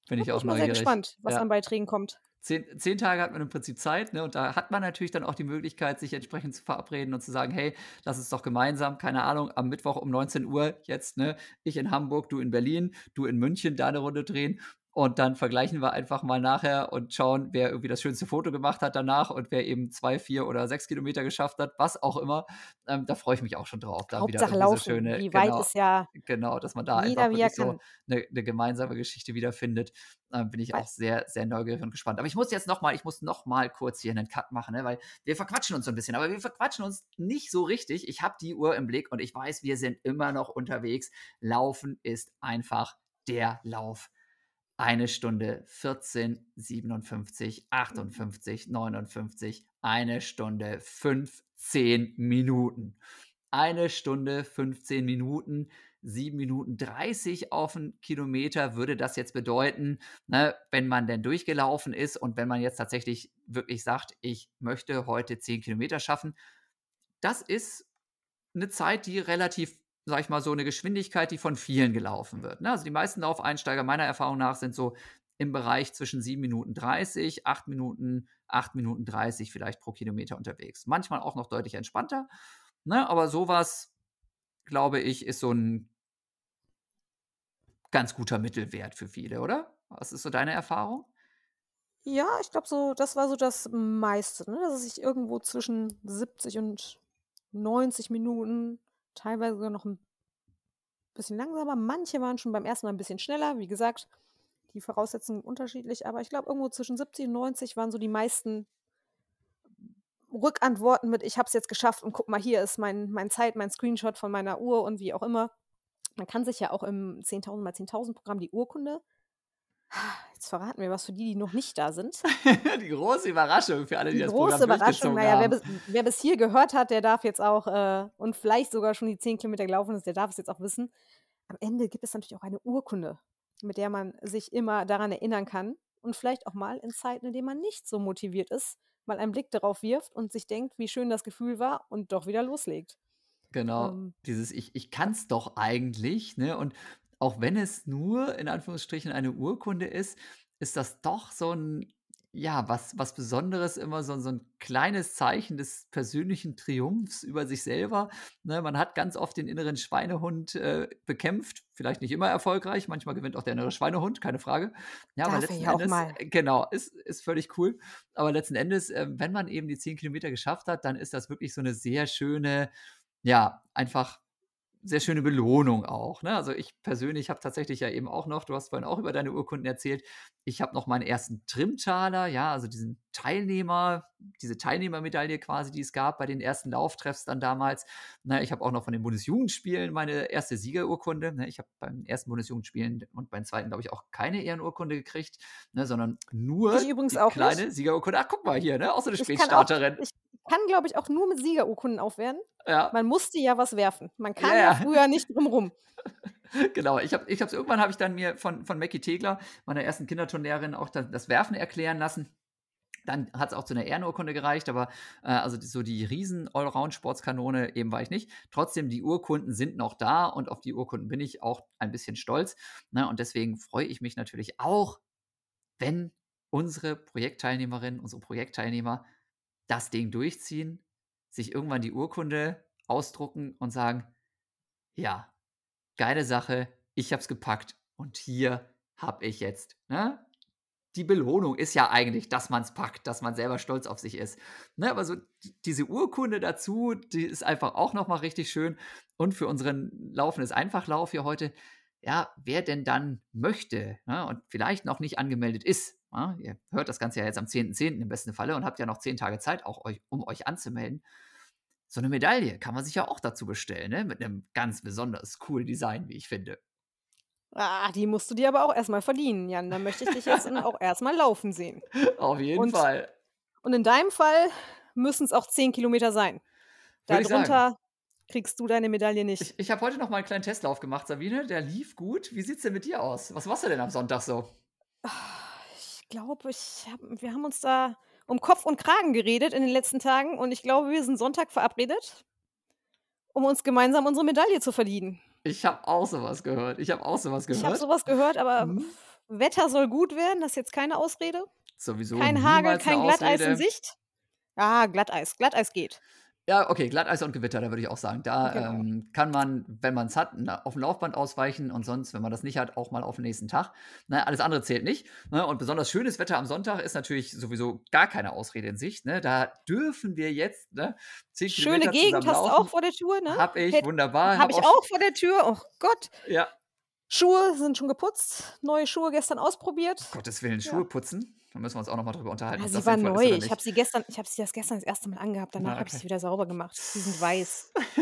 Bin ich bin auch mal sehr gespannt, was Ja. an Beiträgen kommt. Zehn, zehn Tage hat man im Prinzip Zeit, ne? Und da hat man natürlich dann auch die Möglichkeit, sich entsprechend zu verabreden und zu sagen, hey, lass uns doch gemeinsam, keine Ahnung, am Mittwoch um 19 Uhr jetzt, ne? Ich in Hamburg, du in Berlin, du in München, da eine Runde drehen. Und dann vergleichen wir einfach mal nachher und schauen, wer irgendwie das schönste Foto gemacht hat danach und wer eben zwei, vier oder sechs Kilometer geschafft hat, was auch immer. Ähm, da freue ich mich auch schon drauf. Da wieder Hauptsache so laufen. schöne, Wie weit genau, ist ja genau, dass man da einfach wirklich so eine, eine gemeinsame Geschichte wiederfindet. Ähm, bin ich auch sehr, sehr neugierig und gespannt. Aber ich muss jetzt noch mal, ich muss noch mal kurz hier einen Cut machen, ne? weil wir verquatschen uns so ein bisschen, aber wir verquatschen uns nicht so richtig. Ich habe die Uhr im Blick und ich weiß, wir sind immer noch unterwegs. Laufen ist einfach der Lauf. Eine Stunde 14, 57, 58, 59, eine Stunde 15 Minuten. Eine Stunde 15 Minuten, 7 Minuten 30 auf einen Kilometer würde das jetzt bedeuten, ne, wenn man denn durchgelaufen ist und wenn man jetzt tatsächlich wirklich sagt, ich möchte heute 10 Kilometer schaffen. Das ist eine Zeit, die relativ, sag ich mal, so eine Geschwindigkeit, die von vielen gelaufen wird. Ne? Also die meisten Laufeinsteiger meiner Erfahrung nach sind so im Bereich zwischen 7 Minuten 30, 8 Minuten, 8 Minuten 30 vielleicht pro Kilometer unterwegs. Manchmal auch noch deutlich entspannter. Ne? Aber sowas, glaube ich, ist so ein ganz guter Mittelwert für viele, oder? Was ist so deine Erfahrung? Ja, ich glaube so, das war so das meiste, ne? dass ich irgendwo zwischen 70 und 90 Minuten, teilweise sogar noch ein bisschen langsamer. Manche waren schon beim ersten Mal ein bisschen schneller. Wie gesagt, die Voraussetzungen unterschiedlich, aber ich glaube, irgendwo zwischen 70 und 90 waren so die meisten Rückantworten mit, ich habe es jetzt geschafft und guck mal, hier ist mein, mein Zeit, mein Screenshot von meiner Uhr und wie auch immer. Man kann sich ja auch im 10.000 mal 10.000 Programm die Urkunde, jetzt verraten wir was für die, die noch nicht da sind. die große Überraschung für alle, die, Die das große Programm Überraschung, naja, wer bis, wer bis hier gehört hat, der darf jetzt auch, äh, und vielleicht sogar schon die 10 Kilometer gelaufen ist, der darf es jetzt auch wissen. Am Ende gibt es natürlich auch eine Urkunde, mit der man sich immer daran erinnern kann und vielleicht auch mal in Zeiten, in denen man nicht so motiviert ist, mal einen Blick darauf wirft und sich denkt, wie schön das Gefühl war und doch wieder loslegt. Genau, Ähm, dieses ich, ich kann es doch eigentlich, ne? Und auch wenn es nur in Anführungsstrichen eine Urkunde ist, ist das doch so ein, ja, was, was Besonderes, immer so, so ein kleines Zeichen des persönlichen Triumphs über sich selber. Ne? Man hat ganz oft den inneren Schweinehund äh, bekämpft, vielleicht nicht immer erfolgreich, manchmal gewinnt auch der innere Schweinehund, keine Frage. Ja, aber Darf er letzten Endes, mal. äh, genau, ist, ist völlig cool. Aber letzten Endes, äh, wenn man eben die 10 Kilometer geschafft hat, dann ist das wirklich so eine sehr schöne, ja, einfach sehr schöne Belohnung auch. Ne? Also ich persönlich habe tatsächlich ja eben auch noch, du hast vorhin auch über deine Urkunden erzählt, ich habe noch meinen ersten Trimtaler, ja, also diesen Teilnehmer, diese Teilnehmermedaille quasi, die es gab bei den ersten Lauftreffs dann damals. Ne? Ich habe auch noch von den Bundesjugendspielen meine erste Siegerurkunde. Ne? Ich habe beim ersten Bundesjugendspielen und beim zweiten, glaube ich, auch keine Ehrenurkunde gekriegt, ne? sondern nur Ich übrigens die auch kleine nicht. Siegerurkunde. Ach, guck mal hier, ne? auch so eine Spätstarterin. ich kann, glaube ich, auch nur mit Siegerurkunden aufwerten. Ja. Man musste ja was werfen. Man kann Ja, ja, früher nicht drum rum. Genau, ich habe ich hab's irgendwann habe ich dann mir von, von Mackie Tegler, meiner ersten Kinderturnlehrerin, auch das, das Werfen erklären lassen. Dann hat es auch zu einer Ehrenurkunde gereicht, aber äh, also so die riesen Allround-Sportskanone eben war ich nicht. Trotzdem, die Urkunden sind noch da und auf die Urkunden bin ich auch ein bisschen stolz. Ne? Und deswegen freue ich mich natürlich auch, wenn unsere Projektteilnehmerinnen, unsere Projektteilnehmer das Ding durchziehen, sich irgendwann die Urkunde ausdrucken und sagen, ja, geile Sache, ich hab's gepackt und hier hab ich jetzt, ne? Die Belohnung ist ja eigentlich, dass man es packt, dass man selber stolz auf sich ist. Ne, aber so die- diese Urkunde dazu, die ist einfach auch nochmal richtig schön. Und für unseren laufendes Einfachlauf hier heute, ja, wer denn dann möchte ne, und vielleicht noch nicht angemeldet ist, ja, ihr hört das Ganze ja jetzt am 10.10. im besten Falle und habt ja noch zehn Tage Zeit, auch euch, um euch anzumelden. So eine Medaille kann man sich ja auch dazu bestellen, ne? mit einem ganz besonders coolen Design, wie ich finde. Ah, die musst du dir aber auch erstmal verdienen, Jan. Da möchte ich dich jetzt auch erstmal laufen sehen. Auf jeden Und, Fall. und in deinem Fall müssen es auch 10 Kilometer sein. Darunter kriegst du deine Medaille nicht. Ich, ich habe heute noch mal einen kleinen Testlauf gemacht, Sabine. Der lief gut. Wie sieht's denn mit dir aus? Was machst du denn am Sonntag so? Ich glaube, ich hab, wir haben uns da um Kopf und Kragen geredet in den letzten Tagen und ich glaube, wir sind Sonntag verabredet, um uns gemeinsam unsere Medaille zu verdienen. Ich habe auch sowas gehört. Ich habe auch sowas Ich habe gehört. sowas gehört, aber Mhm. Wetter soll gut werden, das ist jetzt keine Ausrede. Sowieso Kein Hagel, kein Glatteis in Ausrede. Sicht. Ah, Glatteis. Glatteis geht. Ja, okay, Glatteis und Gewitter, da würde ich auch sagen. Da Genau. ähm, kann man, wenn man es hat, na, auf dem Laufband ausweichen und sonst, wenn man das nicht hat, auch mal auf den nächsten Tag. Ne, alles andere zählt nicht. Ne? Und besonders schönes Wetter am Sonntag ist natürlich sowieso gar keine Ausrede in Sicht. Ne? Da dürfen wir jetzt ne, 10 Schöne Gegend hast du auch vor der Tür, ne? Hab ich, Hätt- wunderbar. Habe ich sch- auch vor der Tür. Oh Gott. Ja, Schuhe sind schon geputzt. Neue Schuhe gestern ausprobiert. Gottes Willen, Ja. Schuhe putzen. Da müssen wir uns auch nochmal drüber unterhalten. Ah, ob sie war neu. Ich habe sie gestern, ich habe sie das gestern das erste Mal angehabt. Danach Ah, habe ich okay. sie wieder sauber gemacht. Sie sind weiß.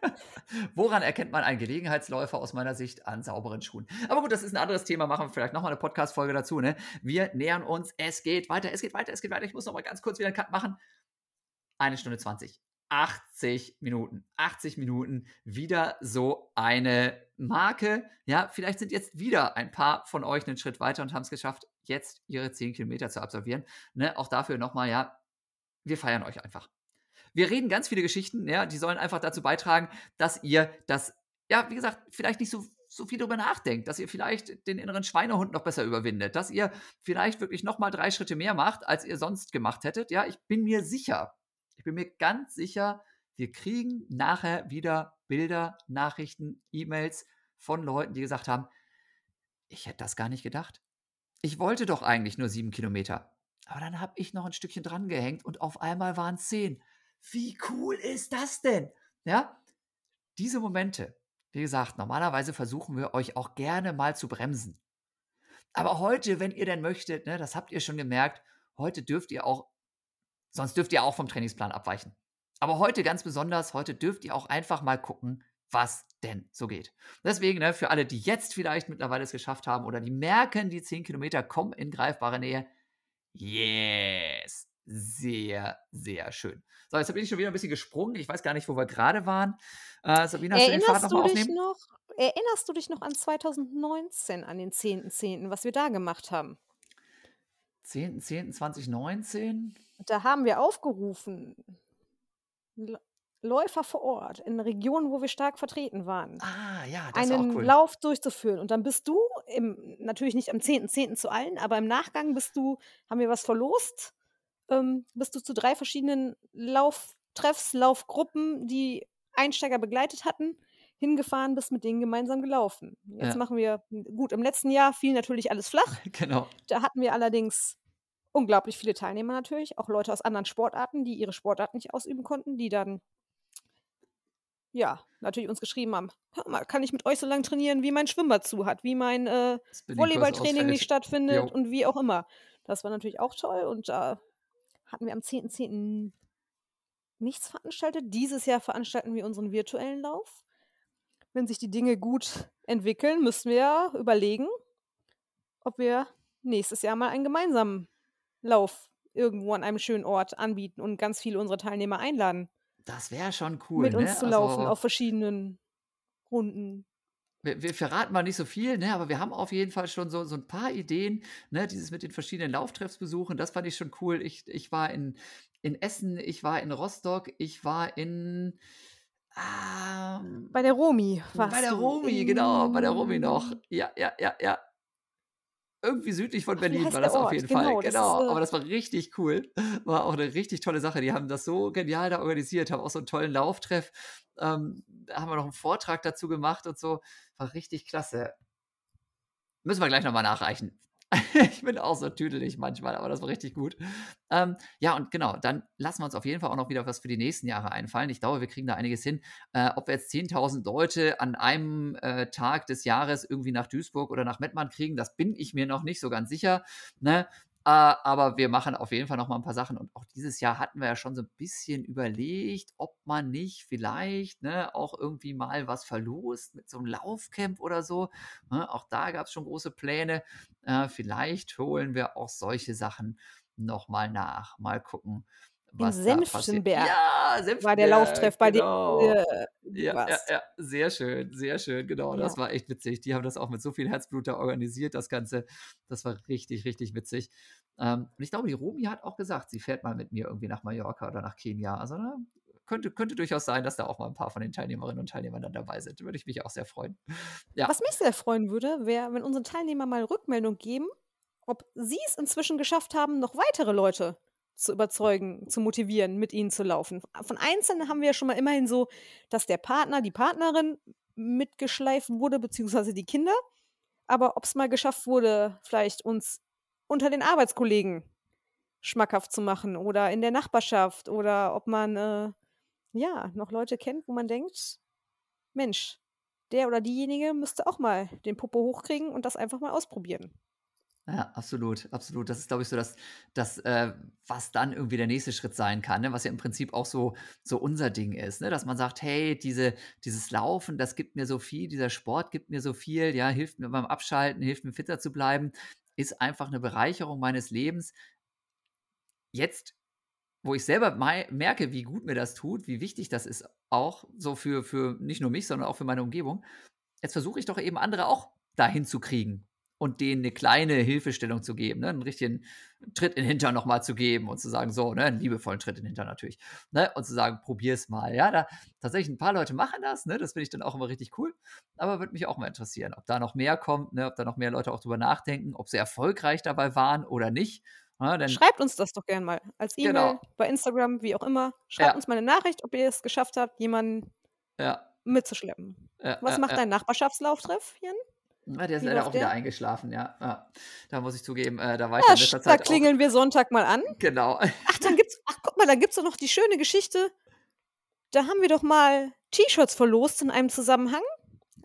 Woran erkennt man einen Gelegenheitsläufer aus meiner Sicht an sauberen Schuhen? Aber gut, das ist ein anderes Thema. Machen wir vielleicht nochmal eine Podcast-Folge dazu. Ne? Wir nähern uns. Es geht weiter, es geht weiter, es geht weiter. Ich muss nochmal ganz kurz wieder einen Cut machen. Eine Stunde 20. 80 Minuten. 80 Minuten. Wieder so eine Marke. Ja, vielleicht sind jetzt wieder ein paar von euch einen Schritt weiter und haben es geschafft, jetzt ihre 10 Kilometer zu absolvieren. Ne? Auch dafür nochmal, ja, wir feiern euch einfach. Wir reden ganz viele Geschichten, ja, die sollen einfach dazu beitragen, dass ihr das, ja, wie gesagt, vielleicht nicht so, so viel darüber nachdenkt, dass ihr vielleicht den inneren Schweinehund noch besser überwindet, dass ihr vielleicht wirklich nochmal drei Schritte mehr macht, als ihr sonst gemacht hättet. Ja, ich bin mir sicher, ich bin mir ganz sicher, wir kriegen nachher wieder Bilder, Nachrichten, E-Mails von Leuten, die gesagt haben, ich hätte das gar nicht gedacht. Ich wollte doch eigentlich nur sieben Kilometer. Aber dann habe ich noch ein Stückchen dran gehängt und auf einmal waren es zehn. Wie cool ist das denn? Ja, diese Momente, wie gesagt, normalerweise versuchen wir euch auch gerne mal zu bremsen. Aber heute, wenn ihr denn möchtet, ne, das habt ihr schon gemerkt, heute dürft ihr auch, sonst dürft ihr auch vom Trainingsplan abweichen. Aber heute ganz besonders, heute dürft ihr auch einfach mal gucken, was denn so geht. Deswegen, ne, für alle, die jetzt vielleicht mittlerweile es geschafft haben oder die merken, die 10 Kilometer kommen in greifbare Nähe, yes, sehr, sehr schön. So, jetzt bin ich schon wieder ein bisschen gesprungen. Ich weiß gar nicht, wo wir gerade waren. Äh, Sabine, hast du den Erinnerst nochmal du dich aufnehmen? noch? Erinnerst du dich noch an 2019, an den 10.10., was wir da gemacht haben? 10.10.2019? Da haben wir aufgerufen, Läufer vor Ort in Regionen, wo wir stark vertreten waren, Ah, ja, das ist auch einen cool. Lauf durchzuführen. Und dann bist du, im, natürlich nicht am 10.10. zu allen, aber im Nachgang bist du, haben wir was verlost, ähm, bist du zu drei verschiedenen Lauftreffs, Laufgruppen, die Einsteiger begleitet hatten, hingefahren, bist mit denen gemeinsam gelaufen. Jetzt Ja. machen wir, gut, im letzten Jahr fiel natürlich alles flach. Genau. Da hatten wir allerdings unglaublich viele Teilnehmer natürlich, auch Leute aus anderen Sportarten, die ihre Sportart nicht ausüben konnten, die dann ja, natürlich uns geschrieben haben, hör mal, kann ich mit euch so lange trainieren, wie mein Schwimmbad zu hat, wie mein äh, Volleyballtraining nicht stattfindet Jo. und wie auch immer. Das war natürlich auch toll und da hatten wir am 10.10. nichts veranstaltet. Dieses Jahr veranstalten wir unseren virtuellen Lauf. Wenn sich die Dinge gut entwickeln, müssen wir überlegen, ob wir nächstes Jahr mal einen gemeinsamen Lauf irgendwo an einem schönen Ort anbieten und ganz viele unserer Teilnehmer einladen, Das wäre schon cool, mit ne? uns zu laufen Also, auf verschiedenen Runden. wir, wir verraten mal nicht so viel, ne? aber wir haben auf jeden Fall schon so, so ein paar Ideen. Ne? Dieses mit den verschiedenen Lauftreffs besuchen, das fand ich schon cool. Ich, ich war in, in Essen, ich war in Rostock, ich war in. Ähm, Bei der Romi warst bei der. Romi, genau, bei der Romi noch. Ja, ja, ja, ja. Irgendwie südlich von Ach, Berlin war das auf jeden Fall. Genau, das ist, Genau, äh, aber das war richtig cool. War auch eine richtig tolle Sache. Die haben das so genial da organisiert, haben auch so einen tollen Lauftreff. Ähm, da haben wir noch einen Vortrag dazu gemacht und so. War richtig klasse. Müssen wir gleich nochmal nachreichen. ich bin auch so tüdelig manchmal, aber das war richtig gut. Ähm, ja, und genau, dann lassen wir uns auf jeden Fall auch noch wieder was für die nächsten Jahre einfallen. Ich glaube, wir kriegen da einiges hin. Äh, ob wir jetzt 10.000 Leute an einem äh, Tag des Jahres irgendwie nach Duisburg oder nach Mettmann kriegen, das bin ich mir noch nicht so ganz sicher. Ne? Äh, aber wir machen auf jeden Fall noch mal ein paar Sachen. Und auch dieses Jahr hatten wir ja schon so ein bisschen überlegt, ob man nicht vielleicht ne, auch irgendwie mal was verlost mit so einem Laufcamp oder so. Ne? Auch da gab es schon große Pläne. Äh, vielleicht holen wir auch solche Sachen noch mal nach. Mal gucken. In Senftenberg. Ja, Senftenberg. War der Lauftreff bei genau. dir. Äh, ja, ja, ja, sehr schön, sehr schön, genau. Ja. Das war echt witzig. Die haben das auch mit so viel Herzblut da organisiert, das Ganze. Das war richtig, richtig witzig. Ähm, und ich glaube, die Romi hat auch gesagt, sie fährt mal mit mir irgendwie nach Mallorca oder nach Kenia. Also ne, könnte, könnte durchaus sein, dass da auch mal ein paar von den Teilnehmerinnen und Teilnehmern dann dabei sind. Würde ich mich auch sehr freuen. Ja. Was mich sehr freuen würde, wäre, wenn unsere Teilnehmer mal Rückmeldung geben, ob sie es inzwischen geschafft haben, noch weitere Leute zu überzeugen, zu motivieren, mit ihnen zu laufen. Von Einzelnen haben wir ja schon mal immerhin so, dass der Partner, die Partnerin mitgeschleift wurde, beziehungsweise die Kinder. Aber ob es mal geschafft wurde, vielleicht uns unter den Arbeitskollegen schmackhaft zu machen oder in der Nachbarschaft oder ob man äh, ja noch Leute kennt, wo man denkt, Mensch, der oder diejenige müsste auch mal den Popo hochkriegen und das einfach mal ausprobieren. Ja, absolut, absolut. Das ist, glaube ich, so das, das äh, was dann irgendwie der nächste Schritt sein kann, ne? was ja im Prinzip auch so, so unser Ding ist, ne? dass man sagt, hey, diese, dieses Laufen, das gibt mir so viel, dieser Sport gibt mir so viel, ja, hilft mir beim Abschalten, hilft mir fitter zu bleiben, ist einfach eine Bereicherung meines Lebens. Jetzt, wo ich selber merke, wie gut mir das tut, wie wichtig das ist, auch so für, für nicht nur mich, sondern auch für meine Umgebung, jetzt versuche ich doch eben andere auch dahin zu kriegen und denen eine kleine Hilfestellung zu geben, ne? einen richtigen Tritt in den Hintern nochmal zu geben und zu sagen, so, ne? einen liebevollen Tritt in den Hintern natürlich, ne? und zu sagen, probier's mal. Ja, da tatsächlich ein paar Leute machen das, ne? das finde ich dann auch immer richtig cool, aber würde mich auch mal interessieren, ob da noch mehr kommt, ne? ob da noch mehr Leute auch drüber nachdenken, ob sie erfolgreich dabei waren oder nicht. Ja, ne? Schreibt uns das doch gerne mal als E-Mail, genau. bei Instagram, wie auch immer. Schreibt ja. uns mal eine Nachricht, ob ihr es geschafft habt, jemanden ja. mitzuschleppen. Was macht dein Nachbarschaftslauftreff, Jan? Ja, der ist leider auch wieder eingeschlafen, ja. ja. Da muss ich zugeben, äh, da war ich ja, in letzter Zeit. Da klingeln auch. wir Sonntag mal an. Genau. Ach, dann gibt's, ach, guck mal, da gibt's doch noch die schöne Geschichte. Da haben wir doch mal T-Shirts verlost in einem Zusammenhang.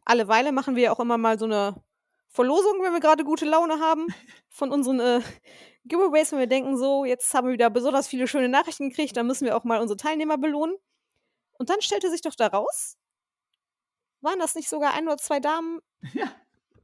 Alle Weile machen wir auch immer mal so eine Verlosung, wenn wir gerade gute Laune haben, von unseren äh, Giveaways, wenn wir denken, so, jetzt haben wir wieder besonders viele schöne Nachrichten gekriegt, dann müssen wir auch mal unsere Teilnehmer belohnen. Und dann stellte sich doch daraus, waren das nicht sogar ein oder zwei Damen, ja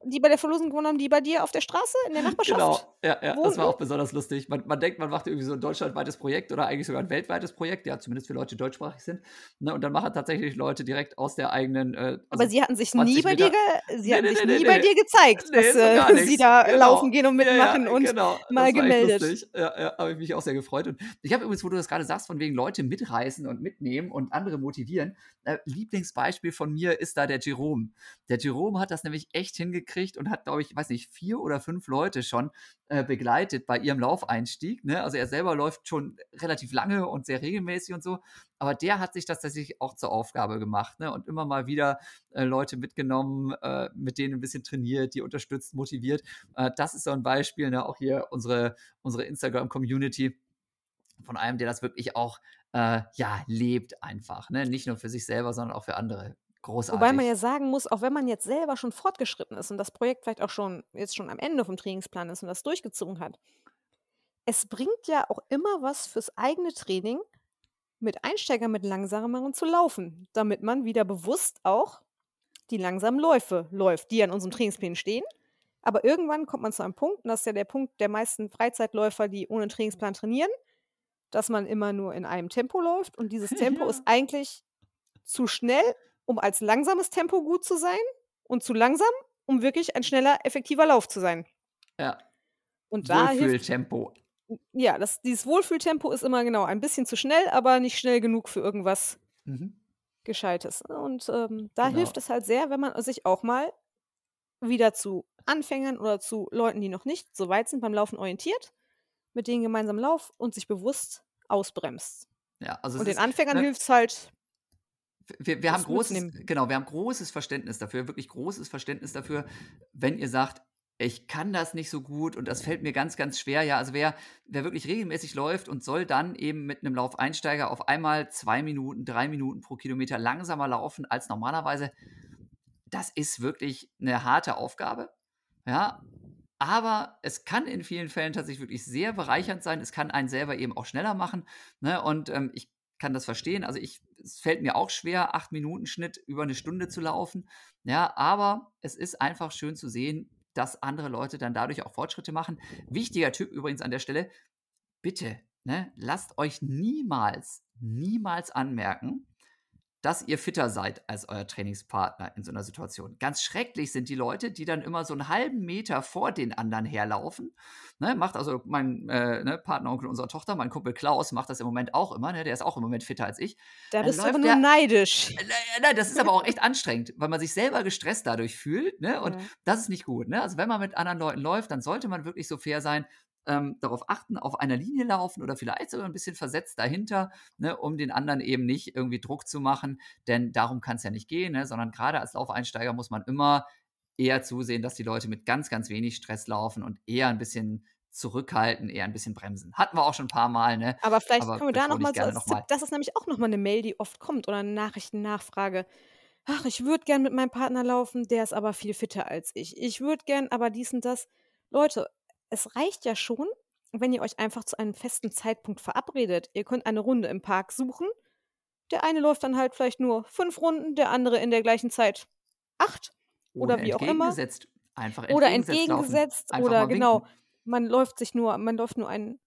die bei der Verlosung gewonnen haben, die bei dir auf der Straße in der Nachbarschaft Genau, ja, ja das war auch besonders lustig. Man, man denkt, man macht irgendwie so ein deutschlandweites Projekt oder eigentlich sogar ein weltweites Projekt, ja, zumindest für Leute, die deutschsprachig sind. Ne, und dann machen tatsächlich Leute direkt aus der eigenen. Äh, also Aber sie hatten sich nie bei dir, sie nee, hatten nee, sich nee, nie bei dir gezeigt, dass äh, sie da genau. laufen gehen und mitmachen ja, ja, und genau. mal gemeldet. Ja, ja, habe ich mich auch sehr gefreut. Und ich habe übrigens, wo du das gerade sagst, von wegen Leute mitreißen und mitnehmen und andere motivieren. Äh, Lieblingsbeispiel von mir ist da der Jerome. Der Jerome hat das nämlich echt hingekriegt und hat, glaube ich, weiß nicht, vier oder fünf Leute schon äh, begleitet bei ihrem Laufeinstieg. Ne? Also er selber läuft schon relativ lange und sehr regelmäßig und so, aber der hat sich das tatsächlich auch zur Aufgabe gemacht ne? und immer mal wieder äh, Leute mitgenommen, äh, mit denen ein bisschen trainiert, die unterstützt, motiviert. Äh, das ist so ein Beispiel, ne? auch hier unsere, unsere Instagram-Community von einem, der das wirklich auch äh, ja lebt einfach, ne? nicht nur für sich selber, sondern auch für andere. Großartig. Wobei man ja sagen muss, auch wenn man jetzt selber schon fortgeschritten ist und das Projekt vielleicht auch schon jetzt schon am Ende vom Trainingsplan ist und das durchgezogen hat, es bringt ja auch immer was fürs eigene Training, mit Einsteigern mit langsameren zu laufen, damit man wieder bewusst auch die langsamen Läufe läuft, die an unserem Trainingsplan stehen. Aber irgendwann kommt man zu einem Punkt, und das ist ja der Punkt der meisten Freizeitläufer, die ohne Trainingsplan trainieren, dass man immer nur in einem Tempo läuft und dieses Tempo ja. ist eigentlich zu schnell um als langsames Tempo gut zu sein und zu langsam, um wirklich ein schneller, effektiver Lauf zu sein. Ja. Und da Wohlfühltempo. Ja, das, dieses Wohlfühltempo ist immer genau ein bisschen zu schnell, aber nicht schnell genug für irgendwas mhm. Gescheites. Und ähm, da genau. hilft es halt sehr, wenn man sich auch mal wieder zu Anfängern oder zu Leuten, die noch nicht so weit sind beim Laufen orientiert, mit denen gemeinsam lauft und sich bewusst ausbremst. Ja, also und den Anfängern ne, hilft es halt, wir, wir haben großes, genau, wir haben großes Verständnis dafür, wirklich großes Verständnis dafür, wenn ihr sagt, ich kann das nicht so gut und das fällt mir ganz, ganz schwer. Ja, also wer, wer wirklich regelmäßig läuft und soll dann eben mit einem Laufeinsteiger auf einmal zwei Minuten, drei Minuten pro Kilometer langsamer laufen als normalerweise, das ist wirklich eine harte Aufgabe. Ja, aber es kann in vielen Fällen tatsächlich wirklich sehr bereichernd sein. Es kann einen selber eben auch schneller machen. Ne? Und ähm, ich kann das verstehen. Also ich, es fällt mir auch schwer, acht Minuten Schnitt über eine Stunde zu laufen. Ja, aber es ist einfach schön zu sehen, dass andere Leute dann dadurch auch Fortschritte machen. Wichtiger Typ übrigens an der Stelle, bitte ne, lasst euch niemals, niemals anmerken, dass ihr fitter seid als euer Trainingspartner in so einer Situation. Ganz schrecklich sind die Leute, die dann immer so einen halben Meter vor den anderen herlaufen. Ne, macht also mein äh, ne, Partneronkel unserer Tochter, mein Kumpel Klaus, macht das im Moment auch immer. Ne, der ist auch im Moment fitter als ich. Da Dann bist du aber nur der, neidisch. äh, Nein, das ist aber auch echt anstrengend, weil man sich selber gestresst dadurch fühlt. Ne? Und Ja. das ist nicht gut. Ne? Also wenn man mit anderen Leuten läuft, dann sollte man wirklich so fair sein, ähm, darauf achten, auf einer Linie laufen oder vielleicht sogar ein bisschen versetzt dahinter, ne, um den anderen eben nicht irgendwie Druck zu machen. Denn darum kann es ja nicht gehen, ne? sondern gerade als Laufeinsteiger muss man immer eher zusehen, dass die Leute mit ganz, ganz wenig Stress laufen und eher ein bisschen zurückhalten, eher ein bisschen bremsen. Hatten wir auch schon ein paar Mal, ne? Aber vielleicht Aber können wir da nochmal so nochmal. das ist nämlich auch nochmal eine Mail, die oft kommt oder eine Nachrichtennachfrage. Ach, ich würde gern mit meinem Partner laufen, der ist aber viel fitter als ich. Ich würde gern aber dies und das. Leute, es reicht ja schon, wenn ihr euch einfach zu einem festen Zeitpunkt verabredet. Ihr könnt eine Runde im Park suchen. Der eine läuft dann halt vielleicht nur fünf Runden, der andere in der gleichen Zeit acht Oder oder wie auch immer. entgegengesetzt. Einfach Oder entgegengesetzt oder genau, man läuft sich nur, man läuft nur einen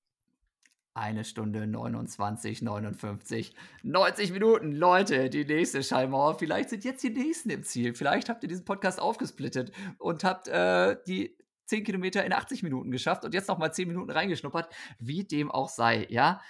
Eine Stunde 29, 59, 90 Minuten. Leute, die nächste Schallmauer. Vielleicht sind jetzt die nächsten im Ziel. Vielleicht habt ihr diesen Podcast aufgesplittet und habt äh, die 10 Kilometer in 80 Minuten geschafft und jetzt nochmal 10 Minuten reingeschnuppert. Wie dem auch sei, ja.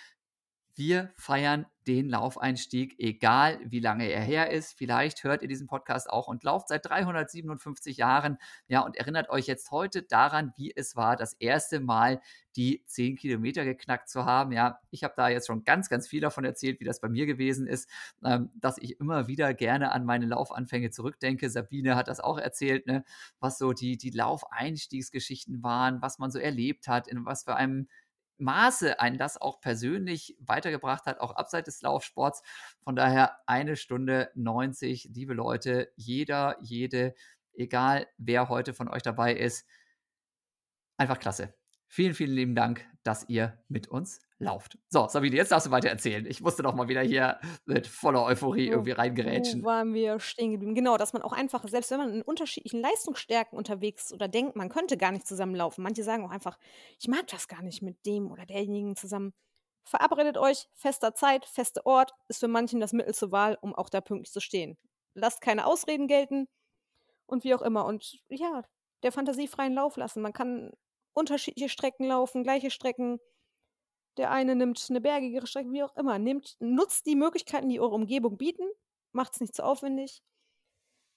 Wir feiern den Laufeinstieg, egal wie lange er her ist. Vielleicht hört ihr diesen Podcast auch und lauft seit 357 Jahren. Ja, und erinnert euch jetzt heute daran, wie es war, das erste Mal die 10 Kilometer geknackt zu haben. Ja, ich habe da jetzt schon ganz, ganz viel davon erzählt, wie das bei mir gewesen ist, ähm, dass ich immer wieder gerne an meine Laufanfänge zurückdenke. Sabine hat das auch erzählt, ne, was so die, die Laufeinstiegsgeschichten waren, was man so erlebt hat, in was für einem Maße einen das auch persönlich weitergebracht hat, auch abseits des Laufsports. Von daher eine Stunde 90, liebe Leute, jeder, jede, egal wer heute von euch dabei ist, einfach klasse. Vielen, vielen lieben Dank, dass ihr mit uns lauft. So, Sabine, jetzt darfst du weiter erzählen. Ich musste doch mal wieder hier mit voller Euphorie Wo, irgendwie wo reingerätschen. waren wir stehen geblieben? Genau, dass man auch einfach, selbst wenn man in unterschiedlichen Leistungsstärken unterwegs ist oder denkt, man könnte gar nicht zusammenlaufen. Manche sagen auch einfach, ich mag das gar nicht mit dem oder derjenigen zusammen. Verabredet euch, fester Zeit, fester Ort, ist für manchen das Mittel zur Wahl, um auch da pünktlich zu stehen. Lasst keine Ausreden gelten und wie auch immer. Und ja, der Fantasie freien Lauf lassen. Man kann unterschiedliche Strecken laufen, gleiche Strecken. Der eine nimmt eine bergigere Strecke, wie auch immer. Nehmt, nutzt die Möglichkeiten, die eure Umgebung bieten. Macht es nicht zu aufwendig.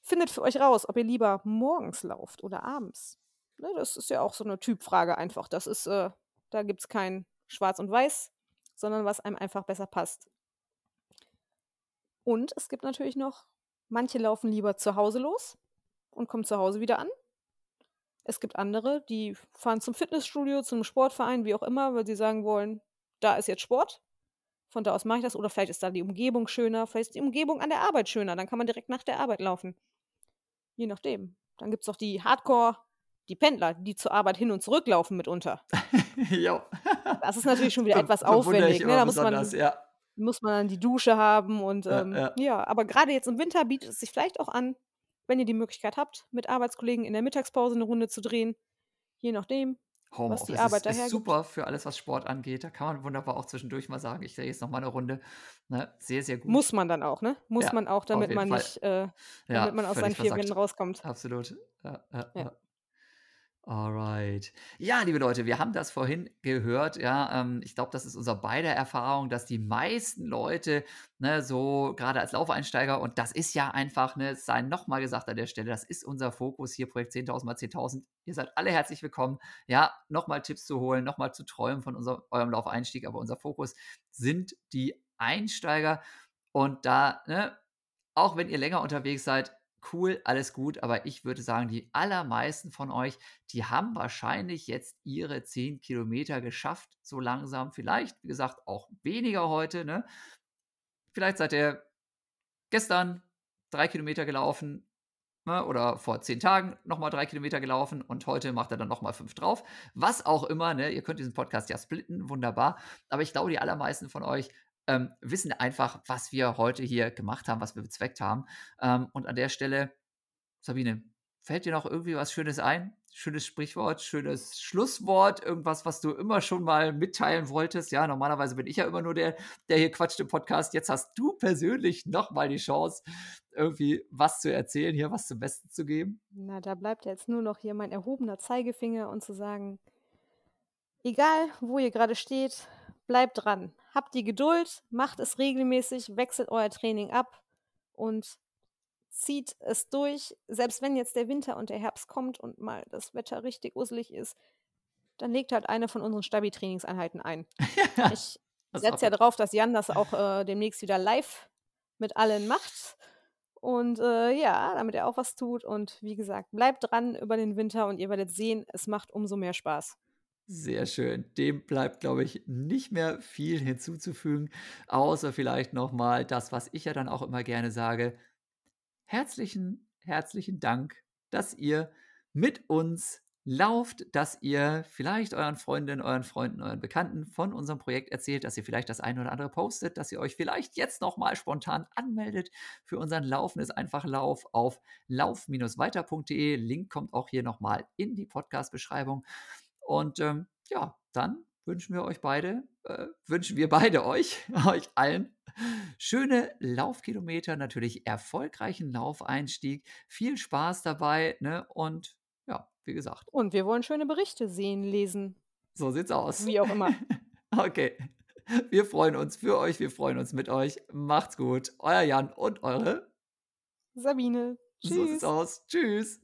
Findet für euch raus, ob ihr lieber morgens lauft oder abends. Ne, das ist ja auch so eine Typfrage einfach. Das ist, äh, da gibt es kein Schwarz und Weiß, sondern was einem einfach besser passt. Und es gibt natürlich noch, manche laufen lieber zu Hause los und kommen zu Hause wieder an. Es gibt andere, die fahren zum Fitnessstudio, zum Sportverein, wie auch immer, weil sie sagen wollen, da ist jetzt Sport. Von da aus mache ich das. Oder vielleicht ist da die Umgebung schöner, vielleicht ist die Umgebung an der Arbeit schöner. Dann kann man direkt nach der Arbeit laufen. Je nachdem. Dann gibt es auch die Hardcore, die Pendler, die zur Arbeit hin und zurück laufen mitunter. jo. Das ist natürlich schon wieder etwas aufwendig. Ne? Da muss man, ja. muss man dann die Dusche haben und Ja, ähm, ja. ja, aber gerade jetzt im Winter bietet es sich vielleicht auch an, wenn ihr die Möglichkeit habt, mit Arbeitskollegen in der Mittagspause eine Runde zu drehen. Je nachdem, was die Homeoffice ist, Arbeit ist super für alles, was Sport angeht. Da kann man wunderbar auch zwischendurch mal sagen, ich drehe jetzt noch mal eine Runde. Ne? Sehr, sehr gut. Muss man dann auch, ne? Muss Ja, man auch, damit man Fall. nicht, äh, Ja, damit man aus seinen vier. Wänden rauskommt. Absolut. Ja, ja, Ja. ja. Alright. Ja, liebe Leute, wir haben das vorhin gehört. Ja, ähm, ich glaube, das ist unser beider Erfahrung, dass die meisten Leute, ne, so gerade als Laufeinsteiger, und das ist ja einfach, ne, es sei nochmal gesagt an der Stelle, das ist unser Fokus hier, Projekt 10.000 mal 10.000. Ihr seid alle herzlich willkommen, ja, nochmal Tipps zu holen, nochmal zu träumen von unser, eurem Laufeinstieg, aber unser Fokus sind die Einsteiger. Und da, ne, auch wenn ihr länger unterwegs seid, cool, alles gut, aber ich würde sagen, die allermeisten von euch, die haben wahrscheinlich jetzt ihre 10 Kilometer geschafft, so langsam. Vielleicht, wie gesagt, auch weniger heute. Ne? Vielleicht seid ihr gestern drei Kilometer gelaufen ne? oder vor zehn Tagen nochmal drei Kilometer gelaufen und heute macht er dann nochmal fünf drauf. Was auch immer, ne? ihr könnt diesen Podcast ja splitten, wunderbar. Aber ich glaube, die allermeisten von euch ähm, wissen einfach, was wir heute hier gemacht haben, was wir bezweckt haben. Ähm, und an der Stelle, Sabine, fällt dir noch irgendwie was Schönes ein? schönes Sprichwort, schönes Schlusswort, irgendwas, was du immer schon mal mitteilen wolltest. Ja, normalerweise bin ich ja immer nur der, der hier quatscht im Podcast. Jetzt hast du persönlich nochmal die Chance, irgendwie was zu erzählen, hier was zum Besten zu geben. Na, da bleibt jetzt nur noch hier mein erhobener Zeigefinger und zu sagen, egal wo ihr gerade steht, bleibt dran. Habt die Geduld, macht es regelmäßig, wechselt euer Training ab und zieht es durch. Selbst wenn jetzt der Winter und der Herbst kommt und mal das Wetter richtig uselig ist, dann legt halt eine von unseren Stabi-Trainingseinheiten ein. ich setze ja drauf, dass Jan das auch äh, demnächst wieder live mit allen macht. Und äh, ja, damit er auch was tut. Und wie gesagt, bleibt dran über den Winter und ihr werdet sehen, es macht umso mehr Spaß. Sehr schön. Dem bleibt, glaube ich, nicht mehr viel hinzuzufügen, außer vielleicht nochmal das, was ich ja dann auch immer gerne sage. Herzlichen, herzlichen Dank, dass ihr mit uns lauft, dass ihr vielleicht euren Freundinnen, euren Freunden, euren Bekannten von unserem Projekt erzählt, dass ihr vielleicht das eine oder andere postet, dass ihr euch vielleicht jetzt nochmal spontan anmeldet für unseren Laufen ist einfach Lauf auf lauf-weiter.de. Link kommt auch hier nochmal in die Podcast-Beschreibung. Und ähm, ja, dann wünschen wir euch beide, äh, wünschen wir beide euch, euch allen schöne Laufkilometer, natürlich erfolgreichen Laufeinstieg, viel Spaß dabei, ne? Und ja, wie gesagt. Und wir wollen schöne Berichte sehen, lesen. So sieht's aus. Wie auch immer. okay. Wir freuen uns für euch, wir freuen uns mit euch. Macht's gut. Euer Jan und eure Sabine. Tschüss. So sieht's aus. Tschüss.